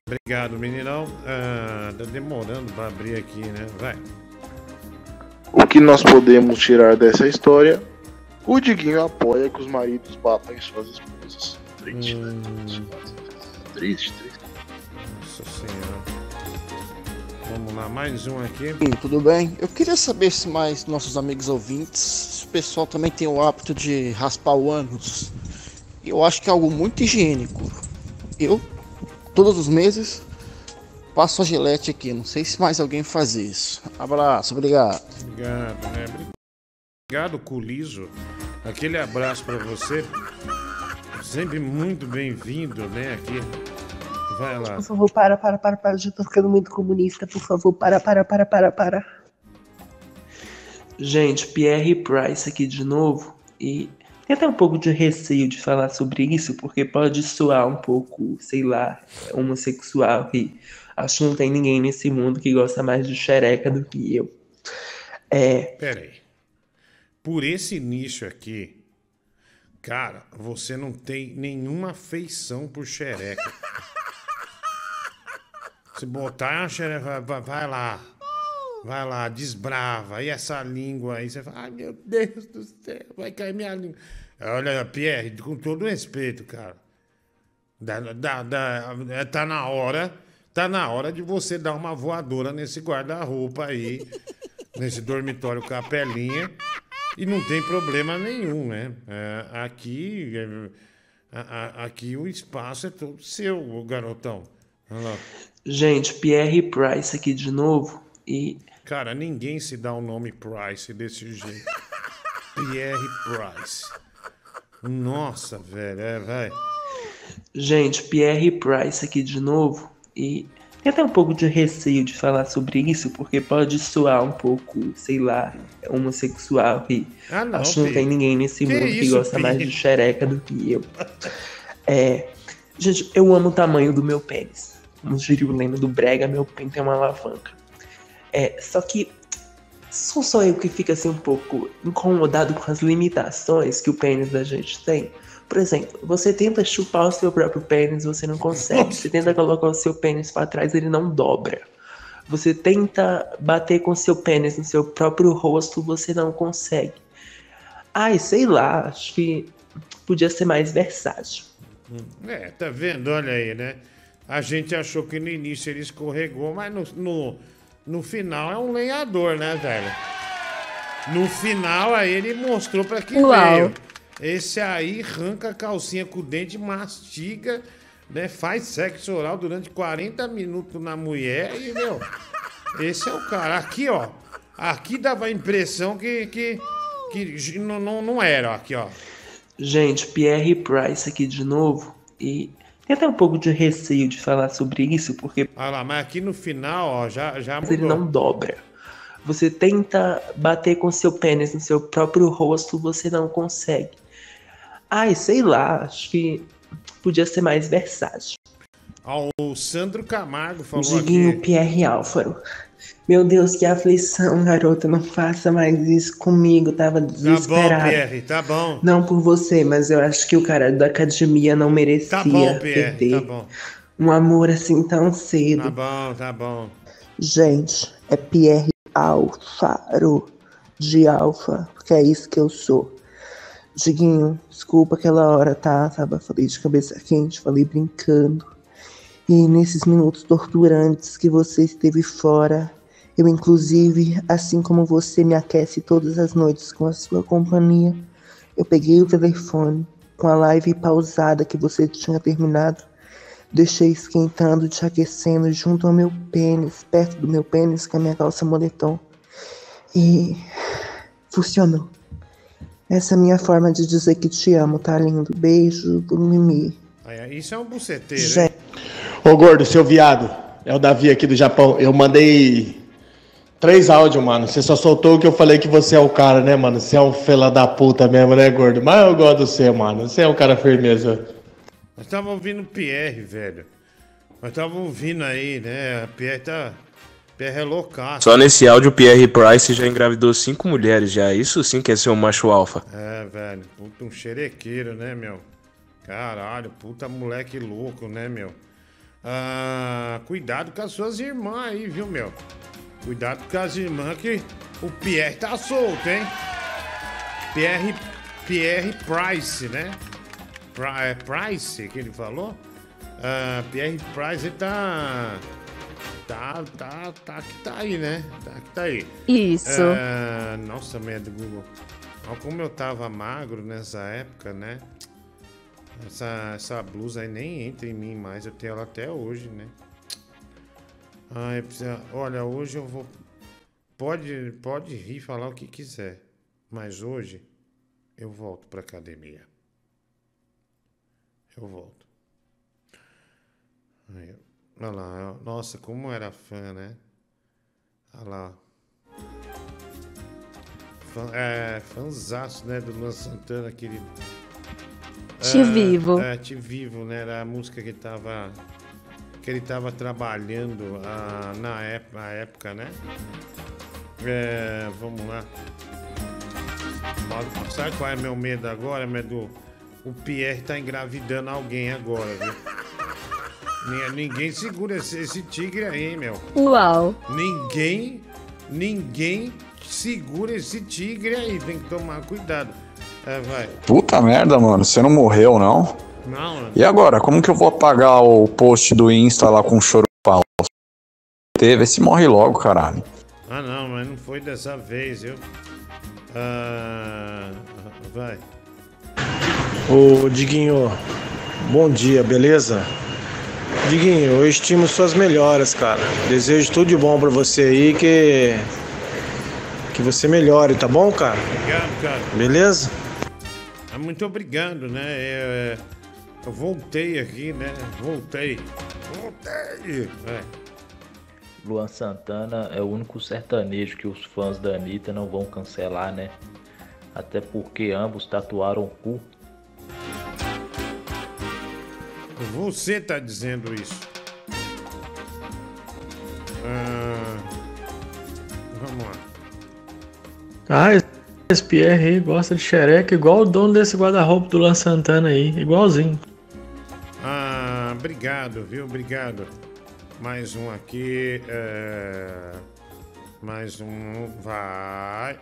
Obrigado, meninão. Ah, tá demorando pra abrir aqui, né? Vai. O que nós podemos tirar dessa história? O Diguinho apoia que os maridos batam em suas esposas. Triste, né? Triste, triste. Nossa senhora. Vamos lá, mais um aqui. Sim, tudo bem? Eu queria saber se mais nossos amigos ouvintes, se o pessoal também tem o hábito de raspar o ânus. Eu acho que é algo muito higiênico. Eu, todos os meses, passo a gilete aqui. Não sei se mais alguém faz isso. Abraço, obrigado. Obrigado, né? Obrigado, Culiso. Aquele abraço pra você. Sempre muito bem-vindo, né? Aqui. Vai lá. Por favor, para, para, para, para. Já tô ficando muito comunista. Por favor, para, para, para, para, para. Gente, Pierre Price aqui de novo. E tem até um pouco de receio de falar sobre isso, porque pode soar um pouco, sei lá, homossexual. E acho que não tem ninguém nesse mundo que gosta mais de xereca do que eu. É. Pera aí. Por esse nicho aqui, cara, você não tem nenhuma afeição por xereca. Se botar vai, lá. Vai lá, desbrava. E essa língua aí, você fala, ai meu Deus do céu, vai cair minha língua. Olha, Pierre, com todo respeito, cara. Dá, dá, dá, é, tá na hora, tá na hora de você dar uma voadora nesse guarda-roupa aí, nesse dormitório capelinha. E não tem problema nenhum, né? É, aqui, é, a- a- aqui o espaço é todo seu, garotão. Gente, Pierre Price aqui de novo. E Cara, ninguém se dá o nome Price desse jeito. Pierre Price. Nossa, velho, é, vai. Gente, Pierre Price aqui de novo. E tem até um pouco de receio de falar sobre isso, porque pode soar um pouco, sei lá, homossexual. E Ah, não, acho que não tem ninguém nesse Que mundo que gosta Pi? mais de xereca do que eu. É. Gente, eu amo o tamanho do meu pênis. O lema do Brega, meu pinto é uma alavanca. É, só que sou só eu que fica assim um pouco incomodado com as limitações que o pênis da gente tem. Por exemplo, você tenta chupar o seu próprio pênis, você não consegue. Você tenta colocar o seu pênis para trás, ele não dobra. Você tenta bater com o seu pênis no seu próprio rosto, você não consegue. Ai, sei lá, acho que podia ser mais versátil. É, tá vendo? Olha aí, né? A gente achou que no início ele escorregou, mas no, no, no final é um lenhador, né, velho? No final aí ele mostrou pra que Uau. veio. Esse aí arranca a calcinha com o dente, mastiga, né? Faz sexo oral durante 40 minutos na mulher e, meu, esse é o cara. Aqui, ó. Aqui dava a impressão que, que, que não, não, não era, ó, aqui, ó. Gente, Pierre Price aqui de novo. E tem até um pouco de receio de falar sobre isso, porque Olha lá, mas aqui no final, ó, já, já ele mudou. não dobra. Você tenta bater com seu pênis no seu próprio rosto, você não consegue. Ai, sei lá, acho que podia ser mais versátil. Ó, o Sandro Camargo falou Diguinho aqui. Pierre Álvaro. Meu Deus, que aflição, garota. Não faça mais isso comigo. Tava Tá bom, desesperado. Pierre, tá bom. Não por você, mas eu acho que o cara da academia não merecia Tá bom, Pierre, perder tá bom. um amor assim tão cedo. Tá bom, tá bom. Gente, é Pierre Alfaro de Alfa, porque é isso que eu sou. Diguinho, desculpa aquela hora, tá? Tava, falei de cabeça quente, falei brincando. E nesses minutos torturantes que você esteve fora, eu inclusive, assim como você me aquece todas as noites com a sua companhia, eu peguei o telefone com a live pausada que você tinha terminado, deixei esquentando, te aquecendo junto ao meu pênis, perto do meu pênis com a minha calça moletom. E funcionou. Essa é a minha forma de dizer que te amo, tá lindo? Beijo Mimi. Isso é um buceteiro? Gente. Ô gordo, seu viado. É o Davi aqui do Japão. Eu mandei três áudios, mano. Você só soltou o que eu falei que você é o cara, né, mano? Você é um fela da puta mesmo, né, gordo? Mas eu gosto de você, mano. Você é um cara firmeza. Nós tava ouvindo o Pierre, velho. Nós tava ouvindo aí, né? A Pierre tá. Pierre é loucaço. Só nesse áudio, o Pierre Price já engravidou cinco mulheres já. Isso sim que é ser um macho alfa. É, velho. Puta, um xerequeiro, né, meu? Caralho, puta moleque louco, né, meu? Ah, cuidado com as suas irmãs aí, viu, meu? Cuidado com as irmãs que o Pierre tá solto, hein? Pierre, Pierre Price, né? É Price que ele falou? Ah, Pierre Price ele tá. Tá, tá, tá que tá aí, né? Tá que tá aí. Isso. Ah, nossa, merda, Google. Olha como eu tava magro nessa época, né? Essa, essa blusa aí nem entra em mim mais. Eu tenho ela até hoje, né? Ai, precisa... Olha, hoje eu vou. Pode, pode rir falar o que quiser. Mas hoje eu volto pra academia. Eu volto. Aí, olha lá. eu- Nossa, como eu era fã, né? Olha lá. Fã, é, fãzaço, né? Do Luan Santana, querido. Te É, Vivo. É, Te Vivo, né? Era a música que ele tava. Que ele tava trabalhando ah, na, época, na época, né? É, vamos lá. Sabe qual é meu medo agora, medo? O Pierre tá engravidando alguém agora, viu? Ni- Ninguém segura esse, esse tigre aí, meu. Uau. Ninguém ninguém segura esse tigre aí, tem que tomar cuidado. É, vai. Puta merda, mano. Você não morreu, não? Não, mano. E agora, como que eu vou apagar o post do Insta lá com choro falso? Teve, se morre logo, caralho. Ah, não, mas não foi dessa vez, viu? Ah, vai. Ô Diguinho, bom dia, beleza? Diguinho, eu estimo suas melhoras, cara. Desejo tudo de bom pra você aí, que. Que você melhore, tá bom, cara? Obrigado, cara. Beleza? Muito obrigado, né? É, eu voltei aqui, né? Voltei. Voltei. É. Luan Santana é o único sertanejo que os fãs da Anitta não vão cancelar, né? Até porque ambos tatuaram o cu. Você tá dizendo isso. Ah, vamos lá. Ah, esse Pierre aí gosta de xereca igual o dono desse guarda-roupa do Luan Santana aí, igualzinho. Ah, obrigado, viu? Obrigado. Mais um aqui. é, Mais um. Vai.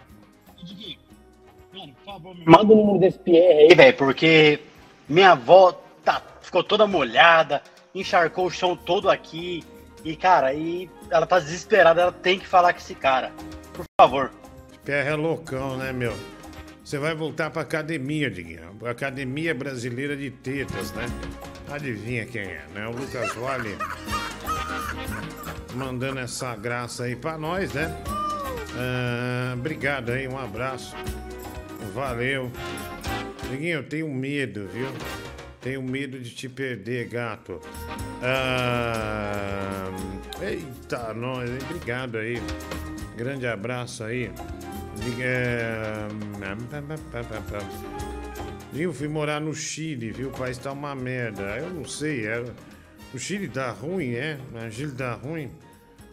Manda o número desse Pierre aí, velho, porque minha avó tá, ficou toda molhada, encharcou o chão todo aqui. E, cara, e ela tá desesperada, ela tem que falar com esse cara. Por favor. Pierre é loucão, né, meu? Você vai voltar pra academia, Diguinho. Academia Brasileira de Tetas, né? Adivinha quem é, né? O Lucas Vale mandando essa graça aí pra nós, né? Ah, obrigado aí, um abraço. Valeu. Diguinho, eu tenho medo, viu? Tenho medo de te perder, gato. Ah, eita, nós? Obrigado aí. Grande abraço aí. É, Eu fui morar no Chile, viu? O país tá uma merda. Eu não sei, é... o Chile tá ruim, é? O Chile tá ruim.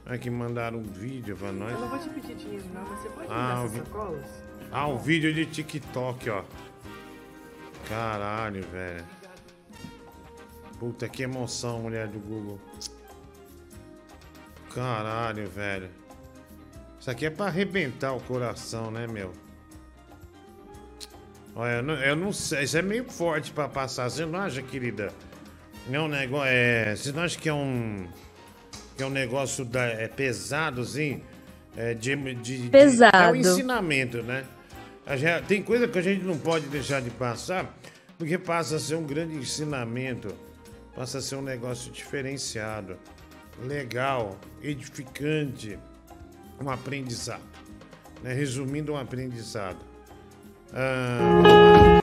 É que mandaram um vídeo pra nós. Eu não vou te pedir dinheiro, não, você pode me Ah, dar o essas vi- sacolas? Ah, um vídeo de TikTok, ó. Caralho, velho. Puta que emoção, mulher do Google. Caralho, velho. Isso aqui é pra arrebentar o coração, né, meu? Olha, eu não, eu não sei. Isso é meio forte pra passar. Você não acha, querida? É um negócio. É, você não acha que é um. Que é um negócio da, é pesado, assim? É de, de, de- Pesado. é um ensinamento, né? A gente- tem coisa que a gente não pode deixar de passar, porque passa a ser um grande ensinamento. Passa a ser um negócio diferenciado, legal, edificante, um aprendizado. né? Resumindo, um aprendizado. Ah,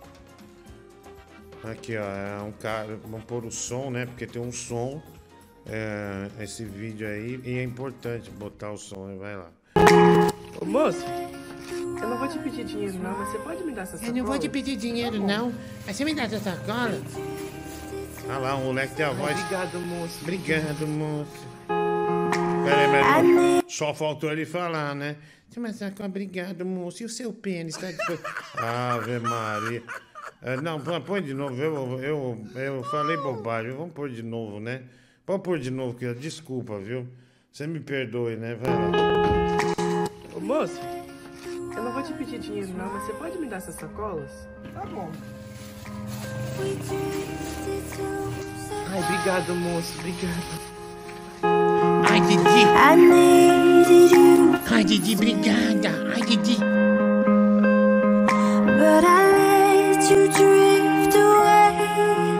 aqui, ó, é um cara. Vamos pôr o som, né? Porque tem um som. é, esse vídeo aí. E é importante botar o som. né? Vai lá. Ô, moço, eu não vou te pedir dinheiro, não, mas você pode me dar essas Eu sacolas? não vou te pedir dinheiro, não. Mas você me dá essa sacola? Ah lá, o moleque tem a voz. Obrigado, moço. Obrigado, moço. Peraí, mas só faltou ele falar, né? Mas sacola, obrigado, moço. E o seu pênis tá disposto? Ave Maria. É, não, põe- de novo. Eu, eu, eu falei bobagem. Vamos pôr de novo, né? Pode pôr de novo, que desculpa, viu? Você me perdoe, né? Vai lá. Ô, moço, eu não vou te pedir dinheiro, não, mas você pode me dar essas sacolas? Tá bom. Ai, obrigado, moço, obrigado. Ai, Didi. Ai, Didi, obrigada. Ai, Didi. But I let you drift away.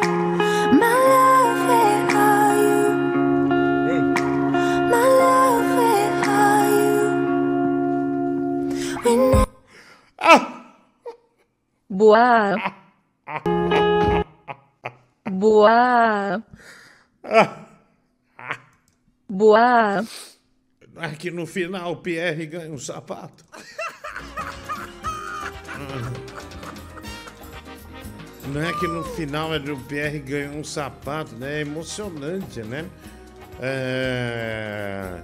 My love, where are you? My love, where are you? We never ah! Boa. Boa. Boa. Aqui no final o Pierre ganha um sapato. Não é que no final é do Pierre ganha um sapato, né? É emocionante, né? É...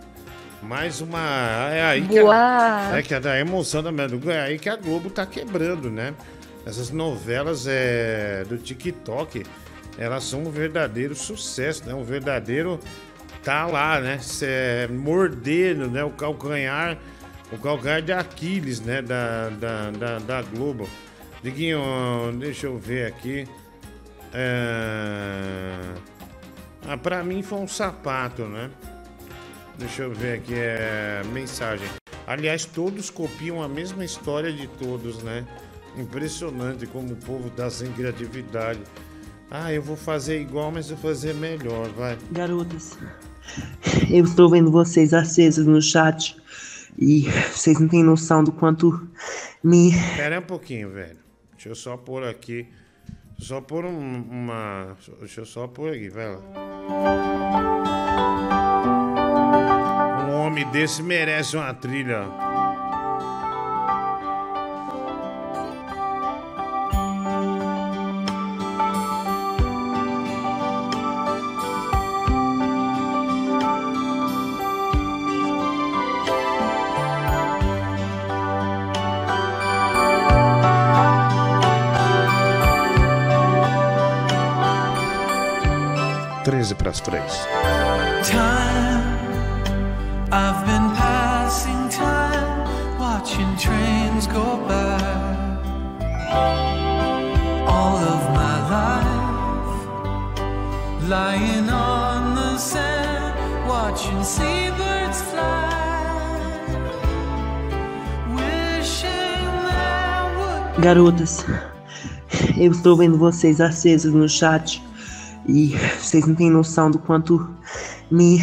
Mais uma. É aí que Boa. a... É que a da emoção da é aí que a Globo tá quebrando, né? Essas novelas é... do TikTok, elas são um verdadeiro sucesso, né? Um verdadeiro. Tá lá, né? Cê... Mordendo, né? O calcanhar o calcanhar de Aquiles, né? Da, da, da, da Globo. Diguinho, deixa eu ver aqui. É... Ah, pra mim foi um sapato, né? Deixa eu ver aqui, é mensagem. Aliás, todos copiam a mesma história de todos, né? Impressionante como o povo tá sem criatividade. Ah, eu vou fazer igual, mas vou fazer melhor, vai. Garotas, eu estou vendo vocês acesas no chat e vocês não têm noção do quanto me. Espera um pouquinho, velho. Deixa eu só pôr aqui. Só pôr um- uma. Deixa eu só pôr aqui, vai lá. Um homem desse merece uma trilha. Treze para as três. Time, I've been passing time, watching trains go by. All of my life, lying on the sand, watching seabirds fly. Garotas, eu estou vendo vocês acesas no chat e vocês não têm noção do quanto me,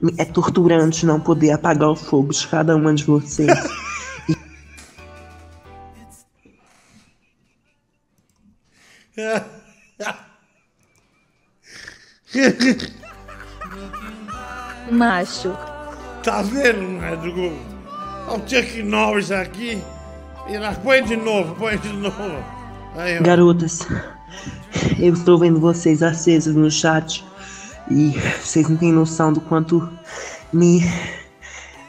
me- é torturante não poder apagar o fogo de cada uma de vocês. Macho. Tá vendo, médico? Olha o Chuck Norris aqui. E põe de novo, põe de novo. Aí, ó. Garotas, eu estou vendo vocês acesas no chat e vocês não têm noção do quanto me,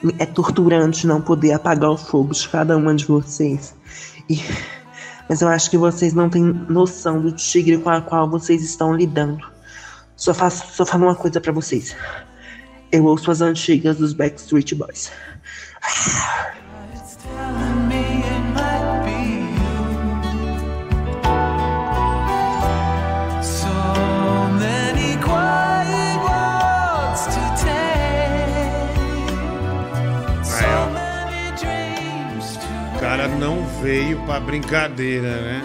me- é torturante não poder apagar o fogo de cada uma de vocês. E- mas eu acho que vocês não têm noção do tigre com a qual vocês estão lidando. Só faço, só falo uma coisa pra vocês. Eu ouço as antigas dos Backstreet Boys. Veio pra brincadeira, né?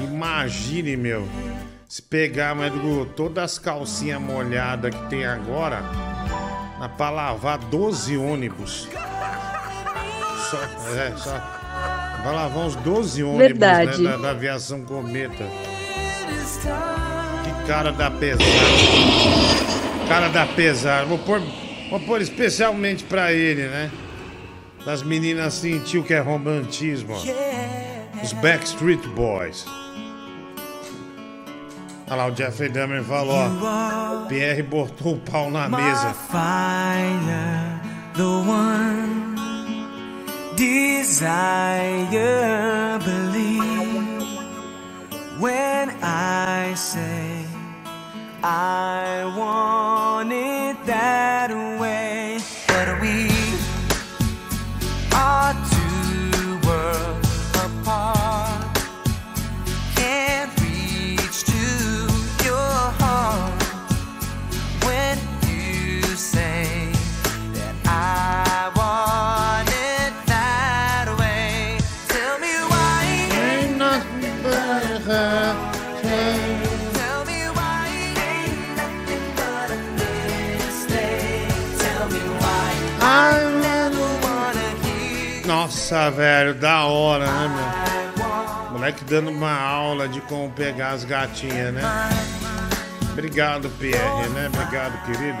Imagine, meu, se pegar, médico, todas as calcinhas molhadas que tem agora, dá pra lavar 12 ônibus. Só, é, só. Vai lavar uns 12 ônibus Verdade. né, da, da aviação cometa. Que cara da pesada. Cara da pesada. Vou pôr, vou pôr especialmente pra ele, né? Das meninas sentiu que é romantismo. Os Backstreet Boys. Olha lá, o Jeffrey Dahmer falou, ó. Pierre botou o pau na mesa. fire, the one desire, believe when I say I want it that Nossa, velho, da hora, né, meu? Moleque dando uma aula de como pegar as gatinhas, né? Obrigado, Pierre, né? Obrigado, querido.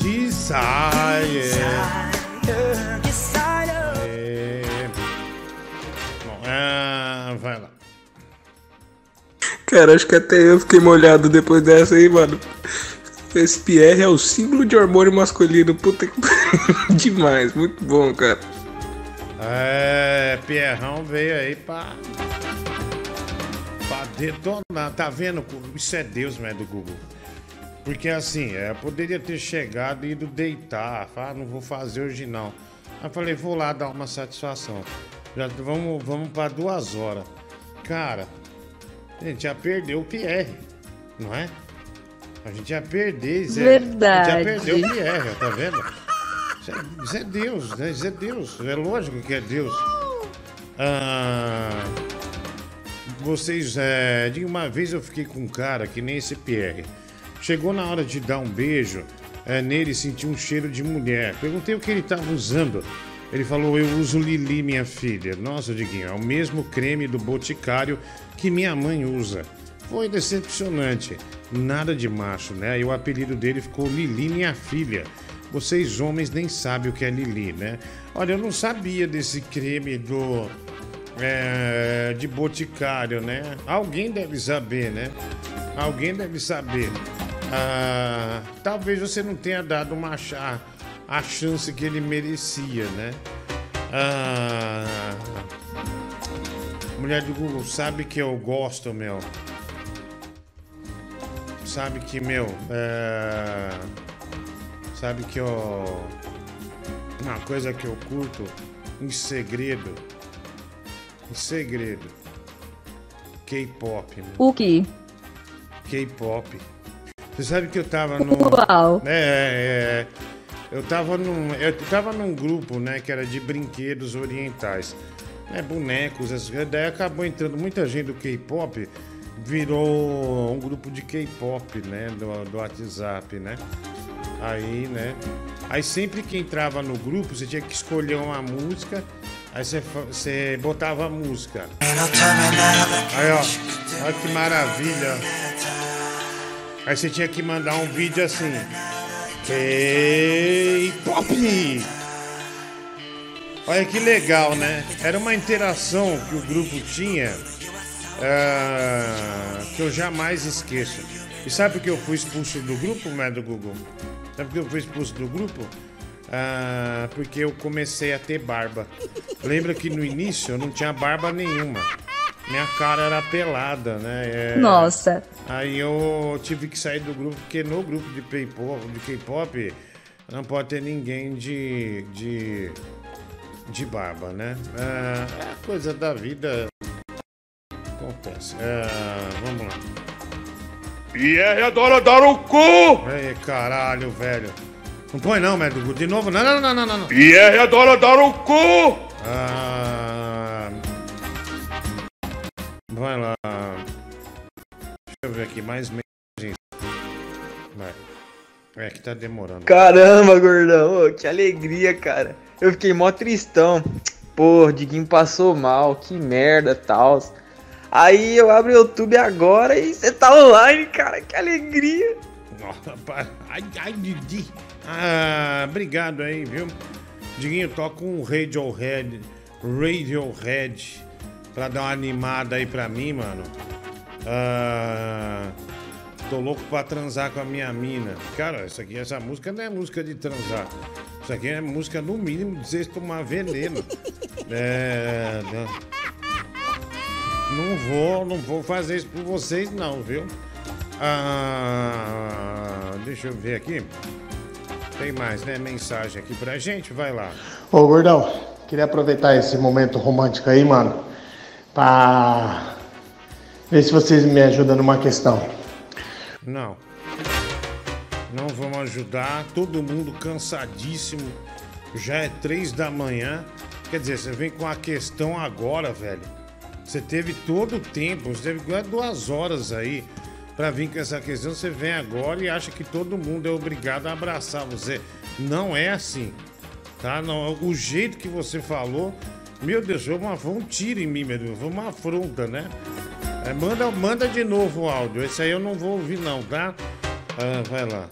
Desire. É. Bom, ah, vai lá. Cara, acho que até eu fiquei molhado depois dessa aí, mano. Esse Pierre é o símbolo de hormônio masculino. Puta que. Demais, muito bom, cara. É, Pierrão veio aí pra. pra detonar. Tá vendo? Isso é Deus, né, do Google. Porque assim, é, eu poderia ter chegado e ido deitar, falar, ah, não vou fazer hoje não. Aí falei, vou lá dar uma satisfação. Já vamos, vamos para duas horas. Cara, a gente já perdeu o Pierre, não é? A gente ia perder, Zé. Verdade. A gente ia perder o Pierre, tá vendo? Isso é, isso é Deus, né? Isso é Deus. É lógico que é Deus. Ah, vocês, é, de uma vez eu fiquei com um cara que nem esse Pierre. Chegou na hora de dar um beijo é, nele, senti um cheiro de mulher. Perguntei o que ele estava usando. Ele falou: Eu uso Lili, minha filha. Nossa, Diguinho, é o mesmo creme do Boticário que minha mãe usa. Foi decepcionante. Nada de macho, né? E o apelido dele ficou Lili, minha filha. Vocês homens nem sabem o que é Lili, né? Olha, eu não sabia desse creme do. é, de Boticário, né? Alguém deve saber, né? Alguém deve saber. Ah, talvez você não tenha dado uma cha- a chance que ele merecia, né? Ah, mulher do Google, sabe que eu gosto, meu. Sabe que, meu, é, sabe que eu. Uma coisa que eu curto em segredo. Em segredo. K-pop, meu. O que? K-pop. Você sabe que eu tava no. Uau. É, é, eu tava num. Eu tava num grupo, né, que era de brinquedos orientais. Né, bonecos, coisas. Daí acabou entrando muita gente do K-pop, virou um grupo de K-pop, né? Do, do WhatsApp, né? Aí, né? Aí sempre que entrava no grupo, você tinha que escolher uma música. Aí você, você botava a música. Aí, ó. Olha que maravilha. Aí você tinha que mandar um vídeo assim. K-pop! Olha que legal, né? Era uma interação que o grupo tinha ah, que eu jamais esqueço. E sabe por que eu fui expulso do grupo, né, do Google? Sabe por que eu fui expulso do grupo? Ah, porque eu comecei a ter barba. Lembra que no início eu não tinha barba nenhuma. Minha cara era pelada, né? É, Nossa. Aí eu tive que sair do grupo, porque no grupo de K-pop não pode ter ninguém de, de, de barba, né? Ah, é a coisa da vida. Acontece. Ah, vamos lá. Pierre adora dar o cu! Ei, caralho, velho. Não põe não, médico. De novo. Não, não, não, não, não. não. Pierre adora dar o cu! Ah, vai lá. Deixa eu ver aqui, mais mensagens. Vai. É que tá demorando. Caramba, gordão, que alegria, cara. Eu fiquei mó tristão. Pô, Diguinho passou mal, que merda, tal. Aí eu abro o YouTube agora e você tá online, cara, que alegria. Nossa, ai, ai, Didi. Ah, obrigado aí, viu? Diguinho, toca um Radiohead, Radiohead, pra dar uma animada aí pra mim, mano. Ah, tô louco pra transar com a minha mina. Cara, isso aqui, essa música não é música de transar. Isso aqui é música, no mínimo, de vocês tomar veneno. É. Não, vou, não vou fazer isso por vocês, não, viu? Ah, deixa eu ver aqui. Tem mais, né? Mensagem aqui pra gente, vai lá. Ô, gordão, queria aproveitar esse momento romântico aí, mano, pra ver se vocês me ajudam numa questão. Não. Não vamos ajudar. Todo mundo cansadíssimo. Já é três da manhã. Quer dizer, você vem com a questão agora, velho. Você teve todo o tempo, você teve duas horas aí pra vir com essa questão. Você vem agora e acha que todo mundo é obrigado a abraçar você. Não é assim, tá? Não, o jeito que você falou, meu Deus, foi, uma, foi um tiro em mim, meu Deus, foi uma afronta, né? É, manda, manda de novo o áudio. Esse aí eu não vou ouvir, não, tá? Ah, vai lá.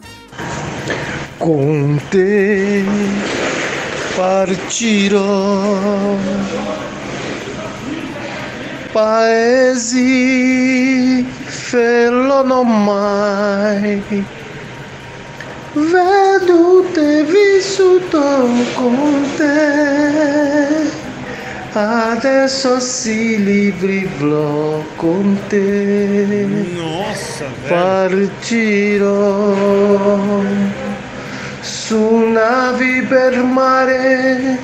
Con te partirò paesi fellono mai vedo te vissuto con te Adesso si livrerò con te. Nossa, Partirò su navi per mare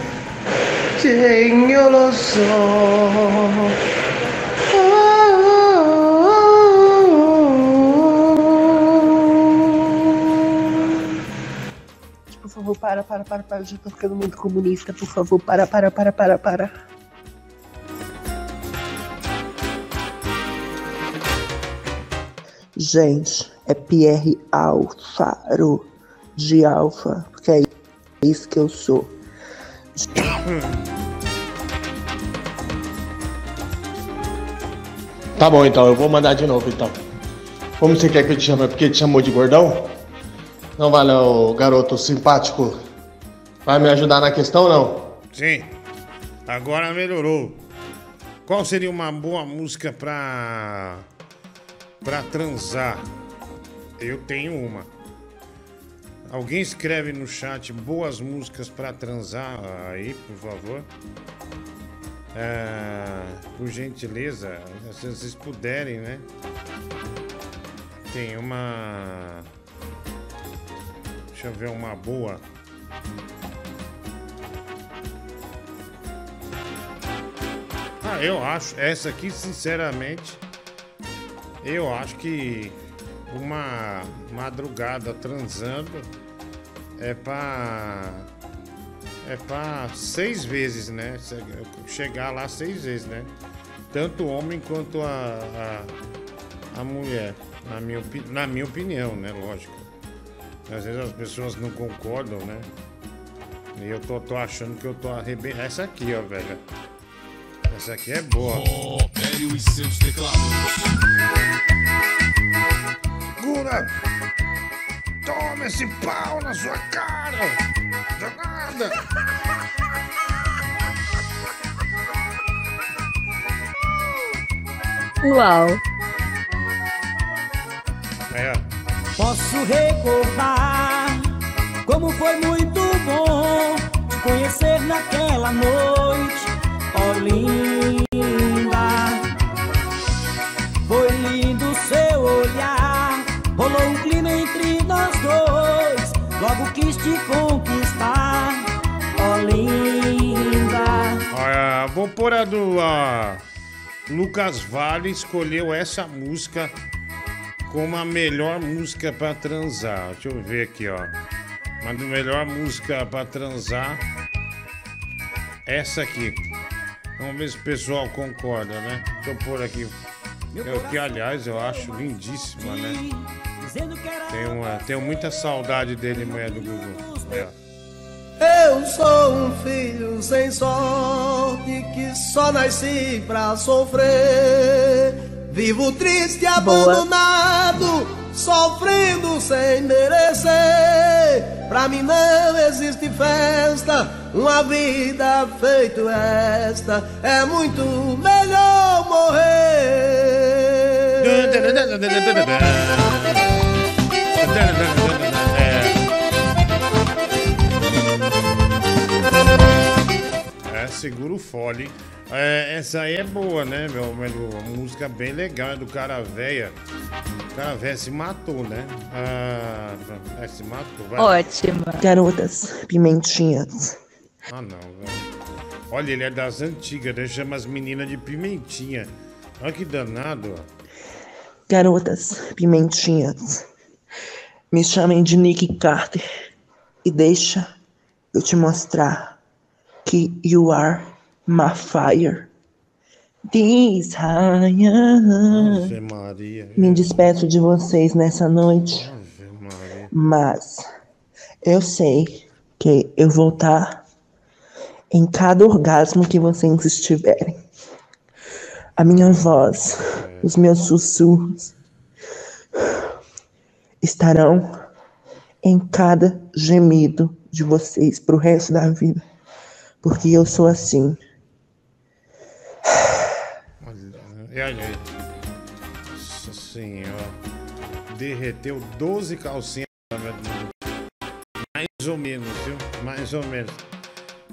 che io lo so. Por favor, para, para, para, para. Eu já tô ficando muito comunista. Por favor, para, para, para, para, para. Gente, é Pierre Alfaro de Alfa, porque é isso que eu sou. Tá bom então, eu vou mandar de novo então. Como você quer que eu te chame? É porque te chamou de gordão? Não valeu, garoto simpático. Vai me ajudar na questão não? Sim. Agora melhorou. Qual seria uma boa música pra. Pra transar? Eu tenho uma. Alguém escreve no chat boas músicas pra transar aí, por favor. É, por gentileza, se vocês puderem, né? Tem uma. Deixa eu ver uma boa. Ah, eu acho, essa aqui, sinceramente, eu acho que uma madrugada transando é pra. É pra seis vezes, né? Chegar lá seis vezes, né? Tanto o homem quanto a, a, a mulher. Na minha, na minha opinião, né? Lógico. Às vezes as pessoas não concordam, né? E eu tô, tô achando que eu tô arrebentando. Essa aqui, ó, velho. Essa aqui é boa. Império e seus teclados. Segura! Toma esse pau na sua cara! Danada! Uau. É, Posso recordar como foi muito bom te conhecer naquela noite, ó linda. Foi lindo seu olhar, rolou um clima entre nós dois. Logo quis te conquistar, ó linda. Olha, vou pôr a do. a Lucas Vale escolheu essa música como a melhor música pra transar. Deixa eu ver aqui, ó. Mas a melhor música pra transar. Essa aqui. Vamos ver se o pessoal concorda, né? Deixa eu pôr aqui. Eu, que, aliás, eu acho lindíssima, né? Tenho, uma, tenho muita saudade dele, mulher do Google. É, ó. Eu sou um filho sem sorte que só nasci pra sofrer. Vivo triste, abandonado, sofrendo sem merecer. Pra mim não existe festa, uma vida feito esta é muito melhor É, segura o fole. É, essa aí é boa, né, meu? meu uma música bem legal, é do cara véia. O cara véia se matou, né? Ah, é, se matou, vai. Ótima. Garotas, pimentinhas. Ah, não, velho. Olha, ele é das antigas, né? Chama as meninas de pimentinha. Olha que danado, ó. Garotas, pimentinhas. Me chamem de Nick Carter. E deixa eu te mostrar que you are my fire. This. Ave Maria. Me despeço de vocês nessa noite. Mas eu sei que eu vou estar em cada orgasmo que vocês estiverem. A minha voz, os meus sussurros estarão em cada gemido de vocês pro resto da vida. Porque eu sou assim. E olha aí. Nossa senhora. Derreteu 12 calcinhas. Mais ou menos, viu? Mais ou menos.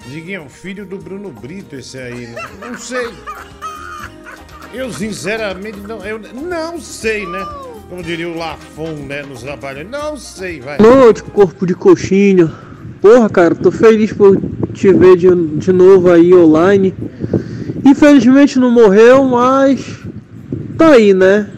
Diguinho, é filho do Bruno Brito esse aí, né? Não sei. Eu sinceramente não, eu não sei, né? Como diria o Lafon, né, nos trabalhos. Não sei, vai. Noite, corpo de coxinha. Porra, cara, tô feliz por te ver de, de novo aí online. Infelizmente não morreu, mas tá aí, né?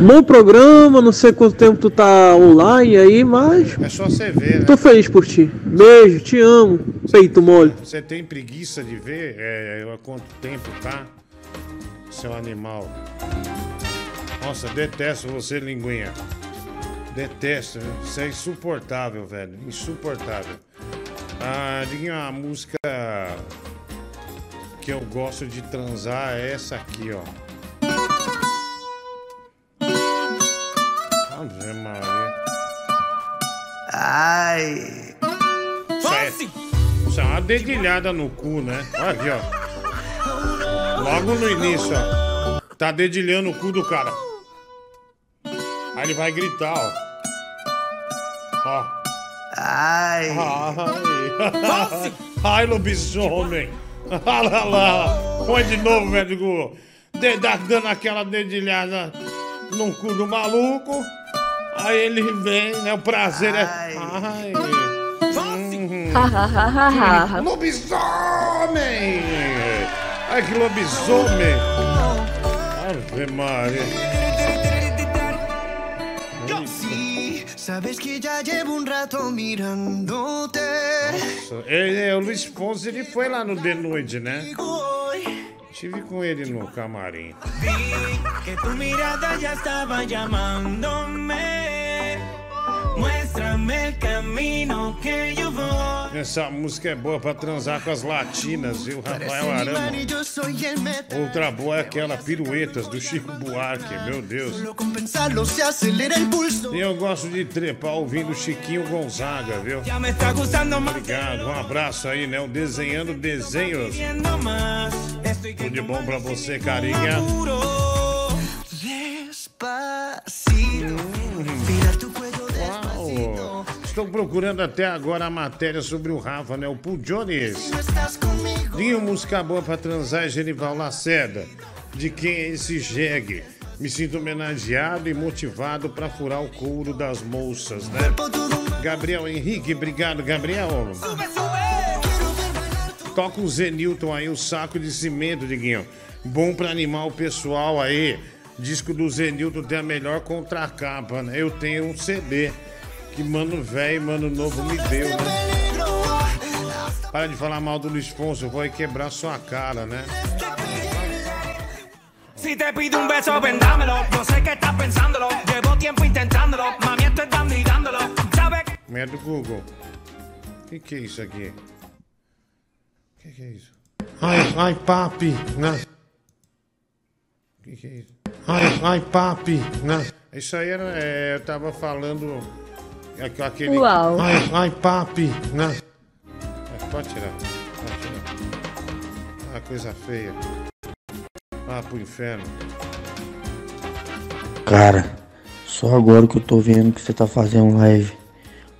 Bom programa, não sei quanto tempo tu tá online aí, mas É só você ver, né? tô feliz por ti. Beijo, te amo. Peito mole. Você tem preguiça de ver é, há quanto tempo tá? Seu animal. Nossa, detesto você, linguinha. Detesto, viu? Isso é insuportável, velho. Insuportável. Ah, Diguinho, a música que eu gosto de transar é essa aqui, ó. Ave Maria. Ai. Isso é, isso é uma dedilhada no cu, né? Olha aqui, ó. Logo no início, ó. Tá dedilhando o cu do cara. Aí ele vai gritar, ó. Ó. Ai. Ai. Ai, lobisomem. Olha lá, lá. Põe de novo, médico. De- dá- Dando aquela dedilhada no cu do maluco. Aí ele vem, né? O prazer é. Ai. Hahaha. Lobisomem! Ai, que lobisomem! Ave Maria. Sabes que ya llevo un rato mirándote. É, é, o Luiz Fonsi, ele foi lá no The Noite, né? Estive com ele no camarim. Que tu mirada ya estaba llamándome. Muéstrame el camino que yo voy. Essa música é boa pra transar com as latinas, viu, Rafael Arama? Outra boa é aquela Piruetas do Chico Buarque, meu Deus. E eu gosto de trepar ouvindo Chiquinho Gonzaga, viu? Obrigado, um abraço aí, né? O Desenhando Desenhos. Tudo de bom pra você, carinha. Despacito. Estou procurando até agora a matéria sobre o Rafa, né? O Paul Jones. Dinho música boa pra transar é Genival Lacerda. De quem é esse jegue? Me sinto homenageado e motivado pra furar o couro das moças, né? Gabriel Henrique, obrigado, Gabriel. Toca o Zenilton aí, o saco de cimento, Diguinho. Bom pra animar o pessoal aí. Disco do Zenilton tem a melhor contracapa, né? Eu tenho um CD que mano velho mano novo me deu, né? Para de falar mal do Luiz Fonso, eu vou aí quebrar sua cara, né? Si te pido un beso, vendámelo. No sé qué estás pensándolo. Llevo tiempo intentándolo. Mami, estoy dando y dándolo. ¿Sabes? Merda do Google. O que, que é isso aqui? O que, que é isso? Ai, ai, papi? O que, que é isso? Ai, ai, papi? Isso aí era. é, eu tava falando. Aqu- Aquele. Uau. Ai, ai, papi, né? É, pode tirar. Pode tirar. Ah, coisa feia. Ah, pro inferno. Cara, só agora que eu tô vendo que você tá fazendo live.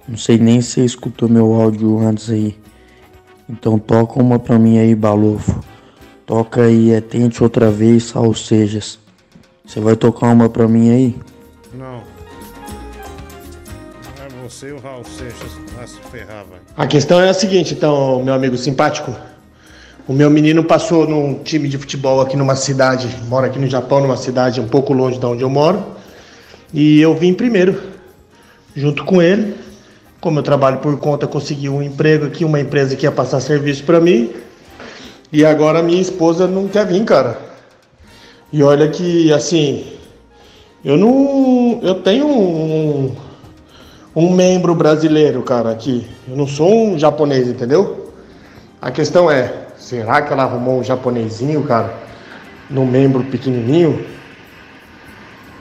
Não sei nem se você escutou meu áudio antes aí. Então toca uma pra mim aí, Balofo. Toca aí, é Tente Outra Vez, Salsejas. Você vai tocar uma pra mim aí? O Seixas. Vai se. A questão é a seguinte, então, meu amigo simpático. O meu menino passou num time de futebol aqui numa cidade, mora aqui no Japão, numa cidade um pouco longe de onde eu moro. E eu vim primeiro, junto com ele. Como eu trabalho por conta, consegui um emprego aqui, uma empresa que ia passar serviço para mim. E agora minha esposa não quer vir, cara. E olha que, assim, eu não. Eu tenho um, um membro brasileiro, cara, aqui. Eu não sou um japonês, entendeu? A questão é, será que ela arrumou um japonesinho, cara, no membro pequenininho?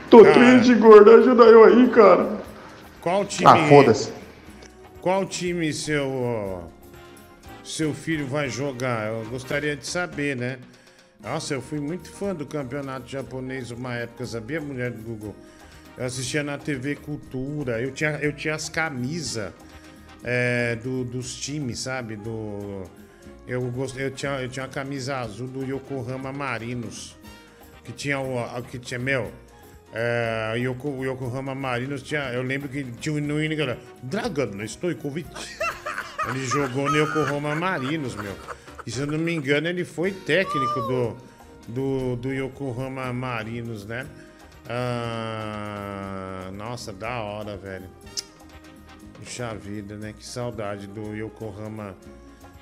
Tô triste, gordo, ajuda eu aí, cara. Qual time. Ah, foda-se. Qual time seu. Seu filho vai jogar? Eu gostaria de saber, né? Nossa, eu fui muito fã do campeonato japonês uma época, sabia, mulher do Google? Eu assistia na TV Cultura, eu tinha, eu tinha as camisas é, do- dos times, sabe? Do, eu, gost- eu, tinha, eu tinha uma camisa azul do Yokohama Marinos. Que tinha o. a- Que tinha, meu. É, Yoko, o Yokohama Marinos tinha. Eu lembro que tinha um no que era Dragon, estou Covid. Ele jogou no Yokohama Marinos, meu. E se eu não me engano, ele foi técnico do, do, do Yokohama Marinos, né? Ah, nossa, da hora, velho. Puxa vida, né? Que saudade do Yokohama.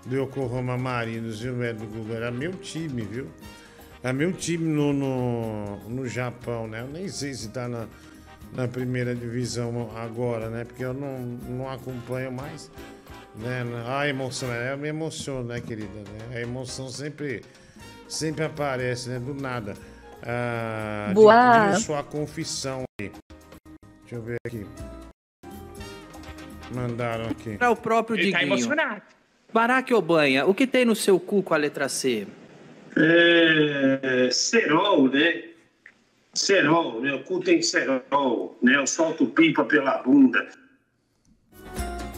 Do Yokohama Marinos, viu, velho? Do Google. Era meu time, viu? Era meu time no, no, no Japão, né? Eu nem sei se tá na, na primeira divisão agora, né? Porque eu não, não acompanho mais. Né? A emoção, é, eu me emociono, né, querida? né? A emoção sempre, sempre aparece, né? Do nada. Ah, Boa. sua confissão aí. Deixa eu ver aqui. Mandaram aqui. Para o próprio Ele tá Diguinho. emocionado. Barack Obanha, o que tem no seu cu com a letra C? É, cerol, né? Cerol, meu cu tem cerol, né? Eu solto pipa pela bunda.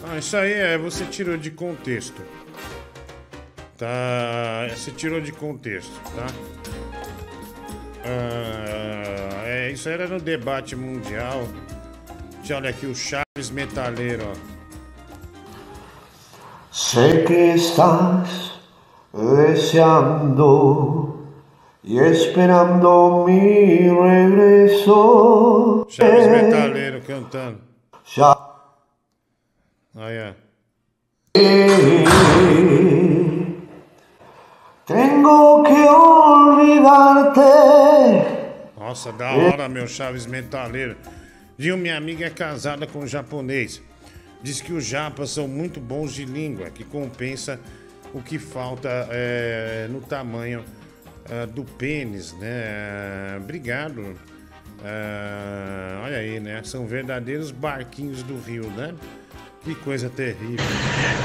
Ah, isso aí é, você tirou de contexto. Tá. Você tirou de contexto, tá? Ah, é, isso era no debate mundial. Deixa eu olhar aqui o Chaves Metaleiro, ó. Sé que estás deseando y esperando mi regreso. Chaves Metaleiro cantando. Ya Aí, ó. Tengo que olvidarte. Nossa, da hora, meu Chaves Metaleiro. Viu, minha amiga é casada com um japonês. Diz que os japas são muito bons de língua, que compensa o que falta é, no tamanho é, do pênis, né? Obrigado. É, olha aí, né? São verdadeiros barquinhos do rio, né? Que coisa terrível.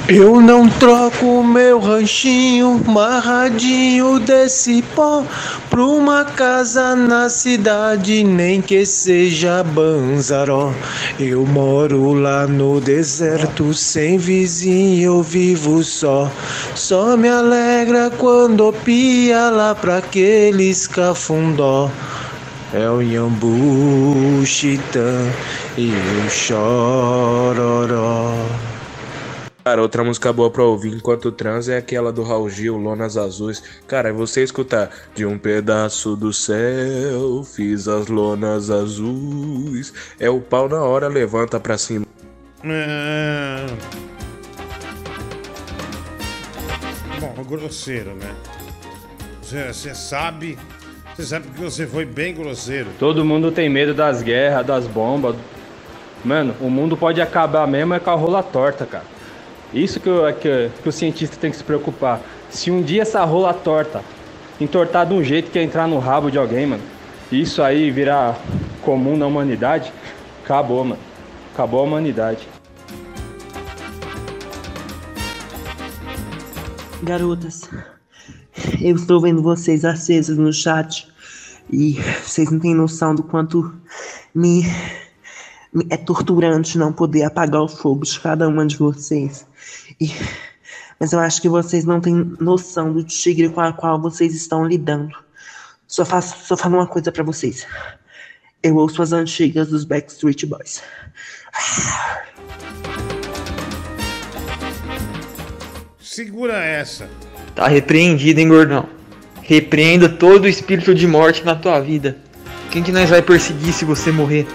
Eu não troco meu ranchinho marradinho desse pó pra uma casa na cidade, nem que seja Banzaró. Eu moro lá no deserto, sem vizinho, eu vivo só. Só me alegra quando pia lá pra aqueles cafundó. É o Iambu, Chitã e o Chororó. Cara, outra música boa pra ouvir enquanto trans é aquela do Raul Gil, Lonas Azuis. Cara, é você escutar De um pedaço do céu, fiz as lonas azuis. É o pau na hora, levanta pra cima. É... Bom, grosseiro, né? Você sabe. Você sabe que você foi bem grosseiro. Todo mundo tem medo das guerras, das bombas. Mano, o mundo pode acabar mesmo é com a rola torta, cara. Isso que, o- que, que o cientista tem que se preocupar. Se um dia essa rola torta entortar de um jeito que é entrar no rabo de alguém, mano, e isso aí virar comum na humanidade, acabou, mano. Acabou a humanidade. Garotas, eu estou vendo vocês acesas no chat e vocês não têm noção do quanto me, me é torturante não poder apagar o fogo de cada uma de vocês. E- mas eu acho que vocês não têm noção do tigre com a qual vocês estão lidando. Só faço, só falo uma coisa pra vocês. Eu ouço as antigas dos Backstreet Boys. Segura essa. Tá repreendido, hein, gordão? Repreenda todo o espírito de morte na tua vida. Quem que nós vai perseguir se você morrer?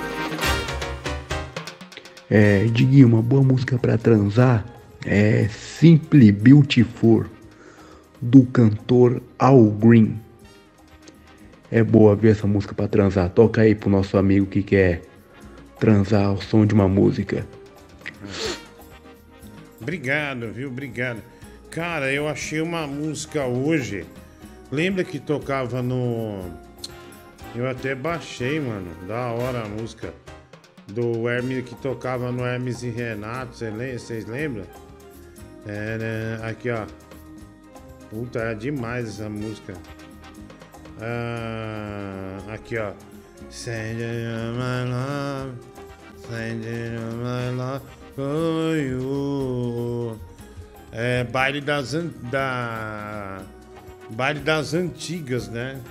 É, Diguinho, uma boa música pra transar é Simply Beautiful, do cantor Al Green. É boa ver essa música pra transar. Toca aí pro nosso amigo que quer transar ao som de uma música. Obrigado, viu? Obrigado. Cara, eu achei uma música hoje. Lembra que tocava no. Eu até baixei, mano. Da hora a música. Do Hermes que tocava no Hermes e Renato. Vocês lembram? É, né? Aqui, ó. Puta, é demais essa música. Ah, aqui, ó. Send my love. Send my love for you. baile das, da, baile das antigas, né?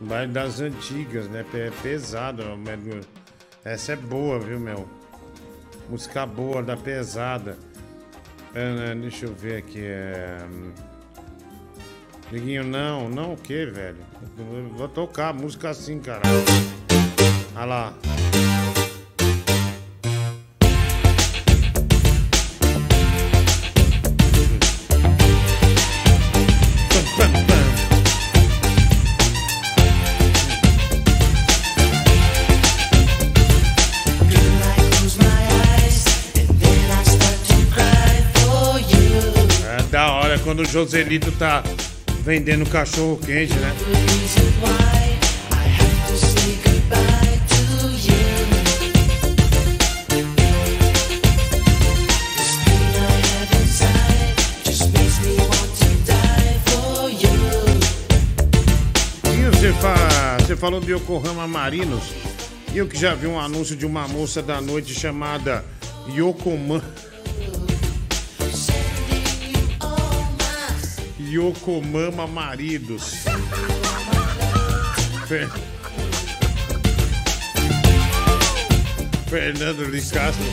Baile das antigas, né? Pe- pesado. Essa é boa, viu, meu? Música boa da pesada. É, deixa eu ver aqui. É... Diguinho, não, não o que, velho? Vou tocar música assim, cara. Olha lá. Quando o Joselito tá vendendo cachorro quente, né? E você, você falou de Yokohama Marinos. Eu que já vi um anúncio de uma moça da noite chamada Yokoman. Yokomama Maridos. Fer- Fernando Luiz Castro.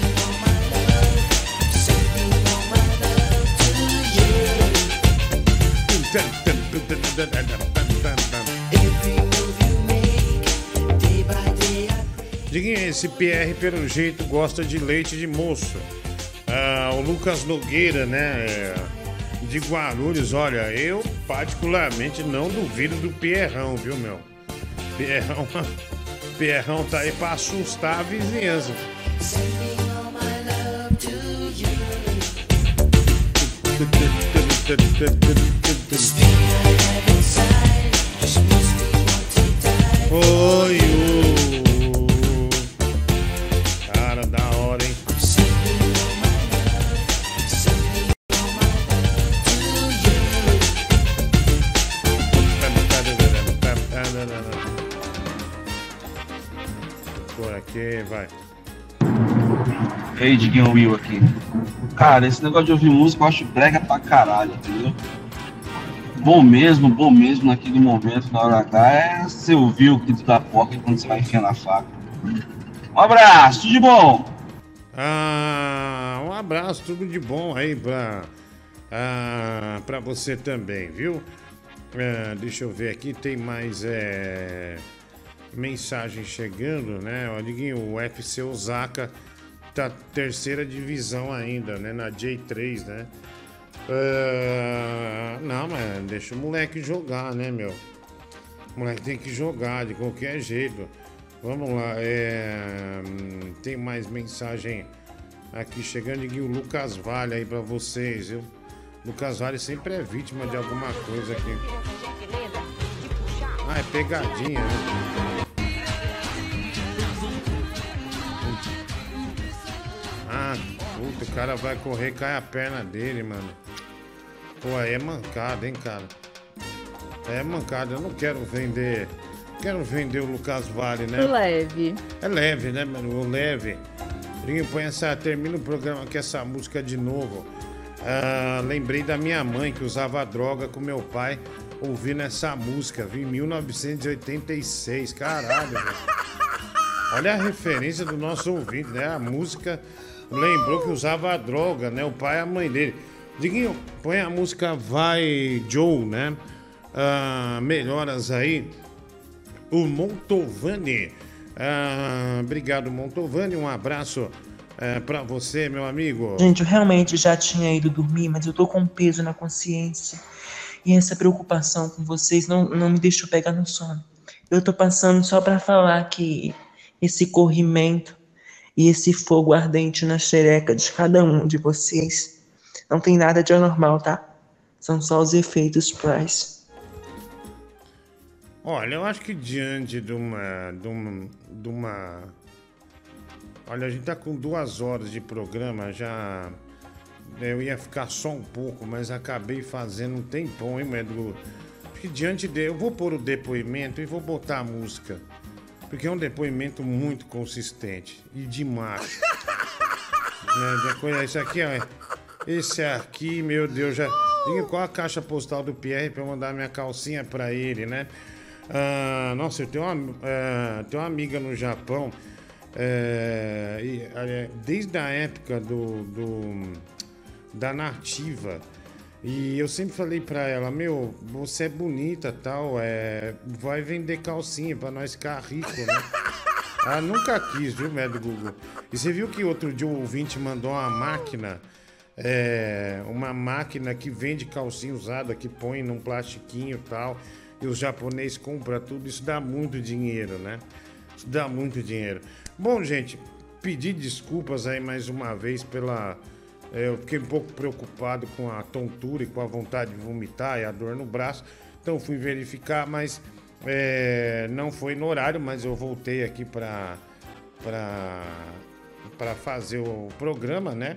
Diguinho, esse PR pelo jeito gosta de leite de moço. Ah, o Lucas Nogueira, né? De Guarulhos, olha, eu particularmente não duvido do Pierrão, viu, meu? Pierrão, Pierrão tá aí pra assustar a vizinhança. Oi, ô. Vai. Ei, Diguinho Will aqui. Cara, esse negócio de ouvir música eu acho brega pra caralho, entendeu? Bom mesmo, bom mesmo naquele momento, na hora H, é você ouvir o grito da porca quando você vai enfiar na faca. Um abraço, tudo de bom! Ah, um abraço, tudo de bom aí pra, ah, pra você também, viu? Ah, deixa eu ver aqui, tem mais é, mensagem chegando, né? Olha, o FC Osaka tá terceira divisão ainda, né? Na J3, né? Ah, não, mas deixa o moleque jogar, né, meu? O moleque tem que jogar de qualquer jeito. Vamos lá, é, hum, tem mais mensagem aqui chegando aqui o Lucas Vale aí pra vocês, viu? Lucas Vale sempre é vítima de alguma coisa aqui. Ah, é pegadinha, né? Puta, o cara vai correr, cai a perna dele, mano. Pô, aí é mancada, hein, cara? É mancada, eu não quero vender. Quero vender o Lucas Vale, né? Leve. É leve, né, mano? O leve. Rinho, põe essa. Termina o programa com essa música de novo. Ah, lembrei da minha mãe que usava droga com meu pai ouvindo essa música, vi em 1986. Caralho, velho. Olha a referência do nosso ouvinte, né? A música lembrou que usava droga, né? O pai e a mãe dele. Diguinho, põe a música Vai Joe, né? Ah, melhoras aí. O Montovani. Ah, obrigado, Montovani. Um abraço ah, pra você, meu amigo. Gente, eu realmente já tinha ido dormir, mas eu tô com peso na consciência. E essa preocupação com vocês não, não me deixou pegar no sono. Eu tô passando só pra falar que esse corrimento e esse fogo ardente na xereca de cada um de vocês não tem nada de anormal, tá? São só os efeitos Price. Olha, eu acho que diante de uma, de uma, de uma. Olha, a gente tá com duas horas de programa, já. Eu ia ficar só um pouco, mas acabei fazendo um tempão, hein, Medo? Acho que diante de. Eu vou pôr o depoimento e vou botar a música. Porque é um depoimento muito consistente e de macho. né? de coisa- Isso aqui é, Esse aqui, meu Deus, já. Diga qual a caixa postal do Pierre pra eu mandar minha calcinha pra ele, né? Ah, nossa, eu tenho uma, ah, tenho uma amiga no Japão. é, e, é, desde a época do, do- da nativa. E eu sempre falei pra ela, meu, você é bonita tal, é, vai vender calcinha pra nós ficar rico, né? Ela nunca quis, viu, médico Google? E você viu que outro dia o ouvinte mandou uma máquina, é, uma máquina que vende calcinha usada, que põe num plastiquinho e tal, e os japoneses compram tudo, isso dá muito dinheiro, né? Isso dá muito dinheiro. Bom, gente, pedir desculpas aí mais uma vez pela. É, eu fiquei um pouco preocupado com a tontura e com a vontade de vomitar e a dor no braço, então fui verificar, mas é, não foi no horário, mas eu voltei aqui para para fazer o programa, né?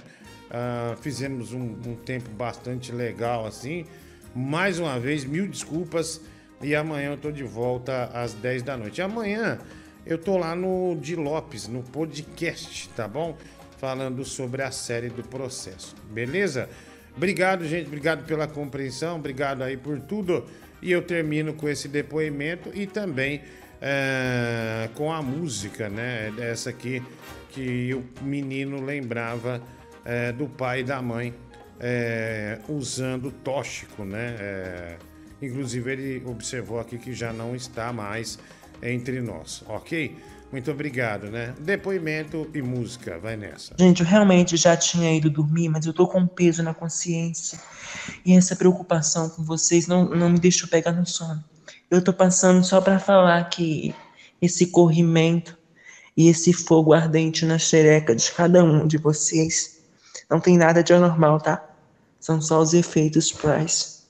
Ah, fizemos um, um tempo bastante legal assim. Mais uma vez, mil desculpas. E amanhã eu tô de volta às 10 da noite. Amanhã eu tô lá no Di Lopes, no podcast, tá bom? Falando sobre a série do processo. Beleza? Obrigado, gente. Obrigado pela compreensão. Obrigado aí por tudo. E eu termino com esse depoimento e também é, com a música, né? Essa aqui que o menino lembrava é, do pai e da mãe é, usando tóxico, né? Inclusive ele observou aqui que já não está mais entre nós, ok? Muito obrigado, né? Depoimento e música, vai nessa. Gente, eu realmente já tinha ido dormir, mas eu tô com um peso na consciência. E essa preocupação com vocês não, não me deixou pegar no sono. Eu tô passando só pra falar que esse corrimento e esse fogo ardente na xereca de cada um de vocês não tem nada de anormal, tá? São só os efeitos Price.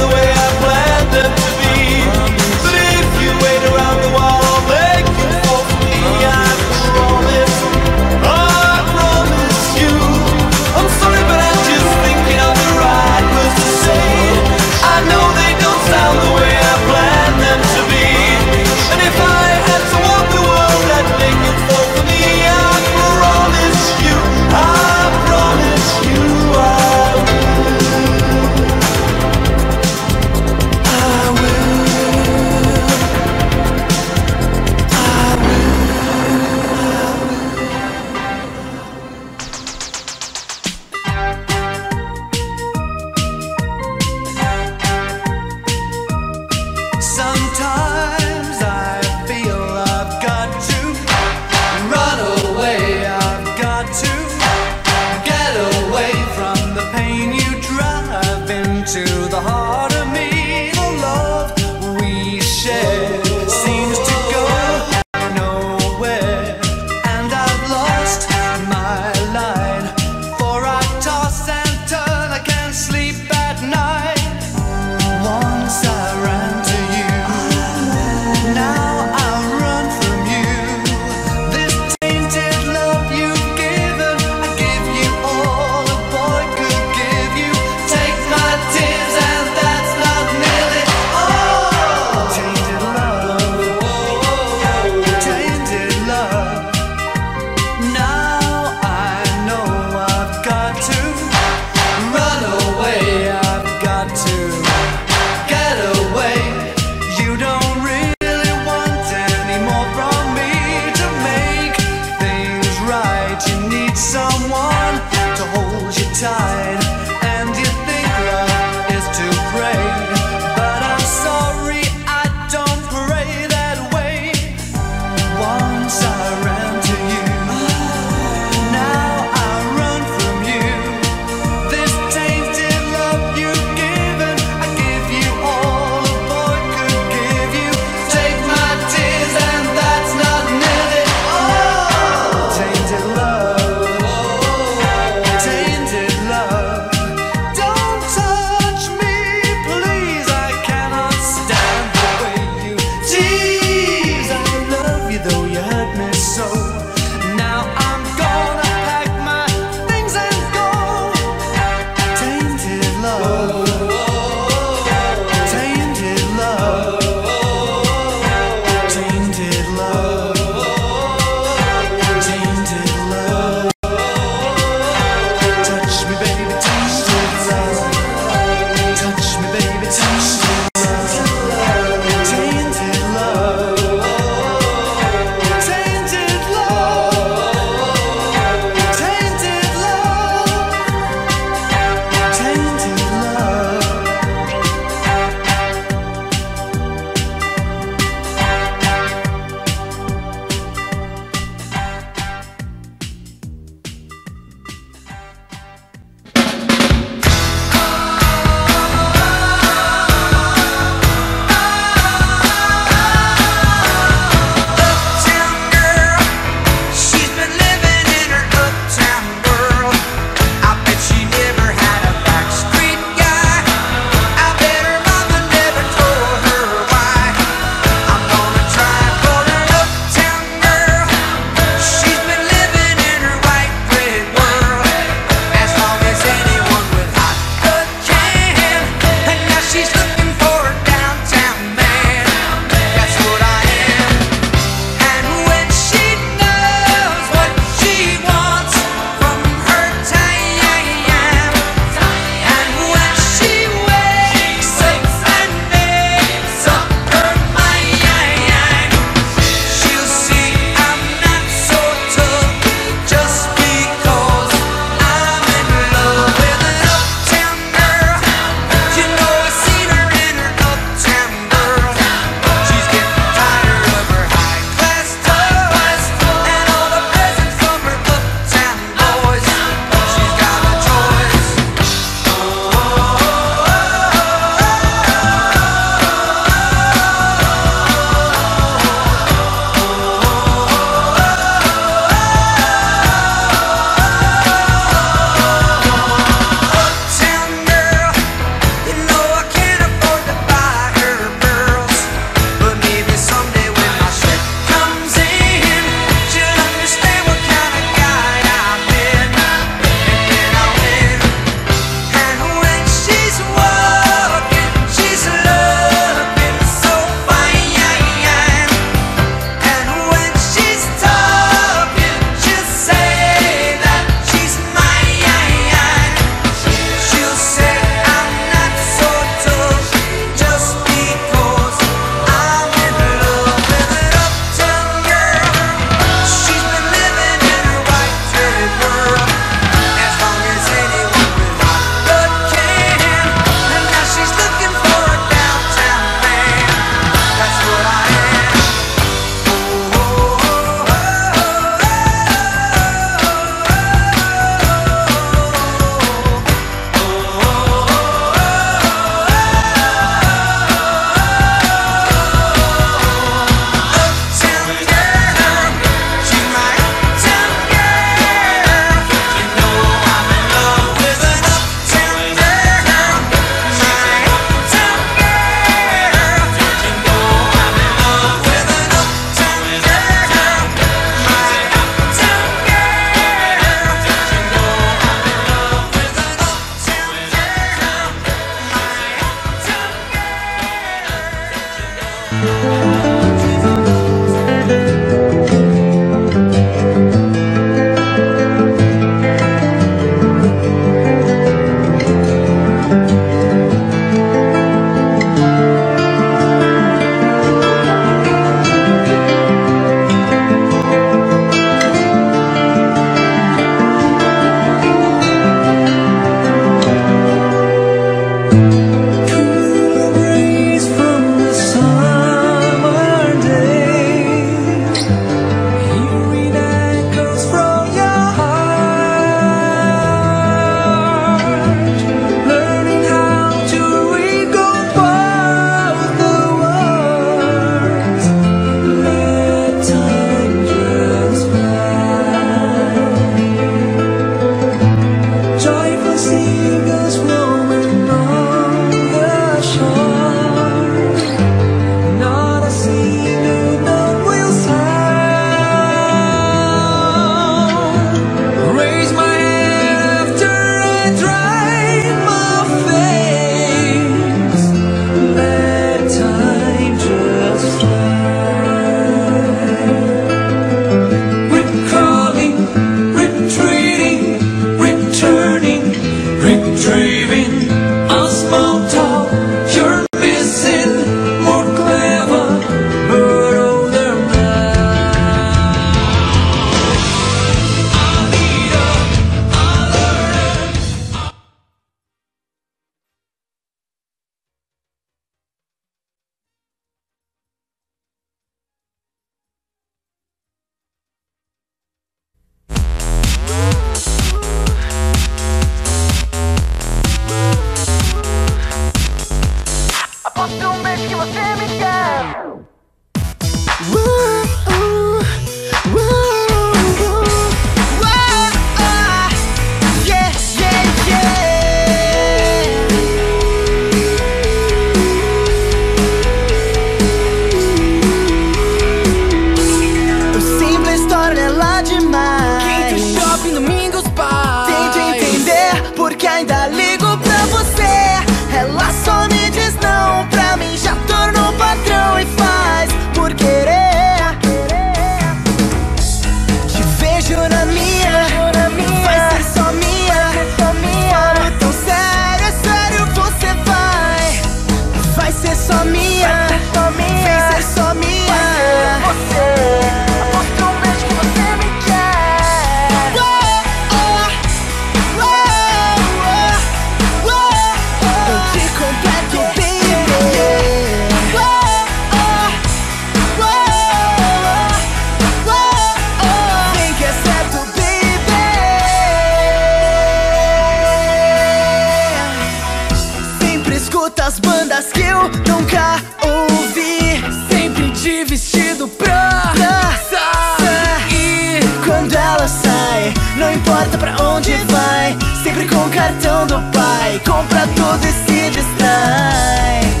Não importa pra onde vai Sempre com o cartão do pai. Compra tudo e se distrai.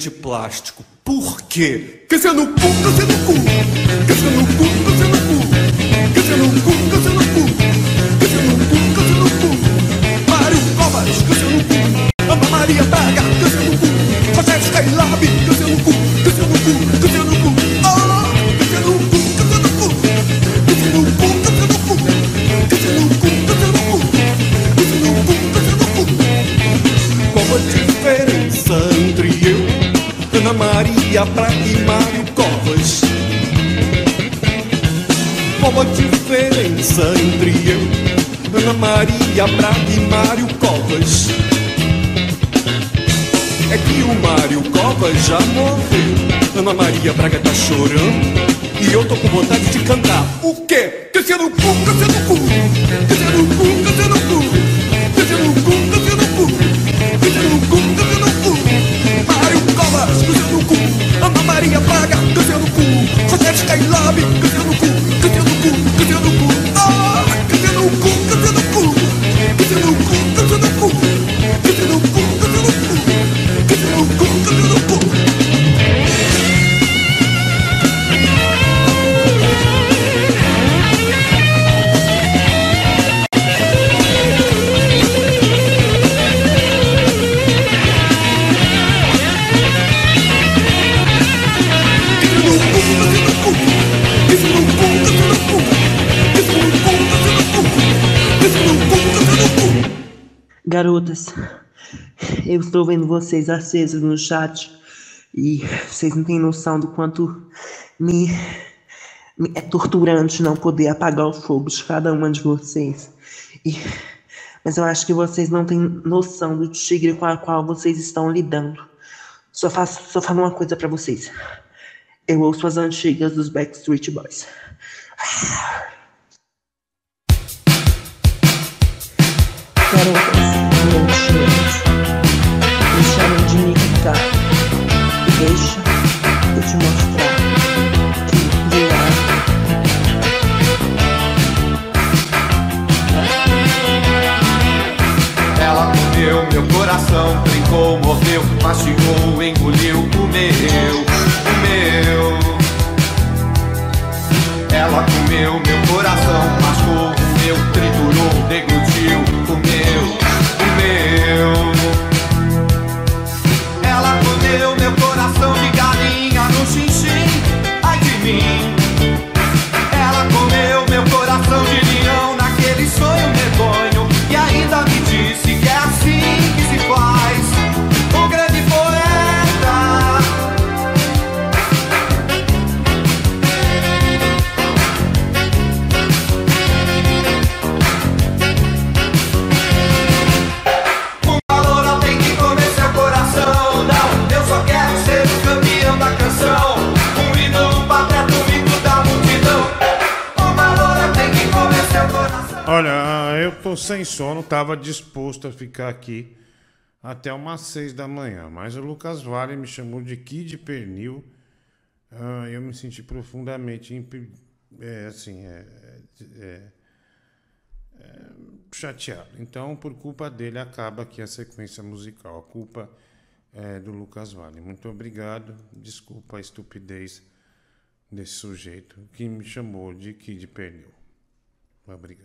de plástico. Por quê? vocês acesos no chat. E vocês não têm noção do quanto me, me é torturante não poder apagar o fogo de cada uma de vocês. E, mas eu acho que vocês não têm noção do tigre com a qual vocês estão lidando. Só, faço, só falo uma coisa para vocês. Eu ouço as antigas dos Backstreet Boys. Ah! Quero vocês. Deixa eu te mostrar que eu lá. Ela comeu meu coração, brincou, morreu, mastigou, engoliu comeu, comeu. Ela comeu meu coração, mascou o meu, triturou, deglutiu comeu, comeu. Tô sem sono, tava disposto a ficar aqui até umas seis da manhã. Mas o Lucas Vale me chamou de Kid Pernil. Ah, eu me senti profundamente impe- é, assim, é, é, é, chateado. Então, por culpa dele, acaba aqui a sequência musical. A culpa é do Lucas Vale. Muito obrigado. Desculpa a estupidez desse sujeito que me chamou de Kid Pernil. Obrigado.